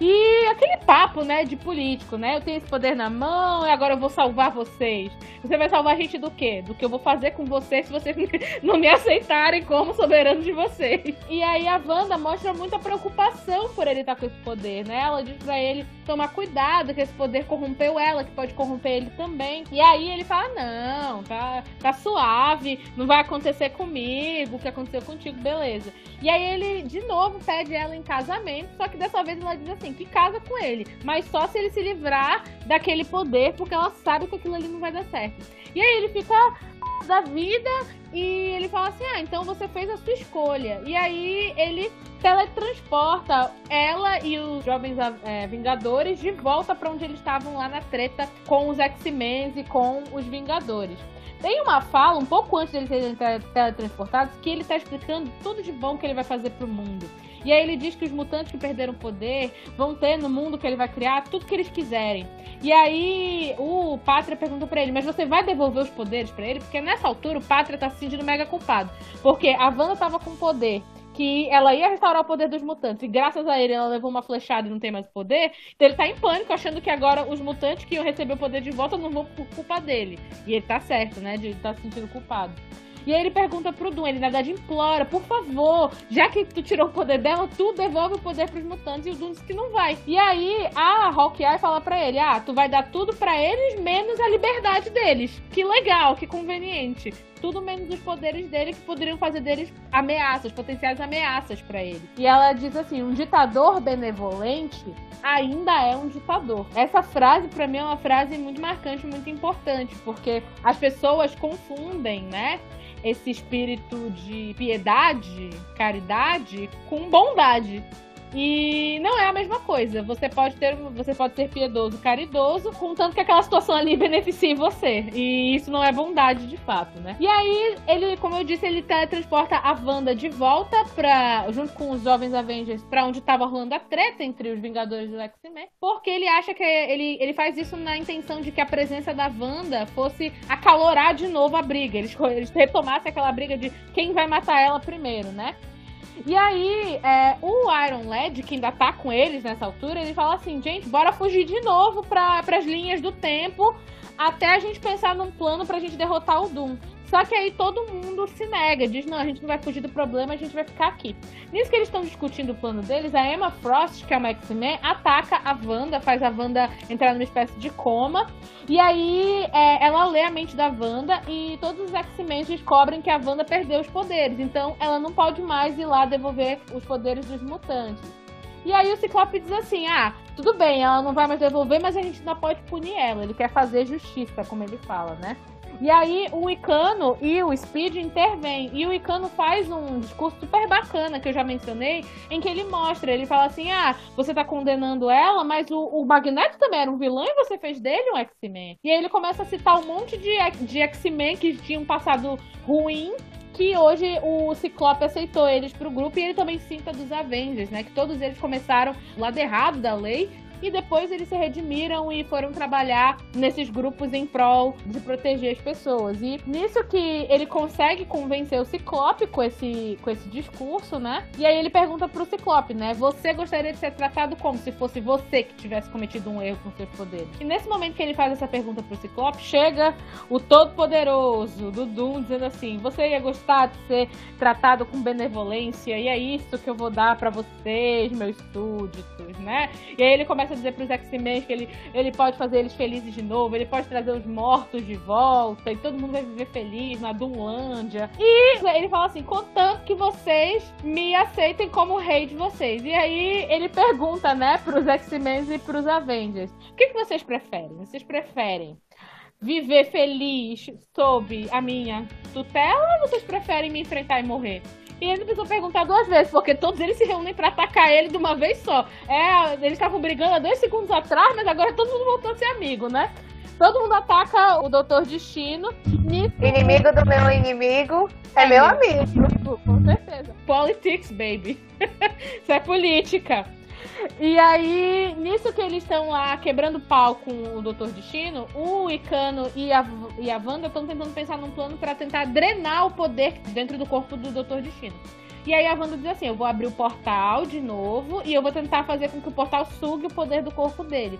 [SPEAKER 4] E aquele papo, né, de político, né? Eu tenho esse poder na mão e agora eu vou salvar vocês. Você vai salvar a gente do quê? Do que eu vou fazer com vocês se vocês não me aceitarem como soberano de vocês. E aí a Wanda mostra muita preocupação por ele estar com esse poder, né? Ela diz pra ele tomar cuidado, que esse poder corrompeu ela, que pode corromper ele também. E aí ele fala: não, tá, tá suave, não vai acontecer comigo, o que aconteceu contigo, beleza. E aí ele, de novo, pede ela em casamento, só que dessa vez ela diz assim, que casa com ele, mas só se ele se livrar daquele poder, porque ela sabe que aquilo ali não vai dar certo. E aí ele fica da vida e ele fala assim: "Ah, então você fez a sua escolha". E aí ele teletransporta ela e os jovens é, Vingadores de volta para onde eles estavam lá na treta com os X-Men e com os Vingadores. Tem uma fala, um pouco antes deles serem teletransportados, que ele está explicando tudo de bom que ele vai fazer pro mundo. E aí ele diz que os mutantes que perderam poder vão ter no mundo que ele vai criar tudo que eles quiserem. E aí o Pátria pergunta para ele, mas você vai devolver os poderes para ele? Porque nessa altura o Pátria tá se sentindo mega culpado. Porque a Wanda tava com poder que ela ia restaurar o poder dos mutantes. E graças a ele ela levou uma flechada e não tem mais poder. Então ele tá em pânico, achando que agora os mutantes que iam receber o poder de volta não vão por culpa dele. E ele tá certo, né? De estar tá se sentindo culpado. E aí ele pergunta pro Doom, ele na verdade implora, por favor, já que tu tirou o poder dela, tu devolve o poder pros mutantes. E o Doom diz que não vai. E aí a Hawkeye fala pra ele, ah, tu vai dar tudo para eles, menos a liberdade deles. Que legal, que conveniente. Tudo menos os poderes dele que poderiam fazer deles ameaças, potenciais ameaças para ele. E ela diz assim: um ditador benevolente ainda é um ditador. Essa frase, para mim, é uma frase muito marcante, muito importante, porque as pessoas confundem, né? esse espírito de piedade, caridade, com bondade. E não é a mesma coisa. Você pode ter, você pode ser piedoso, caridoso, contanto que aquela situação ali beneficie você. E isso não é bondade de fato, né? E aí, ele, como eu disse, ele teletransporta a Wanda de volta para junto com os jovens Avengers para onde estava rolando a treta entre os Vingadores e o X-Men, porque ele acha que ele, ele faz isso na intenção de que a presença da Wanda fosse acalorar de novo a briga. Eles, eles retomassem aquela briga de quem vai matar ela primeiro, né? E aí, é, o Iron Lad, que ainda tá com eles nessa altura, ele fala assim: gente, bora fugir de novo para as linhas do tempo até a gente pensar num plano pra gente derrotar o Doom. Só que aí todo mundo se nega, diz: não, a gente não vai fugir do problema, a gente vai ficar aqui. Nisso que eles estão discutindo o plano deles, a Emma Frost, que é uma X-Men, ataca a Wanda, faz a Wanda entrar numa espécie de coma. E aí é, ela lê a mente da Wanda e todos os X-Men descobrem que a Wanda perdeu os poderes. Então ela não pode mais ir lá devolver os poderes dos mutantes. E aí o Ciclope diz assim: ah, tudo bem, ela não vai mais devolver, mas a gente não pode punir ela. Ele quer fazer justiça, como ele fala, né? E aí o Icano e o Speed intervêm. E o Icano faz um discurso super bacana que eu já mencionei, em que ele mostra, ele fala assim: ah, você tá condenando ela, mas o, o Magneto também era um vilão e você fez dele um X-Men. E aí ele começa a citar um monte de, de X-Men que tinham passado ruim que hoje o Ciclope aceitou eles pro grupo e ele também cita dos Avengers, né? Que todos eles começaram do lado errado da lei e depois eles se redimiram e foram trabalhar nesses grupos em prol de proteger as pessoas. E nisso que ele consegue convencer o Ciclope com esse, com esse discurso, né? E aí ele pergunta pro Ciclope, né? Você gostaria de ser tratado como se fosse você que tivesse cometido um erro com seus poderes? E nesse momento que ele faz essa pergunta pro Ciclope, chega o Todo-Poderoso do Doom dizendo assim: Você ia gostar de ser tratado com benevolência? E é isso que eu vou dar para vocês, meus súditos, né? E aí ele começa começa a dizer pros X-Men que ele, ele pode fazer eles felizes de novo, ele pode trazer os mortos de volta, e todo mundo vai viver feliz na Dunlândia. E ele fala assim: contanto que vocês me aceitem como rei de vocês. E aí ele pergunta, né, pros X-Men e pros Avengers: o que, que vocês preferem? Vocês preferem viver feliz sob a minha tutela ou vocês preferem me enfrentar e morrer? E ele precisou perguntar duas vezes, porque todos eles se reúnem para atacar ele de uma vez só. É, eles estavam brigando há dois segundos atrás, mas agora todo mundo voltou a ser amigo, né? Todo mundo ataca o Doutor Destino.
[SPEAKER 3] Inimigo do meu inimigo é, é meu amigo.
[SPEAKER 4] Com certeza. Politics, baby. Isso é política. E aí, nisso que eles estão lá quebrando pau com o Doutor Destino, o Icano e a, e a Wanda estão tentando pensar num plano para tentar drenar o poder dentro do corpo do Doutor Destino. E aí a Wanda diz assim: eu vou abrir o portal de novo e eu vou tentar fazer com que o portal sugue o poder do corpo dele.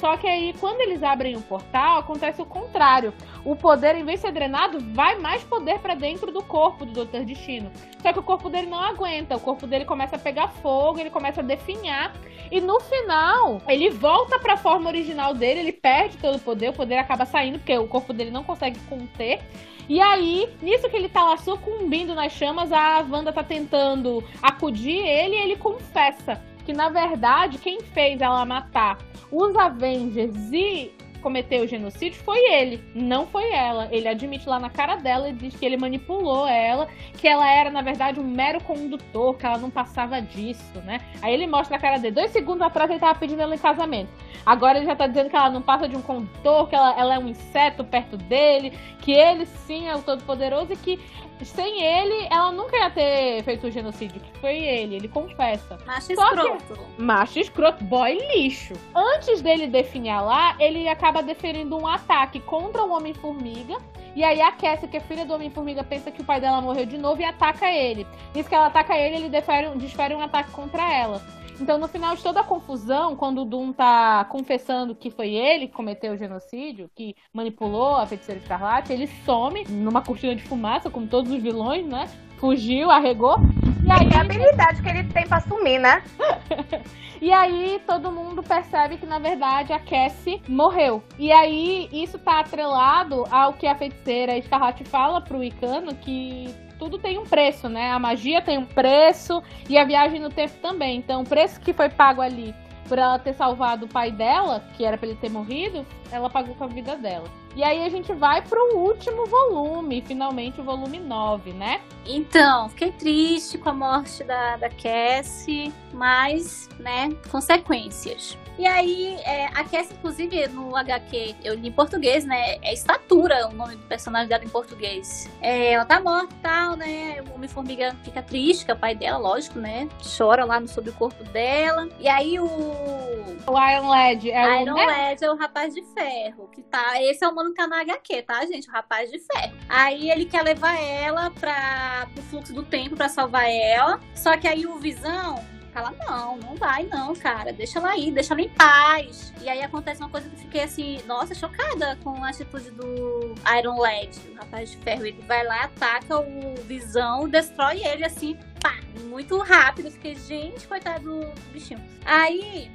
[SPEAKER 4] Só que aí, quando eles abrem o portal, acontece o contrário. O poder, em vez de ser drenado, vai mais poder para dentro do corpo do Doutor Destino. Só que o corpo dele não aguenta. O corpo dele começa a pegar fogo, ele começa a definhar. E no final, ele volta para a forma original dele, ele perde todo o poder, o poder acaba saindo, porque o corpo dele não consegue conter. E aí, nisso que ele tá lá sucumbindo nas chamas, a Wanda tá tentando acudir ele e ele confessa que, na verdade, quem fez ela matar os Avengers e cometeu o genocídio foi ele, não foi ela. Ele admite lá na cara dela e diz que ele manipulou ela, que ela era, na verdade, um mero condutor, que ela não passava disso, né? Aí ele mostra a cara dele. Dois segundos atrás ele tava pedindo ela em casamento. Agora ele já tá dizendo que ela não passa de um condutor, que ela, ela é um inseto perto dele, que ele sim é o todo-poderoso e que sem ele, ela nunca ia ter feito o genocídio, que foi ele, ele confessa.
[SPEAKER 5] Macho escroto.
[SPEAKER 4] Que, macho escroto, boy lixo. Antes dele definhar lá, ele acaba deferindo um ataque contra o Homem-Formiga. E aí a Cassie, que é filha do Homem-Formiga, pensa que o pai dela morreu de novo e ataca ele. Diz que ela ataca ele, ele desfere, desfere um ataque contra ela. Então, no final de toda a confusão, quando o Doom tá confessando que foi ele que cometeu o genocídio, que manipulou a feiticeira escarlate, ele some numa cortina de fumaça, como todos os vilões, né? Fugiu, arregou.
[SPEAKER 3] E aí. É a habilidade que ele tem pra sumir, né?
[SPEAKER 4] E aí todo mundo percebe que na verdade a Cassie morreu. E aí isso tá atrelado ao que a feiticeira Escarlate fala pro Icano que tudo tem um preço, né? A magia tem um preço e a viagem no tempo também. Então, o preço que foi pago ali por ela ter salvado o pai dela, que era para ele ter morrido, ela pagou com a vida dela. E aí a gente vai pro último volume, finalmente o volume 9, né?
[SPEAKER 5] Então, fiquei triste com a morte da, da Cassie, mas, né, consequências. E aí, é, a Cassie, inclusive, no HQ, eu li em português, né? É Estatura o nome do personagem dela em português. É, ela tá morta e tal, né? O Homem-Formiga fica triste, que é o pai dela, lógico, né? Chora lá no, sobre o corpo dela. E aí o...
[SPEAKER 4] O Iron Lad é
[SPEAKER 5] Iron
[SPEAKER 4] o... Né?
[SPEAKER 5] Lad é o Rapaz de Ferro, que tá... Esse é o tá na HQ, tá, gente? O Rapaz de Ferro. Aí ele quer levar ela pra, pro fluxo do tempo pra salvar ela. Só que aí o Visão ela, não, não vai não, cara. Deixa ela aí, deixa ela em paz. E aí acontece uma coisa que eu fiquei assim, nossa, chocada com a atitude do Iron Lad, o rapaz de ferro. Ele vai lá, ataca o Visão, destrói ele assim, pá, muito rápido. Eu fiquei, gente, coitado do bichinho. Aí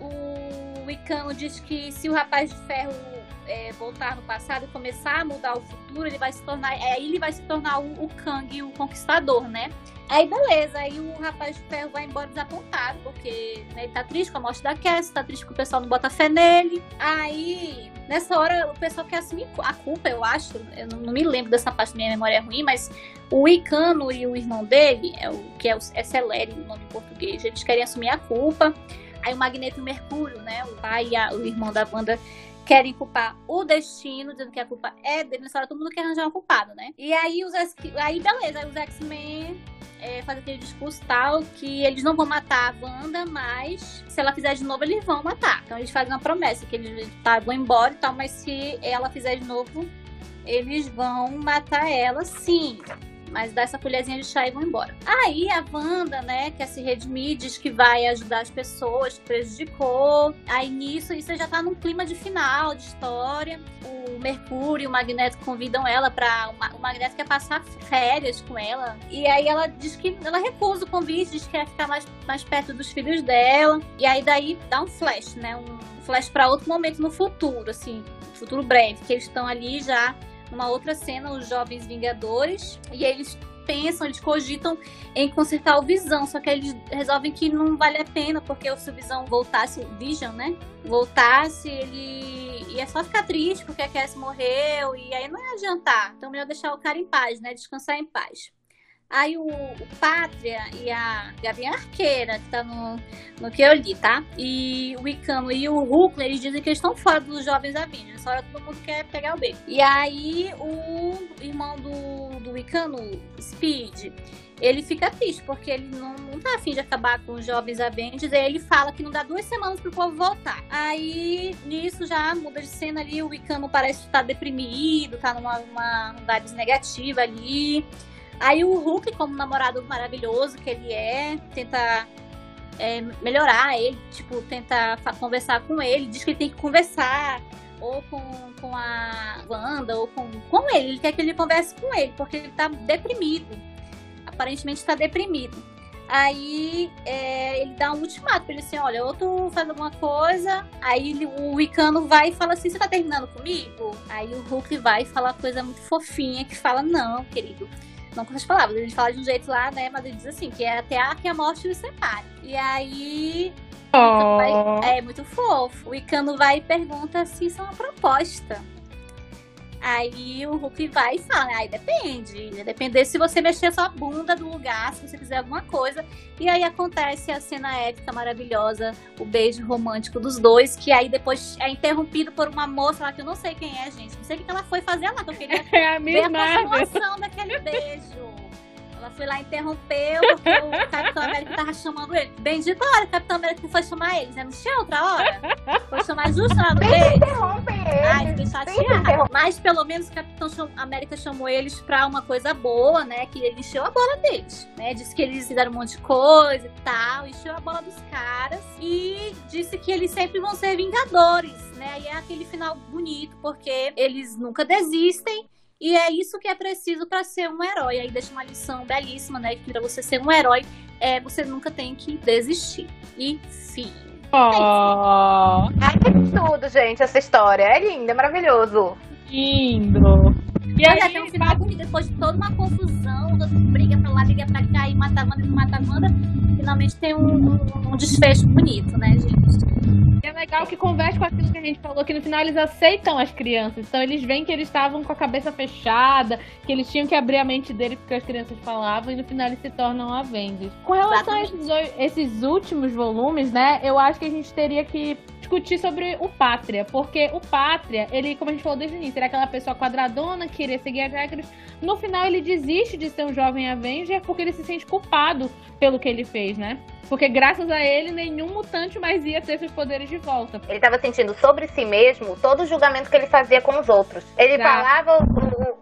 [SPEAKER 5] o Icano diz que se o rapaz de ferro é, voltar no passado e começar a mudar o futuro, ele vai se tornar. Aí é, ele vai se tornar o, o Kang, o conquistador, né? Aí beleza, aí o rapaz de ferro vai embora desapontado, porque né, ele tá triste com a morte da Cass, tá triste que o pessoal não bota fé nele. Aí, nessa hora, o pessoal quer assumir a culpa, eu acho. Eu não, não me lembro dessa parte da minha memória é ruim, mas o Icano e o irmão dele, é o, que é, o, é Celere, o nome em português, eles querem assumir a culpa. Aí o Magneto e o Mercúrio, né? O pai e a, o irmão da banda querem culpar o destino, dizendo que a culpa é dele. Nessa hora todo mundo quer arranjar um culpado, né? E aí os aí beleza, os X-Men é, faz aquele discurso tal que eles não vão matar a Wanda, mas se ela fizer de novo, eles vão matar. Então eles fazem uma promessa que eles tá, vão embora e tal, mas se ela fizer de novo, eles vão matar ela sim mas dá essa colherzinha de chá e vão embora. Aí a Wanda, né, quer se redimir, diz que vai ajudar as pessoas, prejudicou. Aí nisso, isso já tá num clima de final de história. O Mercúrio e o Magneto convidam ela para O Magneto quer passar férias com ela. E aí ela diz que ela recusa o convite, diz que quer ficar mais, mais perto dos filhos dela. E aí daí dá um flash, né? Um flash para outro momento no futuro, assim, futuro breve, que eles estão ali já numa outra cena, os jovens Vingadores, e eles pensam, eles cogitam em consertar o Visão, só que eles resolvem que não vale a pena, porque se o Visão voltasse, o Vision, né? Voltasse, ele ia só ficar triste porque a Cassie morreu, e aí não ia adiantar. Então, melhor deixar o cara em paz, né? Descansar em paz. Aí o, o Pátria e a Gavião Arqueira, que tá no, no que eu li, tá? E o Icano e o Hulk, eles dizem que eles estão fora dos Jovens Avengers. Só todo mundo quer pegar o B. E aí o irmão do, do Icano, Speed, ele fica triste, porque ele não, não tá afim de acabar com os jovens Avengers. E ele fala que não dá duas semanas pro povo voltar. Aí, nisso, já muda de cena ali. O Icano parece estar tá deprimido, tá numa uma, uma negativa ali. Aí o Hulk, como namorado maravilhoso que ele é, tenta é, melhorar ele, tipo, tenta conversar com ele, diz que ele tem que conversar ou com, com a Wanda, ou com, com ele. Ele quer que ele converse com ele, porque ele tá deprimido. Aparentemente está deprimido. Aí é, ele dá um ultimato pra ele assim, olha, ou tu faz alguma coisa, aí o Wicano vai e fala assim, você tá terminando comigo? Aí o Hulk vai e fala coisa muito fofinha, que fala, não, querido, não com essas palavras, ele fala de um jeito lá, né, mas ele diz assim, que é até a, que a morte os separe. E aí
[SPEAKER 4] Oh.
[SPEAKER 5] Vai, é muito fofo. O Icano vai e pergunta se isso é uma proposta. Aí o Hulk vai e fala, aí depende. Depender se você mexer sua bunda do lugar, se você fizer alguma coisa. E aí acontece a cena épica maravilhosa, o beijo romântico dos dois, que aí depois é interrompido por uma moça lá que eu não sei quem é, gente. Não sei o que ela foi fazer lá, que eu queria
[SPEAKER 4] É a
[SPEAKER 5] ver a continuação daquele beijo. Foi lá e interrompeu, porque o Capitão América tava chamando ele. Bendita hora o Capitão América foi chamar eles, né? Não tinha outra hora? Foi chamar justo na hora beijo.
[SPEAKER 3] Interrompem
[SPEAKER 5] Ai,
[SPEAKER 3] ele.
[SPEAKER 5] fiquei chateada. Mas pelo menos o Capitão América chamou eles pra uma coisa boa, né? Que ele encheu a bola deles, né? Disse que eles fizeram um monte de coisa e tal, encheu a bola dos caras. E disse que eles sempre vão ser vingadores, né? E é aquele final bonito, porque eles nunca desistem. E é isso que é preciso pra ser um herói. Aí deixa uma lição belíssima, né? Que pra você ser um herói, é, você nunca tem que desistir. E fim.
[SPEAKER 4] Oh,
[SPEAKER 3] Ai, que tudo, gente, essa história. É lindo, é maravilhoso.
[SPEAKER 4] lindo. E aí,
[SPEAKER 5] tem um final bonito, depois de toda uma confusão, briga pra lá, briga pra cá, e mata a Wanda, e mata a Wanda, finalmente tem um, um- desfecho bonito, né, gente?
[SPEAKER 4] é legal que conversa com aquilo que a gente falou, que no final eles aceitam as crianças. Então eles veem que eles estavam com a cabeça fechada, que eles tinham que abrir a mente deles porque as crianças falavam, e no final eles se tornam Avengers. Com relação a esses, esses últimos volumes, né, eu acho que a gente teria que discutir sobre o Pátria, porque o Pátria, ele, como a gente falou desde o início, era aquela pessoa quadradona que queria seguir as regras. No final ele desiste de ser um jovem Avenger porque ele se sente culpado pelo que ele fez, né? Porque graças a ele, nenhum mutante mais ia ter seus poderes de volta.
[SPEAKER 3] Ele estava sentindo sobre si mesmo todo o julgamento que ele fazia com os outros. Ele falava,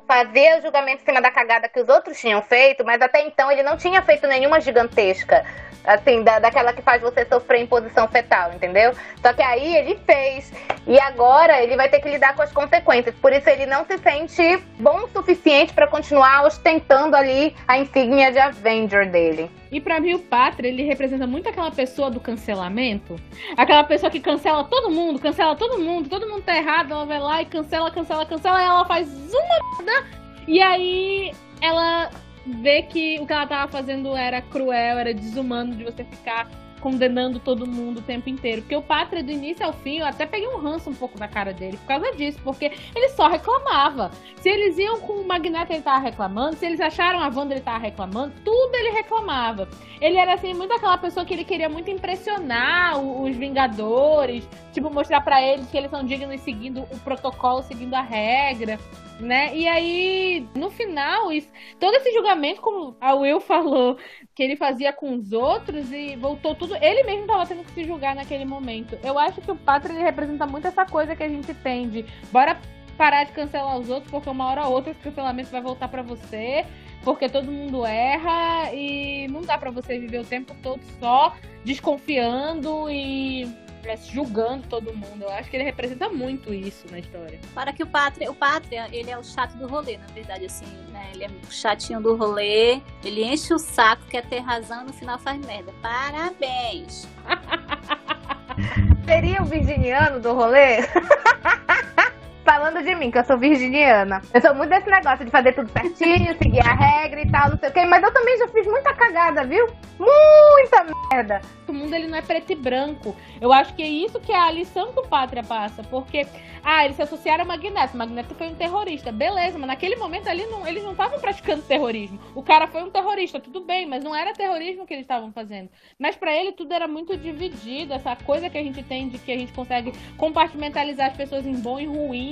[SPEAKER 3] fazia o julgamento em cima da cagada que os outros tinham feito, mas até então ele não tinha feito nenhuma gigantesca. Assim, da, daquela que faz você sofrer em posição fetal, entendeu? Só que aí ele fez. E agora ele vai ter que lidar com as consequências. Por isso ele não se sente bom o suficiente para continuar ostentando ali a insígnia de Avenger dele.
[SPEAKER 4] E pra mim, o Pátria, ele representa muito aquela pessoa do cancelamento. Aquela pessoa que cancela todo mundo, cancela todo mundo, todo mundo tá errado, ela vai lá e cancela, cancela, cancela, e ela faz uma merda. E aí ela vê que o que ela tava fazendo era cruel, era desumano de você ficar condenando todo mundo o tempo inteiro. Porque o Pátria, do início ao fim, eu até peguei um ranço um pouco da cara dele por causa disso, porque ele só reclamava. Se eles iam com o Magneto, ele tava reclamando. Se eles acharam a Wanda, ele tava reclamando. Tudo ele reclamava. Ele era, assim, muito aquela pessoa que ele queria muito impressionar os Vingadores. Tipo, mostrar pra eles que eles são dignos seguindo o protocolo, seguindo a regra, né? E aí, no final, isso, todo esse julgamento, como a Will falou, que ele fazia com os outros e voltou tudo. Ele mesmo tava tendo que se julgar naquele momento. Eu acho que o Pátria ele representa muito essa coisa que a gente tem de bora parar de cancelar os outros, porque uma hora ou outra o cancelamento vai voltar pra você, porque todo mundo erra e não dá pra você viver o tempo todo só desconfiando e é, julgando todo mundo. Eu acho que ele representa muito isso na história.
[SPEAKER 5] Para que o Pátria, o Pátria, ele é o chato do rolê, na verdade, assim, né? Ele é o chatinho do rolê, ele enche o saco, quer ter razão e no final faz merda. Parabéns!
[SPEAKER 3] Seria o virginiano do rolê? Falando de mim, que eu sou virginiana. Eu sou muito desse negócio de fazer tudo certinho, seguir a regra e tal, não sei o quê. Mas eu também já fiz muita cagada, viu? Muita merda.
[SPEAKER 4] O mundo ele não é preto e branco. Eu acho que é isso que é a lição que o Pátria passa. Porque, ah, eles se associaram a Magneto. Magneto foi um terrorista. Beleza, mas naquele momento ali não, eles não estavam praticando terrorismo. O cara foi um terrorista, tudo bem, mas não era terrorismo que eles estavam fazendo. Mas pra ele tudo era muito dividido. Essa coisa que a gente tem de que a gente consegue compartimentalizar as pessoas em bom e ruim.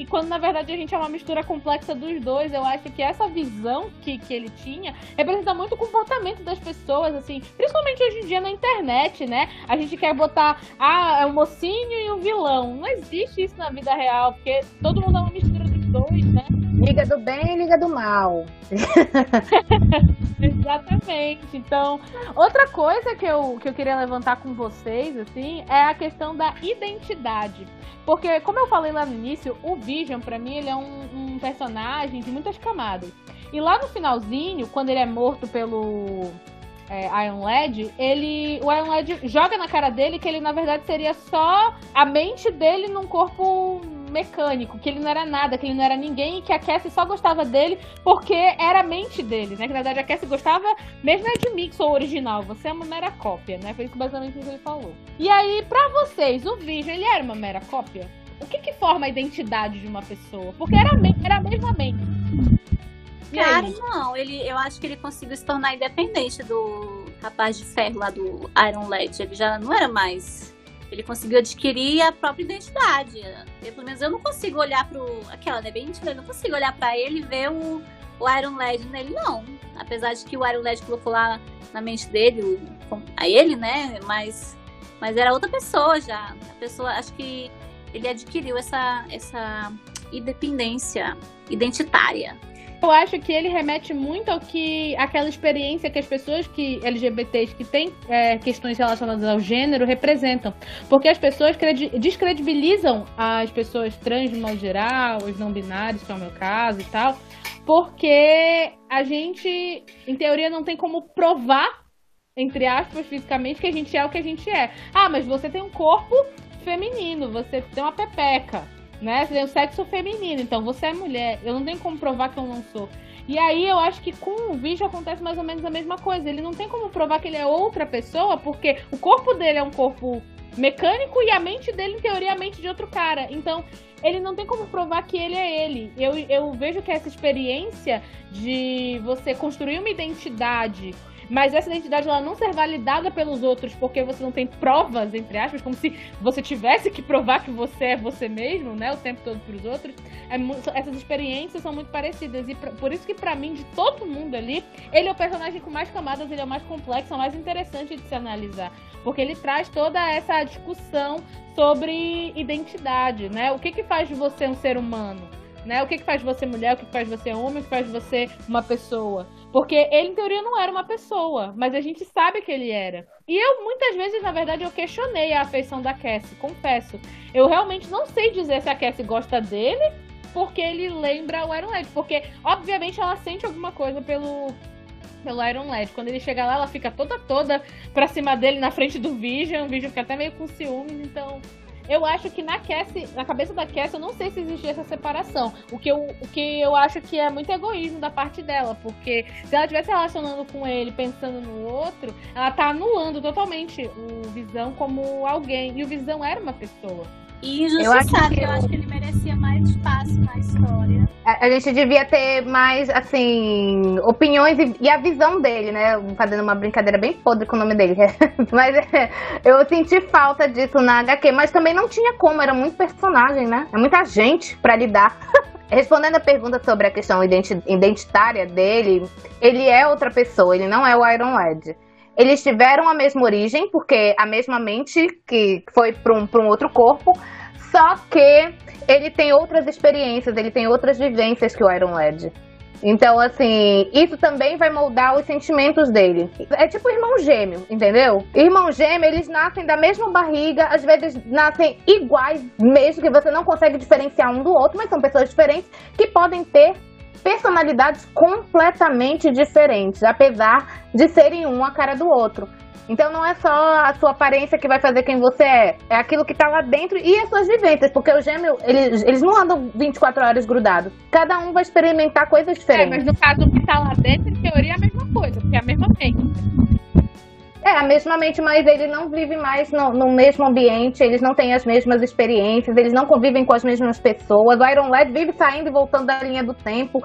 [SPEAKER 4] E quando na verdade a gente é uma mistura complexa dos dois, eu acho que essa visão que, que ele tinha representa muito o comportamento das pessoas, assim, principalmente hoje em dia na internet, né? A gente quer botar, ah, é um mocinho e um vilão. Não existe isso na vida real, porque todo mundo é uma mistura dos dois, né?
[SPEAKER 3] Liga do bem liga do mal.
[SPEAKER 4] Exatamente. Então, outra coisa que eu, que eu queria levantar com vocês, assim, é a questão da identidade. Porque, como eu falei lá no início, o Vision, pra mim, ele é um, um personagem de muitas camadas. E lá no finalzinho, quando ele é morto pelo é, Iron Lad, ele, o Iron Lad joga na cara dele que ele na verdade seria só a mente dele num corpo mecânico, que ele não era nada, que ele não era ninguém e que a Cassie só gostava dele porque era a mente dele, né? Que na verdade a Cassie gostava mesmo de mix ou original, você é uma mera cópia, né? Foi basicamente o que ele falou. E aí, pra vocês, o Vision, ele era uma mera cópia? O que que forma a identidade de uma pessoa? Porque era, era a mesma mente.
[SPEAKER 5] Cara, não, ele, eu acho que ele conseguiu se tornar independente do rapaz de ferro lá do Iron Lad. Ele já não era mais. Ele conseguiu adquirir a própria identidade. Eu, pelo menos eu não consigo olhar pro. Aquela, né? Bem nítida, eu não consigo olhar pra ele e ver o, o Iron Lad nele, não. Apesar de que o Iron Lad colocou lá na mente dele, a ele, né? Mas, mas era outra pessoa já. A pessoa, acho que ele adquiriu essa, essa independência identitária
[SPEAKER 4] eu acho que ele remete muito ao que aquela experiência que as pessoas que LGBTs que têm é, questões relacionadas ao gênero representam. Porque as pessoas descredibilizam as pessoas trans de modo geral, os não binários, que é o meu caso e tal, porque a gente, em teoria, não tem como provar, entre aspas, fisicamente, que a gente é o que a gente é. Ah, mas você tem um corpo feminino, você tem uma pepeca né? Você tem o sexo feminino, então você é mulher. Eu não tenho como provar que eu não sou. E aí eu acho que com o vídeo acontece mais ou menos a mesma coisa. Ele não tem como provar que ele é outra pessoa, porque o corpo dele é um corpo mecânico e a mente dele, em teoria, é a mente de outro cara. Então, ele não tem como provar que ele é ele. Eu, eu vejo que essa experiência de você construir uma identidade mas essa identidade ela não ser validada pelos outros porque você não tem provas, entre aspas, como se você tivesse que provar que você é você mesmo, né, o tempo todo para os outros. É essas experiências são muito parecidas e pra, por isso que para mim de todo mundo ali, ele é o personagem com mais camadas, ele é o mais complexo, é o mais interessante de se analisar, porque ele traz toda essa discussão sobre identidade, né? O que que faz de você um ser humano? Né? O que, que faz você mulher, o que, faz você homem, o que faz você uma pessoa. Porque ele, em teoria, não era uma pessoa, mas a gente sabe que ele era. E eu, muitas vezes, na verdade, eu questionei a afeição da Cassie, confesso. Eu realmente não sei dizer se a Cassie gosta dele, porque ele lembra o Iron Lad. Porque, obviamente, ela sente alguma coisa pelo, pelo Iron Lad. Quando ele chega lá, ela fica toda, toda pra cima dele, na frente do Vision. O Vision fica até meio com ciúmes, então eu acho que na Cassie, na cabeça da Cassie, eu não sei se existe essa separação. O que, eu, o que eu acho que é muito egoísmo da parte dela, porque se ela estivesse relacionando com ele, pensando no outro, ela tá anulando totalmente o Visão como alguém. E o Visão era uma pessoa.
[SPEAKER 5] E injustiçado, eu, eu acho que ele merecia mais espaço na história.
[SPEAKER 3] A, a gente devia ter mais, assim, opiniões e, e, a visão dele, né? Fazendo uma brincadeira bem podre com o nome dele. mas é, eu senti falta disso na HQ, mas também não tinha como, era muito personagem, né? É muita gente para lidar. Respondendo a pergunta sobre a questão identitária dele, ele é outra pessoa, ele não é o Iron Lad. Eles tiveram a mesma origem, porque a mesma mente que foi para um, um outro corpo, só que ele tem outras experiências, ele tem outras vivências que o Iron Lad. Então, assim, isso também vai moldar os sentimentos dele. É tipo irmão gêmeo, entendeu? Irmão gêmeo, eles nascem da mesma barriga, às vezes nascem iguais, mesmo que você não consegue diferenciar um do outro, mas são pessoas diferentes que podem ter personalidades completamente diferentes, apesar de serem um a cara do outro. Então não é só a sua aparência que vai fazer quem você é, é aquilo que tá lá dentro e as suas vivências, porque o gêmeo, eles, eles não andam 24 horas grudados. Cada um vai experimentar coisas diferentes.
[SPEAKER 4] É, mas no caso o que tá lá dentro, em teoria é a mesma coisa, porque é a mesma mente.
[SPEAKER 3] É, a mesma mente, mas ele não vive mais no, no, mesmo ambiente, eles não têm as mesmas experiências, eles não convivem com as mesmas pessoas. O Iron Lad vive saindo e voltando da linha do tempo,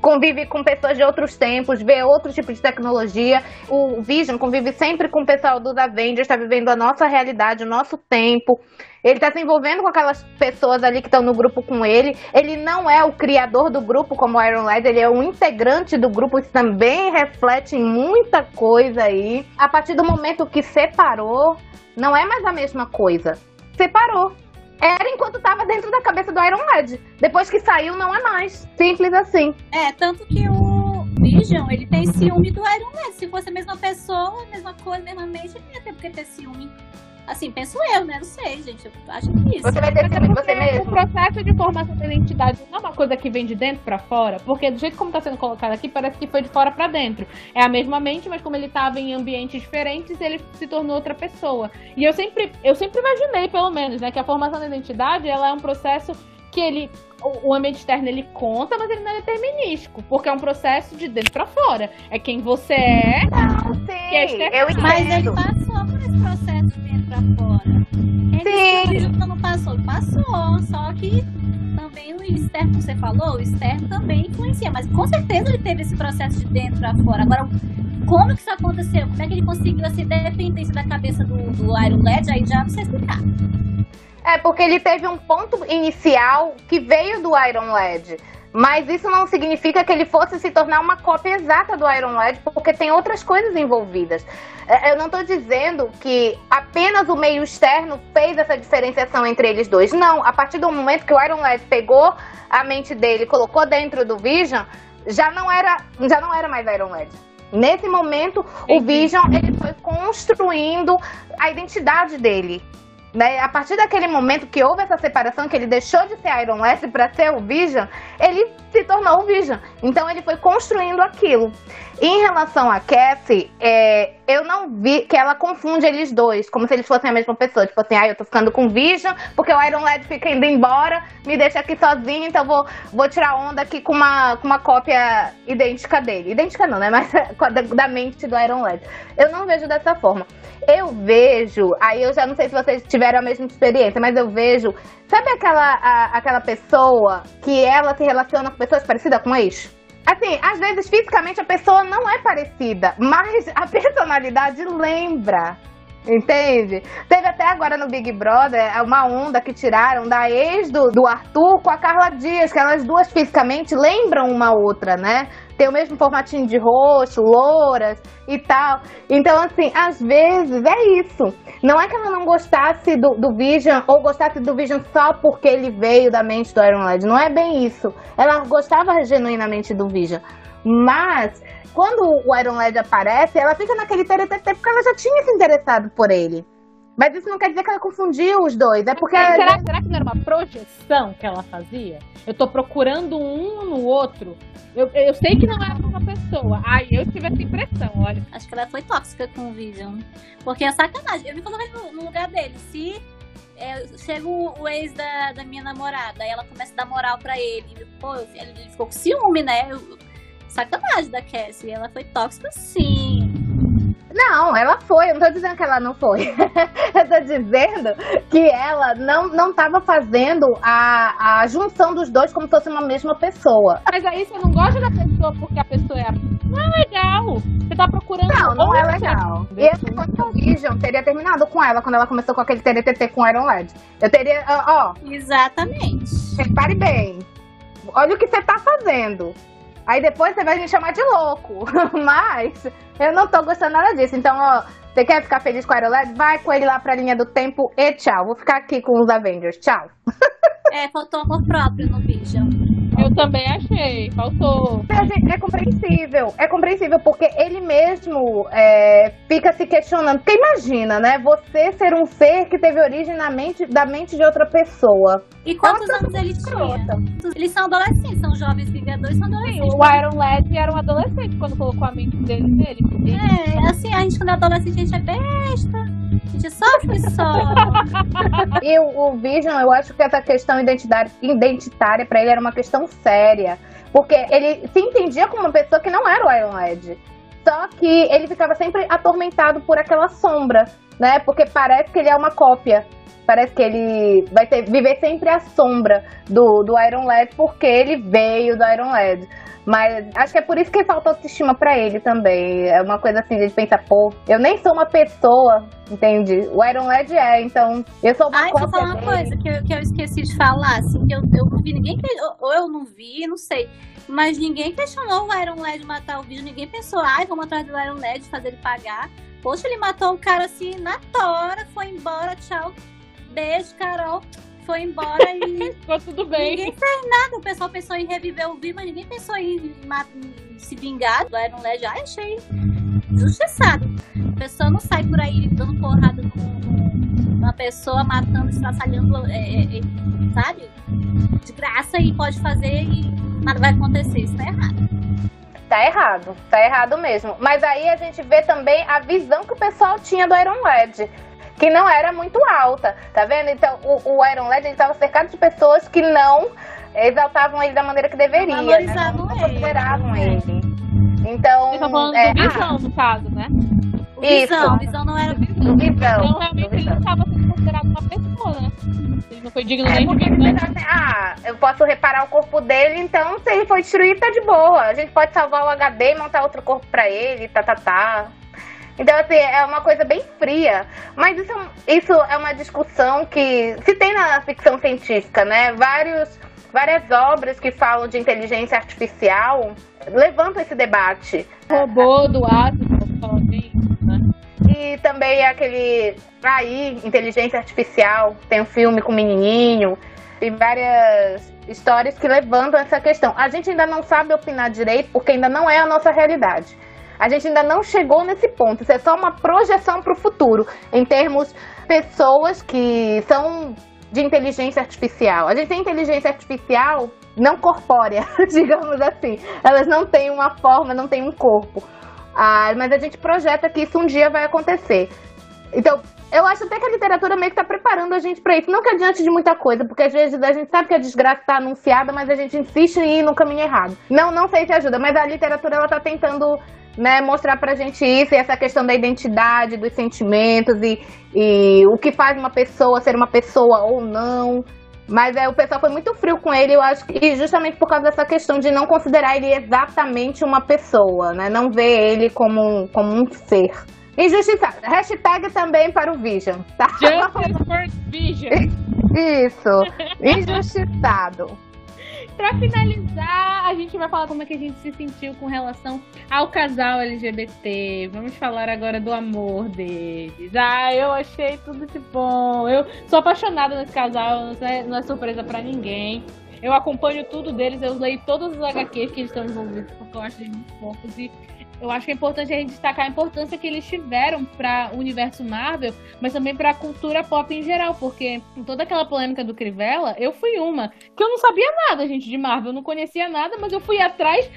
[SPEAKER 3] convive com pessoas de outros tempos, vê outro tipo de tecnologia. O Vision convive sempre com o pessoal dos Avengers, está vivendo a nossa realidade, o nosso tempo. Ele está se envolvendo com aquelas pessoas ali que estão no grupo com ele. Ele não é o criador do grupo como o Iron Lad, ele é um integrante do grupo. Isso também reflete muita coisa aí. A partir do momento que separou, não é mais a mesma coisa. Separou. Era enquanto tava dentro da cabeça do Iron Lad. Depois que saiu, não é mais. Simples assim.
[SPEAKER 5] É, tanto que o Vision, ele tem ciúme do Iron Man. Se fosse a mesma pessoa, a mesma coisa, mesma mente, ele ia ter porque ter ciúme. Assim, penso eu, né? Não sei, gente. Eu acho que isso.
[SPEAKER 3] Você vai ter de você
[SPEAKER 4] Porque o
[SPEAKER 3] mesmo.
[SPEAKER 4] processo de formação da identidade não é uma coisa que vem de dentro pra fora, porque do jeito como tá sendo colocado aqui, parece que foi de fora pra dentro. É a mesma mente, mas como ele tava em ambientes diferentes, ele se tornou outra pessoa. E eu sempre, eu sempre imaginei, pelo menos, né, que a formação da identidade, ela é um processo que ele o o ambiente externo ele conta, mas ele não é determinístico, porque é um processo de dentro pra fora. É quem você é.
[SPEAKER 3] Sim,
[SPEAKER 4] é
[SPEAKER 3] eu
[SPEAKER 5] Mas ele
[SPEAKER 3] entendo.
[SPEAKER 5] passou por esse processo de dentro pra fora. Que o Vision não passou? Ele Passou, só que também o externo, como você falou, o externo também influencia. Mas com certeza ele teve esse processo de dentro pra fora. Agora, como que isso aconteceu? Como é que ele conseguiu essa independência da cabeça do, do Iron Lad? Aí já não sei explicar.
[SPEAKER 3] É porque ele teve um ponto inicial que veio do Iron Lad. Mas isso não significa que ele fosse se tornar uma cópia exata do Iron Lad, porque tem outras coisas envolvidas. É, Eu não estou dizendo que apenas o meio externo fez essa diferenciação entre eles dois. Não, a partir do momento que o Iron Lad pegou a mente dele colocou dentro do Vision, já não era, já não era mais Iron Lad. Nesse momento, o Vision ele foi construindo a identidade dele. Né? A partir daquele momento que houve essa separação, que ele deixou de ser Iron Lad para ser o Vision, ele se tornou o Vision. Então ele foi construindo aquilo. Em relação a Cassie, é, eu não vi que ela confunde eles dois, como se eles fossem a mesma pessoa. Tipo assim, ah, eu tô ficando com Vision, porque o Iron Lad fica indo embora, me deixa aqui sozinho, então vou, vou tirar onda aqui com uma, com uma cópia idêntica dele. Idêntica não, né? Mas da, da mente do Iron Lad. Eu não vejo dessa forma. Eu vejo, aí eu já não sei se vocês tiveram a mesma experiência, mas eu vejo, sabe aquela, a- aquela pessoa que ela se relaciona com pessoas parecidas com ex? Assim, às vezes fisicamente a pessoa não é parecida, mas a personalidade lembra. Entende? Teve até agora no Big Brother uma onda que tiraram da ex do, do Arthur com a Carla Dias, que elas duas fisicamente lembram uma outra, né? Tem o mesmo formatinho de rosto, louras e tal. Então, assim, às vezes é isso. Não é que ela não gostasse do, do Vision ou gostasse do Vision só porque ele veio da mente do Iron Lad. Não é bem isso. Ela gostava genuinamente do Vision. Mas quando o Iron Lad aparece, ela fica naquele teretetê porque ela já tinha se interessado por ele. Mas isso não quer dizer que ela confundiu os dois. É porque.
[SPEAKER 4] Será, será que não era uma projeção que ela fazia? Eu tô procurando um no outro. Eu, eu sei que não era uma pessoa. Aí eu tive essa impressão, olha.
[SPEAKER 5] Acho que ela foi tóxica com o Vision. Porque é sacanagem. Eu me coloquei no, no lugar dele. Se é, chega o, o ex da, da minha namorada, aí ela começa a dar moral pra ele. Pô, ele, ele ficou com ciúme, né? Eu- sacanagem da Cassie. Ela foi tóxica sim.
[SPEAKER 3] Não, ela foi. Eu não tô dizendo que ela não foi. eu tô dizendo que ela não, não tava fazendo a, a junção dos dois como se fosse uma mesma pessoa.
[SPEAKER 4] Mas aí você não gosta da pessoa porque a pessoa é. Não é legal. Você tá procurando.
[SPEAKER 3] Não, não é legal. E o Vision, teria terminado com ela quando ela começou com aquele TTT com Iron Lad. Eu teria, ó, ó,
[SPEAKER 5] Exatamente.
[SPEAKER 3] repare bem. Olha o que você tá fazendo. Aí depois você vai me chamar de louco. Mas eu não tô gostando nada disso. Então, ó, você quer ficar feliz com o Lad? Vai com ele lá pra linha do tempo e tchau. Vou ficar aqui com os Avengers. Tchau.
[SPEAKER 5] É, faltou amor próprio no Vision.
[SPEAKER 4] Eu também achei. Faltou.
[SPEAKER 3] É, gente, é compreensível, é compreensível, porque ele mesmo é, fica se questionando. Porque imagina, né? Você ser um ser que teve origem na mente, da mente de outra pessoa.
[SPEAKER 5] E quantos
[SPEAKER 3] Ela
[SPEAKER 5] anos ele
[SPEAKER 3] escrota.
[SPEAKER 5] tinha? Eles são adolescentes, são jovens vingadores, são
[SPEAKER 4] Sim,
[SPEAKER 5] adolescentes.
[SPEAKER 4] o Iron Lad era um adolescente quando colocou a mente dele nele.
[SPEAKER 5] É, assim, a gente quando é adolescente, a gente é besta. A gente sofre só.
[SPEAKER 3] E o, o Vision, eu acho que essa questão identidade, identitária pra ele era uma questão séria. Porque ele se entendia como uma pessoa que não era o Iron Lad. Só que ele ficava sempre atormentado por aquela sombra, né? Porque parece que ele é uma cópia. Parece que ele vai ter, viver sempre à sombra do, do Iron Lad, porque ele veio do Iron Lad. Mas acho que é por isso que falta autoestima pra ele também. É uma coisa assim, de pensar, pô, eu nem sou uma pessoa, entende? O Iron Lad é, então eu sou uma
[SPEAKER 5] Ai, vou falar uma
[SPEAKER 3] dele.
[SPEAKER 5] coisa que eu, que eu esqueci de falar, assim, que eu, eu não vi ninguém, que- ou eu não vi, não sei, mas ninguém questionou o Iron Lad matar o vídeo, ninguém pensou, ai, vamos atrás do Iron Lad, fazer ele pagar. Poxa, ele matou o cara assim, na tora, foi embora, tchau, beijo, Carol. Foi embora e.
[SPEAKER 4] Ficou tudo bem.
[SPEAKER 5] Ninguém fez nada. O pessoal pensou em reviver o Vi, mas ninguém pensou em, em se vingar do Iron Lad. Ah, achei justiçado. A pessoa não sai por aí dando porrada numa pessoa, matando, estraçalhando, é, é, é, sabe? De graça e pode fazer e nada vai acontecer. Isso tá errado.
[SPEAKER 3] Tá errado, tá errado mesmo. Mas aí a gente vê também a visão que o pessoal tinha do Iron Lad que não era muito alta, tá vendo? Então, o, o Iron Lad estava cercado de pessoas que não exaltavam ele da maneira que deveria. Não
[SPEAKER 5] valorizavam
[SPEAKER 3] né?
[SPEAKER 5] não
[SPEAKER 3] consideravam ele. Então.
[SPEAKER 4] Você tá falando
[SPEAKER 3] é,
[SPEAKER 4] do Visão, ah, no caso, né?
[SPEAKER 5] O Visão, o Visão não era
[SPEAKER 3] Visão. Visão.
[SPEAKER 4] Então, realmente, ele não estava sendo considerado uma pessoa, né? Ele não foi digno
[SPEAKER 3] é,
[SPEAKER 4] nem de
[SPEAKER 3] vida. Assim, ah, eu posso reparar o corpo dele, então se ele foi destruído, tá de boa. A gente pode salvar o HD e montar outro corpo pra ele, tá, tá, tá. Então, assim, é uma coisa bem fria. Mas isso, isso é uma discussão que se tem na ficção científica, né? Vários, várias obras que falam de inteligência artificial levantam esse debate.
[SPEAKER 4] Robô do átomo, né?
[SPEAKER 3] E também aquele aí, inteligência artificial, tem um filme com o menininho, tem várias histórias que levantam essa questão. A gente ainda não sabe opinar direito porque ainda não é a nossa realidade. A gente ainda não chegou nesse ponto. Isso é só uma projeção para o futuro, em termos pessoas que são de inteligência artificial. A gente tem inteligência artificial não corpórea, digamos assim. Elas não têm uma forma, não têm um corpo. Ah, mas a gente projeta que isso um dia vai acontecer. Então, eu acho até que a literatura meio que está preparando a gente para isso. Não que adiante de muita coisa, porque às vezes a gente sabe que a desgraça está anunciada, mas a gente insiste em ir no caminho errado. Não, não sei se ajuda, mas a literatura ela tá tentando né, mostrar pra gente isso e essa questão da identidade, dos sentimentos e, e o que faz uma pessoa ser uma pessoa ou não. Mas é, o pessoal foi muito frio com ele, eu acho que justamente por causa dessa questão de não considerar ele exatamente uma pessoa, né? Não ver ele como um, como um ser. Injustiçado. Hashtag também para o Vision, tá?
[SPEAKER 4] Justice for Vision.
[SPEAKER 3] Isso. Injustiçado.
[SPEAKER 4] Pra finalizar, a gente vai falar como é que a gente se sentiu com relação ao casal LGBT. Vamos falar agora do amor deles. Ah, eu achei tudo isso bom. Eu sou apaixonada nesse casal, não é, é surpresa para ninguém. Eu acompanho tudo deles, eu leio todos os HQs que eles estão envolvidos, porque eu acho eles muito fofos. E eu acho que é importante a gente destacar a importância que eles tiveram para o universo Marvel, mas também para a cultura pop em geral, porque toda aquela polêmica do Crivella, eu fui uma. Que eu não sabia nada, gente, de Marvel, eu não conhecia nada, mas eu fui atrás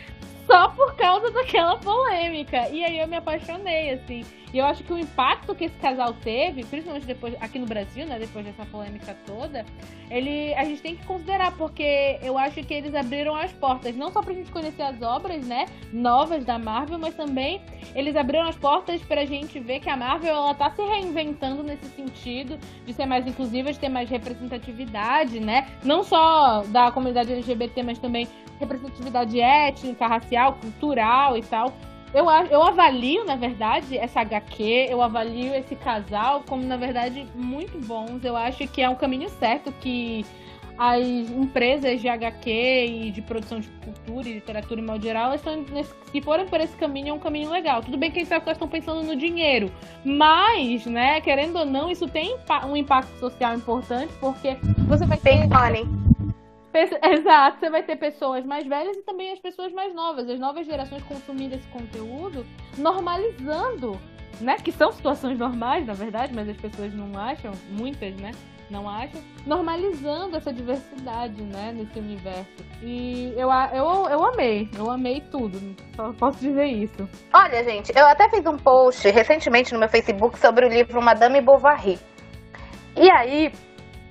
[SPEAKER 4] só por causa daquela polêmica. E aí eu me apaixonei, assim. E eu acho que o impacto que esse casal teve, principalmente depois aqui no Brasil, né, depois dessa polêmica toda, ele a gente tem que considerar porque eu acho que eles abriram as portas não só pra gente conhecer as obras, né, novas da Marvel, mas também eles abriram as portas pra gente ver que a Marvel ela tá se reinventando nesse sentido de ser mais inclusiva, de ter mais representatividade, né? Não só da comunidade LGBT, mas também representatividade étnica, racial, cultural e tal. Eu, eu avalio, na verdade, essa HQ, eu avalio esse casal como, na verdade, muito bons. Eu acho que é um caminho certo que as empresas de HQ e de produção de cultura e literatura em modo geral, estão nesse, se forem por esse caminho, é um caminho legal. Tudo bem que eles estão pensando no dinheiro, mas, né, querendo ou não, isso tem um impacto social importante, porque você vai ter...
[SPEAKER 3] Tem
[SPEAKER 4] Exato, você vai ter pessoas mais velhas e também as pessoas mais novas, as novas gerações consumindo esse conteúdo, normalizando, né? Que são situações normais, na verdade, mas as pessoas não acham, muitas, né? Não acham, normalizando essa diversidade, né, nesse universo. E eu, eu, eu amei, eu amei tudo, só posso dizer isso.
[SPEAKER 3] Olha, gente, eu até fiz um post recentemente no meu Facebook sobre o livro Madame Bovary. E aí,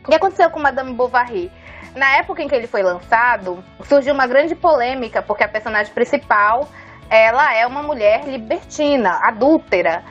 [SPEAKER 3] o que aconteceu com Madame Bovary? Na época em que ele foi lançado, surgiu uma grande polêmica, porque a personagem principal, ela é uma mulher libertina, adúltera.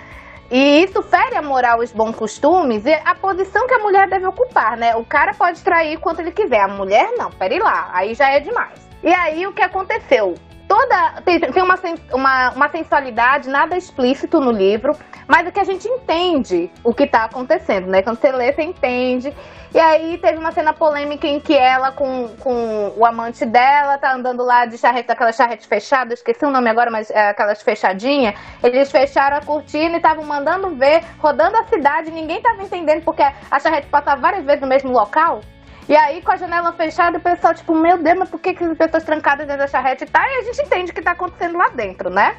[SPEAKER 3] E isso fere a moral e os bons costumes e a posição que a mulher deve ocupar, né? O cara pode trair quanto ele quiser, a mulher não, peraí lá, aí já é demais. E aí o que aconteceu? Toda tem, tem uma, uma, uma sensualidade, nada explícito no livro, mas é que a gente entende o que está acontecendo, né? Quando você lê, você entende. E aí teve uma cena polêmica em que ela com, com o amante dela tá andando lá de charrete, aquela charrete fechada, esqueci o nome agora, mas é aquelas fechadinhas. Eles fecharam a cortina e estavam mandando ver, rodando a cidade, ninguém tava entendendo porque a charrete passava várias vezes no mesmo local. E aí, com a janela fechada, o pessoal, tipo, meu Deus, mas por que, que as pessoas trancadas dentro da charrete tá? E a gente entende o que tá acontecendo lá dentro, né?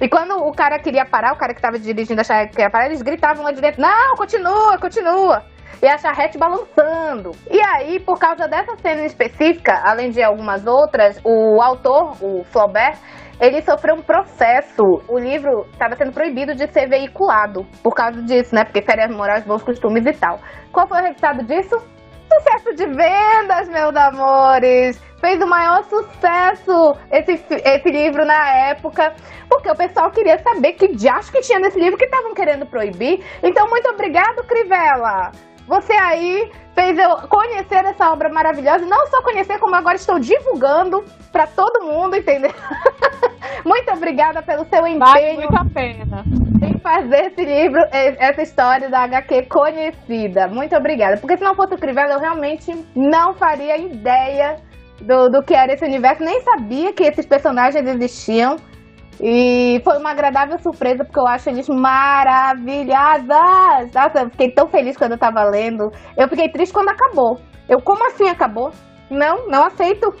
[SPEAKER 3] E quando o cara queria parar, o cara que tava dirigindo a charrete queria parar, eles gritavam lá de dentro, não, continua, continua. E a charrete balançando. E aí, por causa dessa cena específica, além de algumas outras, o autor, o Flaubert, ele sofreu um processo. O livro estava sendo proibido de ser veiculado por causa disso, né? Porque férias morais, bons costumes e tal. Qual foi o resultado disso? Sucesso de vendas, meus amores! Fez o maior sucesso esse, esse livro na época, porque o pessoal queria saber que diacho que tinha nesse livro que estavam querendo proibir. Então, muito obrigado, Crivella! Você aí fez eu conhecer essa obra maravilhosa. E não só conhecer, como agora estou divulgando para todo mundo, entendeu? muito obrigada pelo seu empenho.
[SPEAKER 4] Vale muito a pena.
[SPEAKER 3] Em fazer esse livro, essa história da HQ conhecida. Muito obrigada. Porque se não fosse o Crivella, eu realmente não faria ideia do, do que era esse universo. Nem sabia que esses personagens existiam. E foi uma agradável surpresa, porque eu acho eles maravilhosos. Nossa, eu fiquei tão feliz quando eu tava lendo. Eu fiquei triste quando acabou. Eu, como assim acabou? Não, não aceito.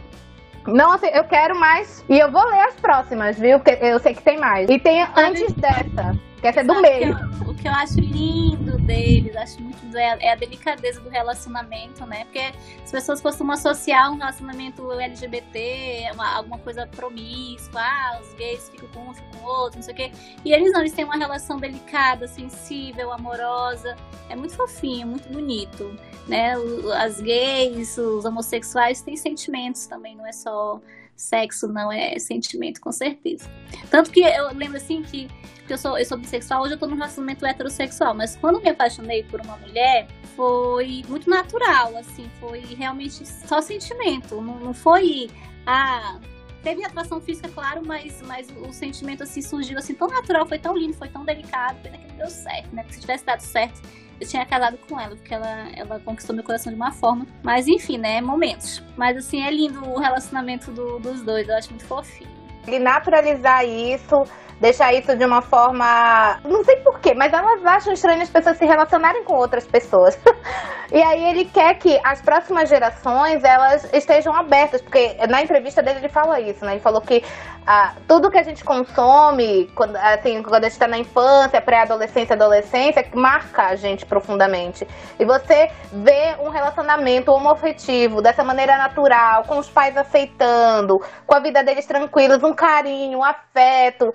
[SPEAKER 3] Não aceito. Eu quero mais. E eu vou ler as próximas, viu? Porque eu sei que tem mais. E tem antes dessa. Que essa é do meio.
[SPEAKER 5] O que eu acho lindo deles, acho muito é, é a delicadeza do relacionamento, né? Porque as pessoas costumam associar um relacionamento LGBT, uma, alguma coisa promíscua, ah, os gays ficam com um, ficam com outro, não sei o quê. E eles não, eles têm uma relação delicada, sensível, amorosa. É muito fofinho, muito bonito, né? As gays, os homossexuais têm sentimentos também, não é só sexo, não é sentimento, com certeza. Tanto que eu lembro assim que eu sou, eu sou bissexual, hoje eu tô num relacionamento heterossexual, mas quando me apaixonei por uma mulher, foi muito natural, assim, foi realmente só sentimento, não, não foi, ah, teve atração física, claro, mas, mas o sentimento assim surgiu assim tão natural, foi tão lindo, foi tão delicado, pena que não deu certo, né? Porque se tivesse dado certo, eu tinha casado com ela, porque ela, ela conquistou meu coração de uma forma. Mas enfim, né? Momentos. Mas assim, é lindo o relacionamento do, dos dois, eu acho muito fofinho.
[SPEAKER 3] E naturalizar isso deixar isso de uma forma. Não sei porquê, mas elas acham estranho as pessoas se relacionarem com outras pessoas. e aí ele quer que as próximas gerações elas estejam abertas, porque na entrevista dele ele fala isso, né? Ele falou que ah, tudo que a gente consome, quando, assim, quando a gente está na infância, pré-adolescência, adolescência, marca a gente profundamente. E você vê um relacionamento homoafetivo dessa maneira natural, com os pais aceitando, com a vida deles tranquilos, um carinho, um afeto.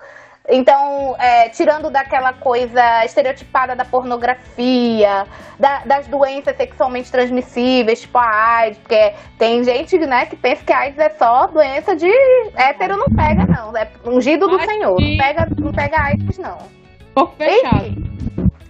[SPEAKER 3] Então, é, tirando daquela coisa estereotipada da pornografia, da, das doenças sexualmente transmissíveis, tipo a AIDS, porque tem gente né, que pensa que a AIDS é só doença de hétero, não pega, não. É ungido do Senhor. Não pega, não pega AIDS, não.
[SPEAKER 4] Corpo fechado.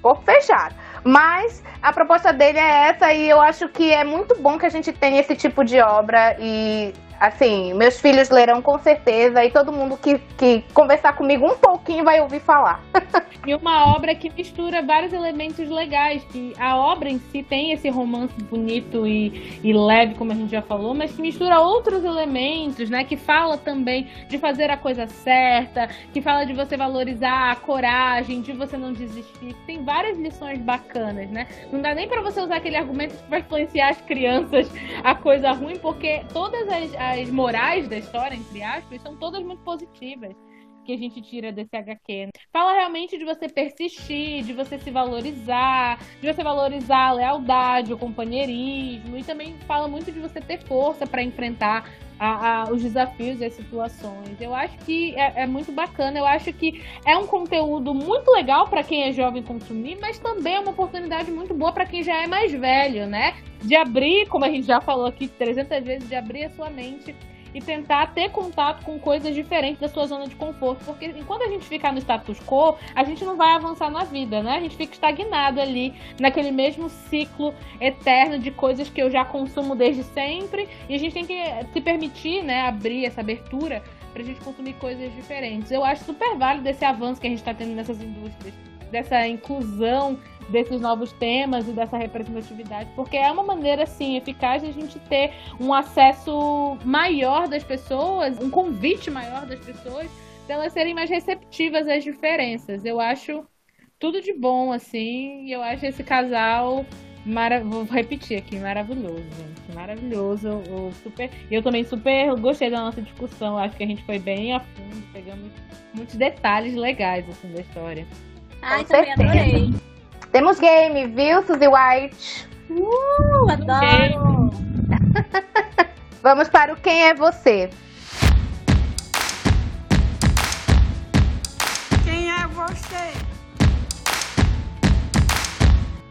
[SPEAKER 3] corpo fechado. Mas a proposta dele é essa e eu acho que é muito bom que a gente tenha esse tipo de obra e Assim, meus filhos lerão com certeza e todo mundo que, que conversar comigo um pouquinho vai ouvir falar.
[SPEAKER 4] e uma obra que mistura vários elementos legais, que a obra em si tem esse romance bonito e, e leve, como a gente já falou, mas que mistura outros elementos, né? Que fala também de fazer a coisa certa, que fala de você valorizar a coragem, de você não desistir. Tem várias lições bacanas, né? Não dá nem para você usar aquele argumento que vai influenciar as crianças a coisa ruim, porque todas as as morais da história, entre aspas, são todas muito positivas que a gente tira desse HQ. Fala realmente de você persistir, de você se valorizar, de você valorizar a lealdade, o companheirismo, e também fala muito de você ter força para enfrentar a, a, os desafios e as situações. Eu acho que é, é, muito bacana, eu acho que é um conteúdo muito legal para quem é jovem consumir, mas também é uma oportunidade muito boa para quem já é mais velho, né? De abrir, como a gente já falou aqui 300 vezes, de abrir a sua mente e tentar ter contato com coisas diferentes da sua zona de conforto, porque enquanto a gente ficar no status quo, a gente não vai avançar na vida, né? A gente fica estagnado ali naquele mesmo ciclo eterno de coisas que eu já consumo desde sempre, e a gente tem que se permitir, né, abrir essa abertura pra gente consumir coisas diferentes. Eu acho super válido esse avanço que a gente está tendo nessas indústrias, dessa inclusão desses novos temas e dessa representatividade, porque é uma maneira, assim, eficaz de a gente ter um acesso maior das pessoas, um convite maior das pessoas, delas serem mais receptivas às diferenças. Eu acho tudo de bom, assim, e eu acho esse casal Mara... Vou repetir aqui, maravilhoso, gente. Maravilhoso. Eu, super... eu também super gostei da nossa discussão. Acho que a gente foi bem a fundo, pegamos muitos detalhes legais assim, da história.
[SPEAKER 5] Ai,
[SPEAKER 3] Com
[SPEAKER 5] também
[SPEAKER 3] certeza.
[SPEAKER 5] adorei.
[SPEAKER 3] Temos game, viu, Suzy White?
[SPEAKER 5] Uh, adoro!
[SPEAKER 3] Vamos para o Quem é Você.
[SPEAKER 1] Quem é você?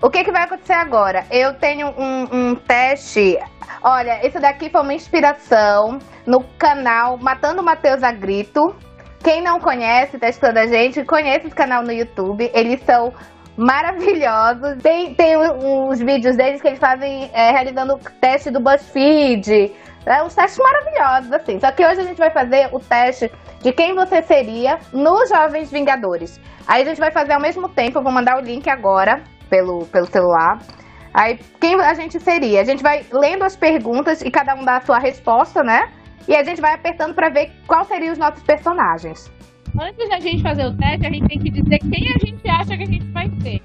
[SPEAKER 3] O que, que vai acontecer agora? Eu tenho um, um teste. Olha, esse daqui foi uma inspiração no canal Matando Matheus a Grito. Quem não conhece, testando a gente, conhece esse canal no YouTube. Eles são maravilhosos. Tem, tem uns vídeos deles que eles fazem é, realizando o teste do BuzzFeed. É, uns testes maravilhosos, assim. Só que hoje a gente vai fazer o teste de quem você seria nos Jovens Vingadores. Aí a gente vai fazer ao mesmo tempo, eu vou mandar o link agora pelo, pelo celular. Aí, quem a gente seria? A gente vai lendo as perguntas e cada um dá a sua resposta, né? E a gente vai apertando pra ver qual seriam os nossos personagens.
[SPEAKER 4] Antes da gente fazer o teste, a gente tem que dizer quem a gente acha que a gente vai ser.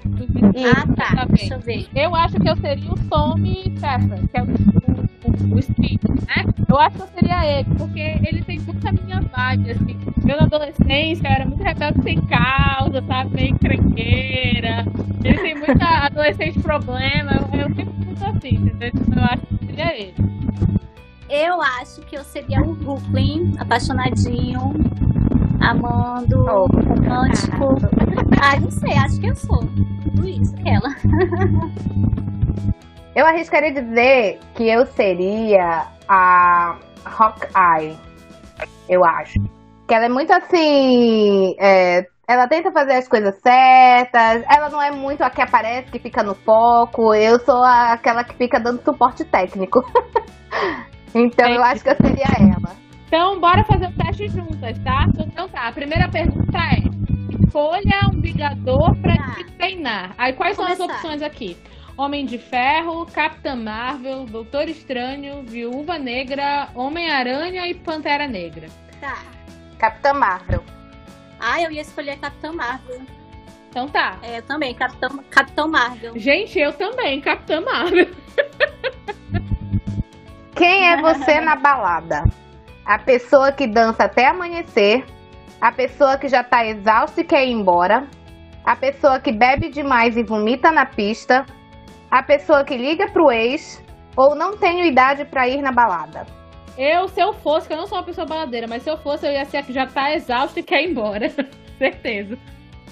[SPEAKER 5] Ah, tá.
[SPEAKER 4] Bem.
[SPEAKER 5] Deixa eu ver.
[SPEAKER 4] Eu acho que eu seria o Tommy Shepard, que é o, o, o, o Steve, né? Eu acho que eu seria ele, porque ele tem muito a minha vibe, assim. Eu na adolescência eu era muito rebelde sem causa, sabe? Meio crenqueira. Ele tem muita adolescente problema. Eu, eu sempre muito assim, entendeu? Então eu acho que seria ele.
[SPEAKER 5] Eu acho que eu seria o Brooklyn, apaixonadinho, amando,
[SPEAKER 3] Oh.
[SPEAKER 5] romântico. Ah, não sei, acho que eu sou. Tudo isso, aquela.
[SPEAKER 3] Eu arriscaria dizer que eu seria a Hawkeye. Eu acho. Que ela é muito assim. é, ela tenta fazer as coisas certas. Ela não é muito a que aparece, que fica no foco. Eu sou a- aquela que fica dando suporte técnico. então eu acho que eu seria ela.
[SPEAKER 4] Então, bora fazer o teste juntas, tá? Então tá, a primeira pergunta é: escolha um Vingador pra
[SPEAKER 5] Tá.
[SPEAKER 4] te treinar. Aí quais são as opções aqui? Homem de Ferro, Capitã Marvel, Doutor Estranho, Viúva Negra, Homem-Aranha e Pantera Negra.
[SPEAKER 5] Tá.
[SPEAKER 3] Capitã Marvel.
[SPEAKER 5] Ah, eu ia escolher Capitão Marvel.
[SPEAKER 4] Então tá.
[SPEAKER 5] É, eu também, Capitão, Capitão Marvel.
[SPEAKER 4] Gente, eu também, Capitã Marvel.
[SPEAKER 3] Quem é você na balada? A pessoa que dança até amanhecer, a pessoa que já tá exausta e quer ir embora, a pessoa que bebe demais e vomita na pista, a pessoa que liga pro ex ou não tenho idade pra ir na balada.
[SPEAKER 4] Eu, se eu fosse, que eu não sou uma pessoa baladeira, mas se eu fosse, eu ia ser a que já tá exausta e quer ir embora. Certeza.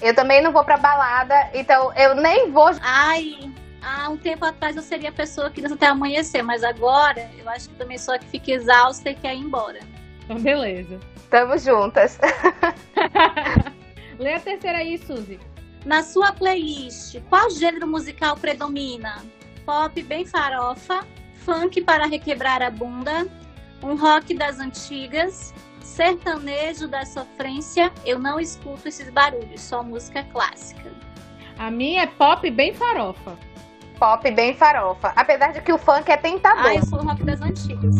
[SPEAKER 3] Eu também não vou pra balada, então eu nem vou.
[SPEAKER 5] Ai, há um tempo atrás eu seria a pessoa que dança até amanhecer, mas agora eu acho que também sou a que fica exausta e quer ir embora.
[SPEAKER 4] Então, beleza.
[SPEAKER 3] Tamo juntas.
[SPEAKER 4] Lê a terceira aí, Suzy.
[SPEAKER 5] Na sua playlist, qual gênero musical predomina? Pop bem farofa, funk para requebrar a bunda, um rock das antigas, sertanejo da sofrência. Eu não escuto esses barulhos, só música clássica.
[SPEAKER 4] A minha é pop bem farofa.
[SPEAKER 3] Pop bem farofa. Apesar de que o funk é tentador.
[SPEAKER 5] Ah, eu sou o rock das antigas.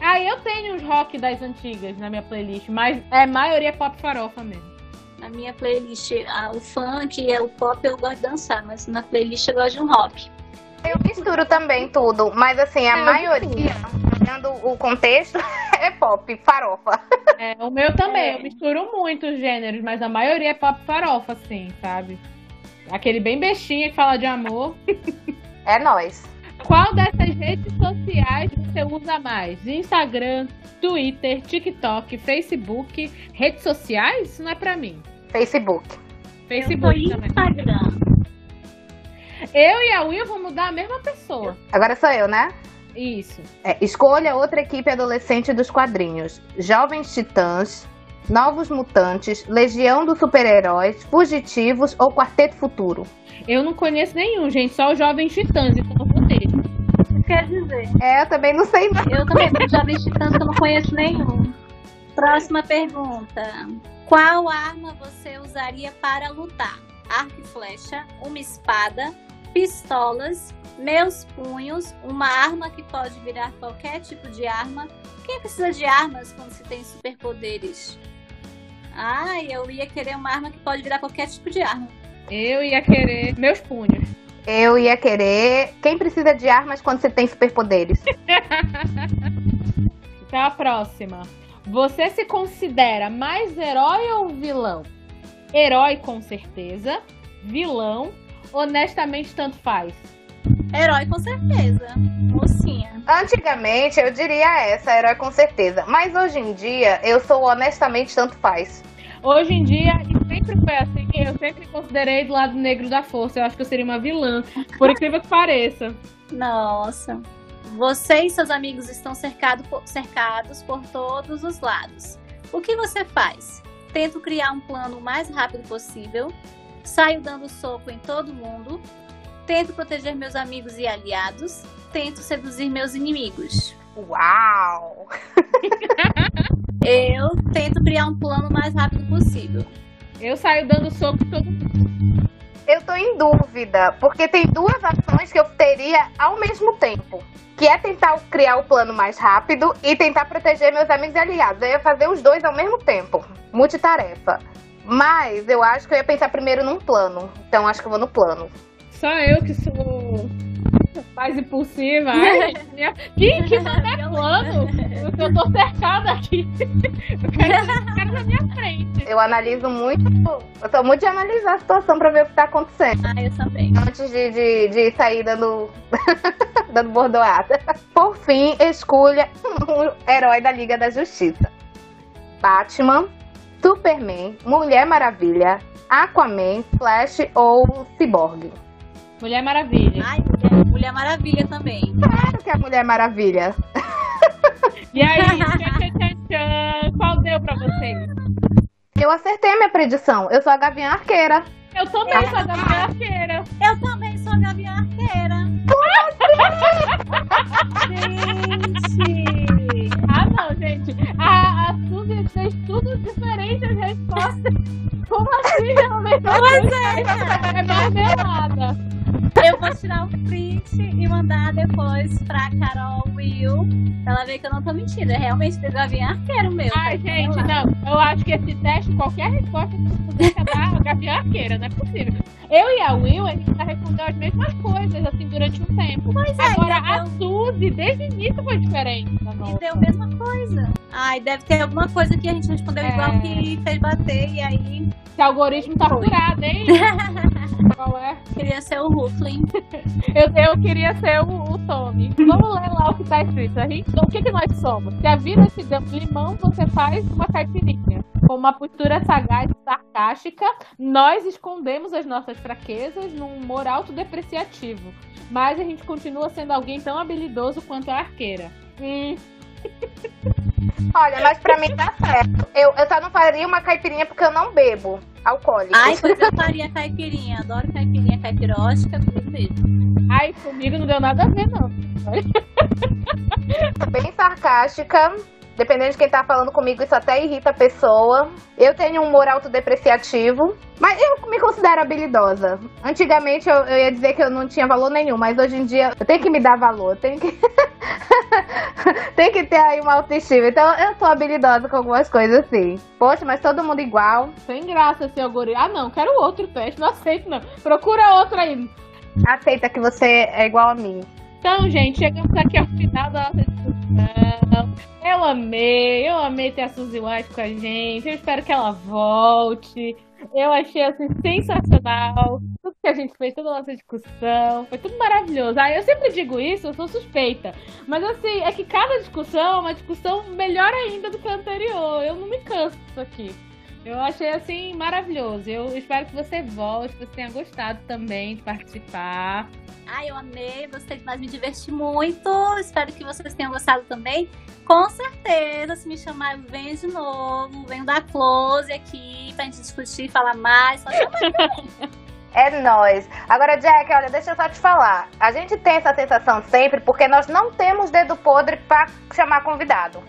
[SPEAKER 4] Ah, eu tenho os rock das antigas na minha playlist, mas é a maioria é pop farofa mesmo.
[SPEAKER 5] Na minha playlist, ah, o funk e o pop eu gosto de dançar, mas na playlist eu gosto de um rock.
[SPEAKER 3] Eu misturo também tudo, mas assim, a
[SPEAKER 4] É,
[SPEAKER 3] maioria, olhando o contexto, é pop, farofa.
[SPEAKER 4] É, o meu também,
[SPEAKER 5] É.
[SPEAKER 4] eu misturo muitos gêneros, mas a maioria é pop farofa, assim, sabe? Aquele bem bestinha que fala de amor.
[SPEAKER 3] É nós.
[SPEAKER 4] Qual dessas redes sociais você usa mais? Instagram, Twitter, TikTok, Facebook, redes sociais? Isso não é pra mim.
[SPEAKER 3] Facebook.
[SPEAKER 4] Facebook
[SPEAKER 5] eu
[SPEAKER 4] também.
[SPEAKER 5] Instagram.
[SPEAKER 4] Eu e a Will vão mudar a mesma pessoa.
[SPEAKER 3] Agora sou eu, né?
[SPEAKER 4] Isso.
[SPEAKER 3] É, escolha outra equipe adolescente dos quadrinhos: Jovens Titãs, Novos Mutantes, Legião dos Super-Heróis, Fugitivos ou Quarteto Futuro.
[SPEAKER 4] Eu não conheço nenhum, gente, só os Jovens Titãs, então eu vou nele.
[SPEAKER 5] Quer dizer,
[SPEAKER 3] É, eu também não sei não.
[SPEAKER 5] eu também, tanto que eu não conheço nenhum. Próxima pergunta. Qual arma você usaria para lutar? Arco e flecha, uma espada, pistolas, meus punhos, uma arma que pode virar qualquer tipo de arma. Quem precisa de armas quando se tem superpoderes? Ah, eu ia querer uma arma que pode virar qualquer tipo de arma.
[SPEAKER 4] Eu ia querer meus punhos.
[SPEAKER 3] Eu ia querer. Quem precisa de armas quando você tem superpoderes?
[SPEAKER 4] Então a próxima. Você se considera mais herói ou vilão? Herói com certeza. Vilão, honestamente tanto faz.
[SPEAKER 5] Herói com certeza. Mocinha.
[SPEAKER 3] Antigamente eu diria essa, herói com certeza. Mas hoje em dia eu sou honestamente tanto faz.
[SPEAKER 4] Hoje em dia, e sempre foi assim, eu sempre considerei do lado negro da força. Eu acho que eu seria uma vilã, por incrível que pareça.
[SPEAKER 5] Nossa. Você e seus amigos estão cercado por- cercados por todos os lados. O que você faz? Tento criar um plano o mais rápido possível. Saio dando soco em todo mundo. Tento proteger meus amigos e aliados. Tento seduzir meus inimigos.
[SPEAKER 3] Uau!
[SPEAKER 5] Eu tento criar um plano o mais rápido possível.
[SPEAKER 4] Eu saio dando soco todo mundo.
[SPEAKER 3] Eu tô em dúvida, porque tem duas ações que eu teria ao mesmo tempo. Que é tentar criar o plano mais rápido e tentar proteger meus amigos e aliados. Eu ia fazer os dois ao mesmo tempo. Multitarefa. Mas eu acho que eu ia pensar primeiro num plano. Então acho que eu vou no plano.
[SPEAKER 4] Só eu que sou mais impulsiva. Ai, gente, minha... Quem que manda é plano? Eu tô cercada aqui. Eu quero que os caras na minha frente.
[SPEAKER 3] Eu analiso muito. Eu tô muito de analisar a situação pra ver o que tá acontecendo.
[SPEAKER 5] Ah, eu também.
[SPEAKER 3] Antes de, de, de sair dando. dando bordoada. Por fim, escolha um herói da Liga da Justiça: Batman, Superman, Mulher Maravilha, Aquaman, Flash ou Cyborg.
[SPEAKER 4] Mulher Maravilha.
[SPEAKER 5] Ai, Mulher, Mulher Maravilha também.
[SPEAKER 3] Claro que é a Mulher Maravilha.
[SPEAKER 4] E aí, tchan, tchan, tchan, tchan, qual deu pra vocês?
[SPEAKER 3] Eu acertei a minha predição. Eu sou a Gavião Arqueira.
[SPEAKER 4] Eu também sou da minha arqueira.
[SPEAKER 5] Eu também sou a Gavião Arqueira. Gente!
[SPEAKER 4] Ah, não, gente. A, a Suzy fez tudo diferente as respostas. Como assim? Realmente?
[SPEAKER 5] É,
[SPEAKER 4] É marmelada.
[SPEAKER 5] Eu vou tirar o print e mandar depois pra Carol Will. Ela ver que eu não tô mentindo. É realmente do Gavião Arqueiro meu.
[SPEAKER 4] Ai,
[SPEAKER 5] tá
[SPEAKER 4] gente, não. Eu acho que esse teste, qualquer resposta que você dar, Gavião Arqueira, não é possível. Eu e a Will, a gente já respondeu as mesmas coisas, assim, durante um tempo.
[SPEAKER 5] Pois é,
[SPEAKER 4] Agora,
[SPEAKER 5] e
[SPEAKER 4] a
[SPEAKER 5] deu-
[SPEAKER 4] Suzy, desde o início, foi diferente
[SPEAKER 5] E deu a mesma coisa. Ai, deve ter alguma coisa que a gente respondeu
[SPEAKER 4] É.
[SPEAKER 5] igual que fez bater. E aí,
[SPEAKER 4] Esse algoritmo tá furado, hein? Qual é?
[SPEAKER 5] queria ser o
[SPEAKER 4] Eu, eu queria ser o, o. Vamos ler lá o que tá escrito. A gente, o que, que nós somos? Se a vida te deu limão, você faz uma caipirinha. Com uma postura sagaz e sarcástica, nós escondemos as nossas fraquezas num humor autodepreciativo. Mas a gente continua sendo alguém tão habilidoso quanto a arqueira. Hum,
[SPEAKER 3] Olha, mas pra mim tá certo. Eu, eu só não faria uma caipirinha porque eu não bebo alcoólico.
[SPEAKER 5] Ai, pois eu faria caipirinha. Adoro caipirinha caipirótica, tudo mesmo.
[SPEAKER 4] ai, comigo não deu nada a ver, não.
[SPEAKER 3] bem sarcástica. Dependendo de quem tá falando comigo, isso até irrita a pessoa. Eu tenho um humor autodepreciativo, mas eu me considero habilidosa. Antigamente eu, eu ia dizer que eu não tinha valor nenhum, mas hoje em dia eu tenho que me dar valor, eu tenho que. tem que ter aí uma autoestima. Então eu sou habilidosa com algumas coisas assim. Poxa, mas todo mundo igual.
[SPEAKER 4] Sem graça esse algoritmo. Ah, não, quero outro teste, não aceito, não. Procura outro aí.
[SPEAKER 3] Aceita que você é igual a mim.
[SPEAKER 4] Então, gente, chegamos aqui ao final da nossa discussão. Eu amei, eu amei ter a Suzy White com a gente. Eu espero que ela volte. Eu achei assim sensacional. Tudo que a gente fez, toda a nossa discussão. Foi tudo maravilhoso. Ah, eu sempre digo isso, eu sou suspeita. Mas assim, é que cada discussão é uma discussão melhor ainda do que a anterior. Eu não me canso disso aqui. Eu achei assim maravilhoso. Eu espero que você volte, que você tenha gostado também de participar.
[SPEAKER 5] Ai, eu amei, gostei demais, me diverti muito. Espero que vocês tenham gostado também. Com certeza, se me chamar, eu venho de novo. Venho dar close aqui pra gente discutir, falar mais. Só.
[SPEAKER 3] É nós. Agora, Jack, olha, deixa eu só te falar. A gente tem essa sensação sempre porque nós não temos dedo podre pra chamar convidado.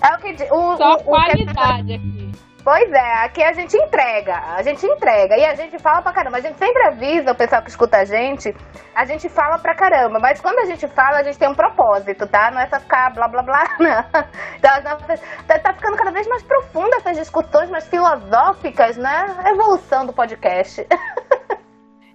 [SPEAKER 3] É o que o,
[SPEAKER 4] Só
[SPEAKER 3] o- o que
[SPEAKER 4] qualidade aqui.
[SPEAKER 3] Pois é, aqui a gente entrega, a gente entrega e a gente fala pra caramba. A gente sempre avisa o pessoal que escuta a gente, a gente fala pra caramba, mas quando a gente fala, a gente tem um propósito, tá? Não é só ficar blá blá blá, não. Então, tá, tá ficando cada vez mais profunda essas discussões, mais filosóficas, né? Evolução do podcast.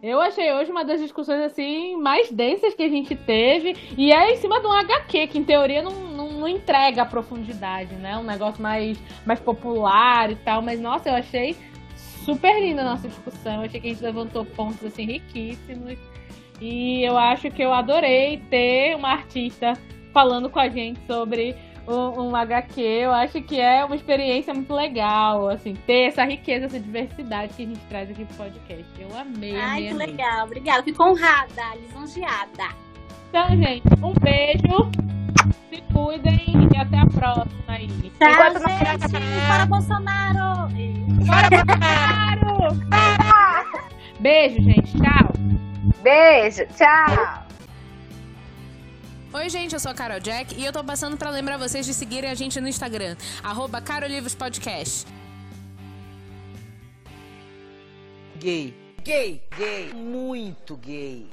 [SPEAKER 4] Eu achei hoje uma das discussões assim mais densas que a gente teve. E é em cima de um HQ, que em teoria não, não, entrega a profundidade, né? Um negócio mais, mais popular e tal. Mas nossa, eu achei super linda a nossa discussão. Eu achei que a gente levantou pontos assim riquíssimos. E eu acho que eu adorei ter uma artista falando com a gente sobre um, um, HQ, eu acho que é uma experiência muito legal, assim, ter essa riqueza, essa diversidade que a gente traz aqui pro podcast. Eu amei,
[SPEAKER 5] Ai,
[SPEAKER 4] amei,
[SPEAKER 5] que
[SPEAKER 4] amei.
[SPEAKER 5] legal. Obrigada. Fico honrada, lisonjeada.
[SPEAKER 4] Então, gente, um beijo, se cuidem e até a próxima aí.
[SPEAKER 5] Tchau,
[SPEAKER 3] Enquanto não-
[SPEAKER 5] gente. Para Bolsonaro!
[SPEAKER 4] Bora, Bolsonaro! Beijo, gente. Tchau.
[SPEAKER 3] Beijo, tchau.
[SPEAKER 2] Oi, gente, eu sou a Carol Jack e eu tô passando pra lembrar vocês de seguirem a gente no Instagram, arroba Carolivros Podcast.
[SPEAKER 1] Gay. Gay. Gay. Muito gay.